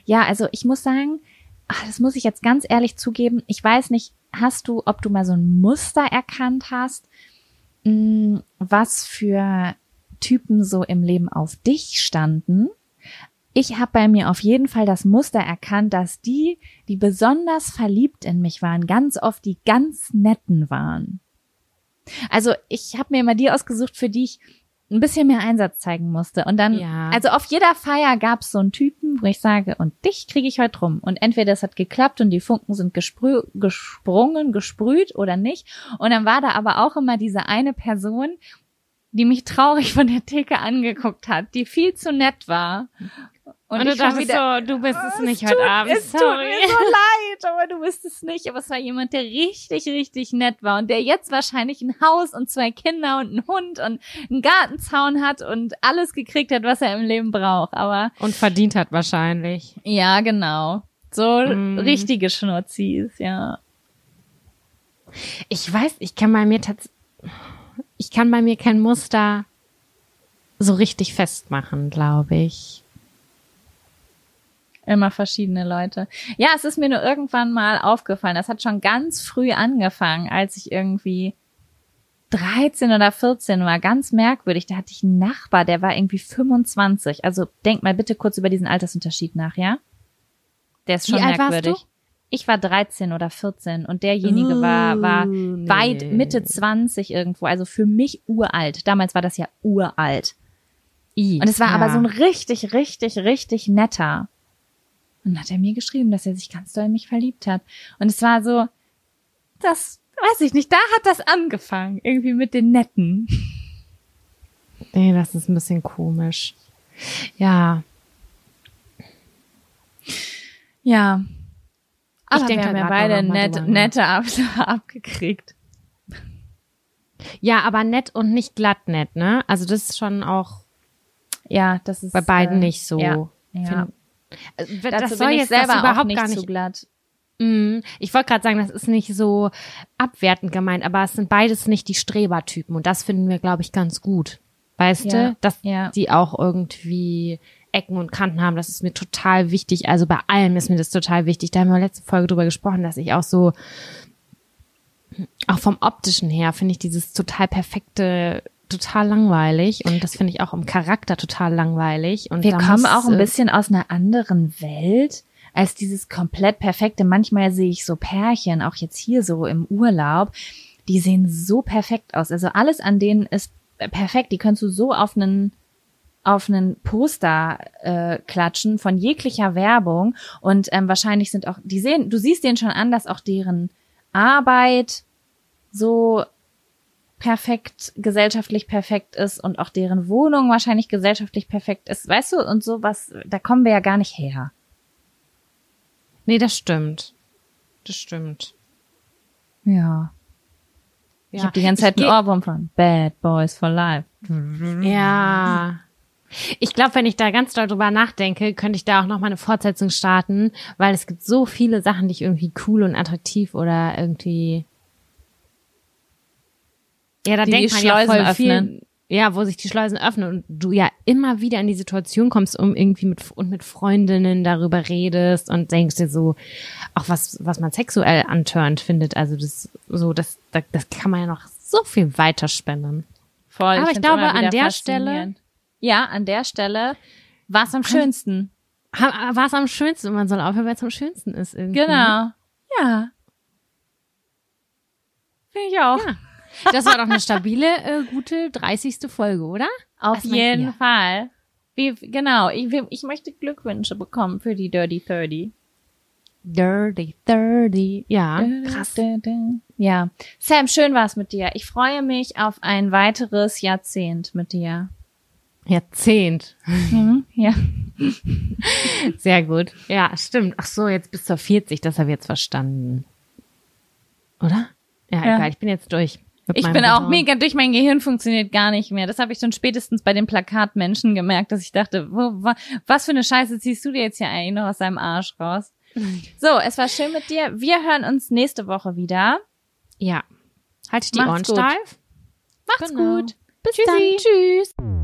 Ja, also ich muss sagen, ach, das muss ich jetzt ganz ehrlich zugeben. Ich weiß nicht, hast du, ob du mal so ein Muster erkannt hast, mh, was für Typen so im Leben auf dich standen? Ich habe bei mir auf jeden Fall das Muster erkannt, dass die, die besonders verliebt in mich waren, ganz oft die ganz netten waren. Also ich habe mir immer die ausgesucht, für die ich ein bisschen mehr Einsatz zeigen musste. Und dann, Ja. also auf jeder Feier gab es so einen Typen, wo ich sage, und dich kriege ich heute rum. Und entweder es hat geklappt und die Funken sind gesprü gesprungen, gesprüht oder nicht. Und dann war da aber auch immer diese eine Person, die mich traurig von der Theke angeguckt hat, die viel zu nett war. Und, ich du dachtest wieder- so, du bist es Es nicht tut- heute Abend. Es tut Sorry. mir so leid, aber du bist es nicht. Aber es war jemand, der richtig, richtig nett war und der jetzt wahrscheinlich ein Haus und zwei Kinder und einen Hund und einen Gartenzaun hat und alles gekriegt hat, was er im Leben braucht. Aber Und verdient hat wahrscheinlich. ja, genau. So Mm. richtige Schnurzis, ja. Ich weiß, ich kann bei mir tats ich kann bei mir kein Muster so richtig festmachen, glaube ich. Immer verschiedene Leute. Ja, es ist mir nur irgendwann mal aufgefallen. Das hat schon ganz früh angefangen, als ich irgendwie 13 oder 14 war. Ganz merkwürdig. Da hatte ich einen Nachbar, der war irgendwie 25. Also denk mal bitte kurz über diesen Altersunterschied nach, ja? Der ist schon Wie alt warst merkwürdig. du? Ich war 13 oder 14 und derjenige war, war nee. weit Mitte 20 irgendwo. Also für mich uralt. Damals war das ja uralt. Und es war ja. aber so ein richtig, richtig, richtig netter. Und dann hat er mir geschrieben, dass er sich ganz doll in mich verliebt hat. Und es war so, das weiß ich nicht, da hat das angefangen. Irgendwie mit den Netten. Nee, das ist ein bisschen komisch. Ja. Ja. Aber denke wir haben da ja beide noch mal net, drüber nach. nette ab abgekriegt. Ja, aber nett und nicht glatt nett, ne? Also das ist schon auch Ja, das ist bei beiden äh, nicht so. Ja, ja. Dazu das bin soll jetzt selber überhaupt nicht, gar nicht zu glatt. Mm, Ich wollte gerade sagen, das ist nicht so abwertend gemeint, aber es sind beides nicht die Strebertypen und das finden wir, glaube ich, ganz gut. Weißt Ja, du, dass ja. die auch irgendwie Ecken und Kanten haben, das ist mir total wichtig. Also bei allem ist mir das total wichtig. Da haben wir letzte Folge drüber gesprochen, dass ich auch so, auch vom optischen her, finde ich dieses total perfekte total langweilig und das finde ich auch im Charakter total langweilig. Und Wir kommen auch ein äh, bisschen aus einer anderen Welt als dieses komplett perfekte. Manchmal sehe ich so Pärchen, auch jetzt hier so im Urlaub, die sehen so perfekt aus. Also alles an denen ist perfekt. Die kannst du so auf einen auf einen Poster äh, klatschen von jeglicher Werbung und ähm, wahrscheinlich sind auch die sehen, du siehst denen schon an, dass auch deren Arbeit so perfekt, gesellschaftlich perfekt ist und auch deren Wohnung wahrscheinlich gesellschaftlich perfekt ist, weißt du, und sowas, da kommen wir ja gar nicht her. Nee, das stimmt. Das stimmt. Ja. Ich Ja. habe die ganze Zeit Ich einen Ohrwurm von Bad Boys for Life. Ja. Ich glaube, wenn ich da ganz doll drüber nachdenke, könnte ich da auch noch mal eine Fortsetzung starten, weil es gibt so viele Sachen, die ich irgendwie cool und attraktiv oder irgendwie ja, da Die denkt die man ja Schleusen voll öffnen. viel, ja, wo sich die Schleusen öffnen und du ja immer wieder in die Situation kommst, um irgendwie mit und mit Freundinnen darüber redest und denkst dir so, auch was was man sexuell antörnt findet, also das so das das, kann man ja noch so viel weiterspinnen. Voll. Aber ich find's glaube, an der faszinierend. Ja, an der Stelle war es am schönsten. War es am schönsten und man soll aufhören, weil es am schönsten ist irgendwie. Genau. Ja. Finde ich auch. Ja. Das war doch eine stabile, äh, gute 30. Folge, oder? Auf Was jeden? Fall. Wie, genau, ich, ich möchte Glückwünsche bekommen für die Dirty 30. Dirty 30. Ja, krass. Ja. Sam, schön war's mit dir. Ich freue mich auf ein weiteres Jahrzehnt mit dir. Jahrzehnt. Mhm, ja. Sehr gut. Ja, stimmt. Ach so, jetzt bis zur 40, das habe ich jetzt verstanden. Oder? Ja, Ja. egal, ich bin jetzt durch. Ich bin auch Bedauern. mega durch, mein Gehirn funktioniert gar nicht mehr. Das habe ich schon spätestens bei den Plakatmenschen gemerkt, dass ich dachte, wo, wa, was für eine Scheiße ziehst du dir jetzt hier eigentlich noch aus deinem Arsch raus? So, es war schön mit dir. Wir hören uns nächste Woche wieder. Ja. Halt die Macht's Ohren gut. steif. Macht's Genau. gut. Bis Tschüssi. dann. Tschüss.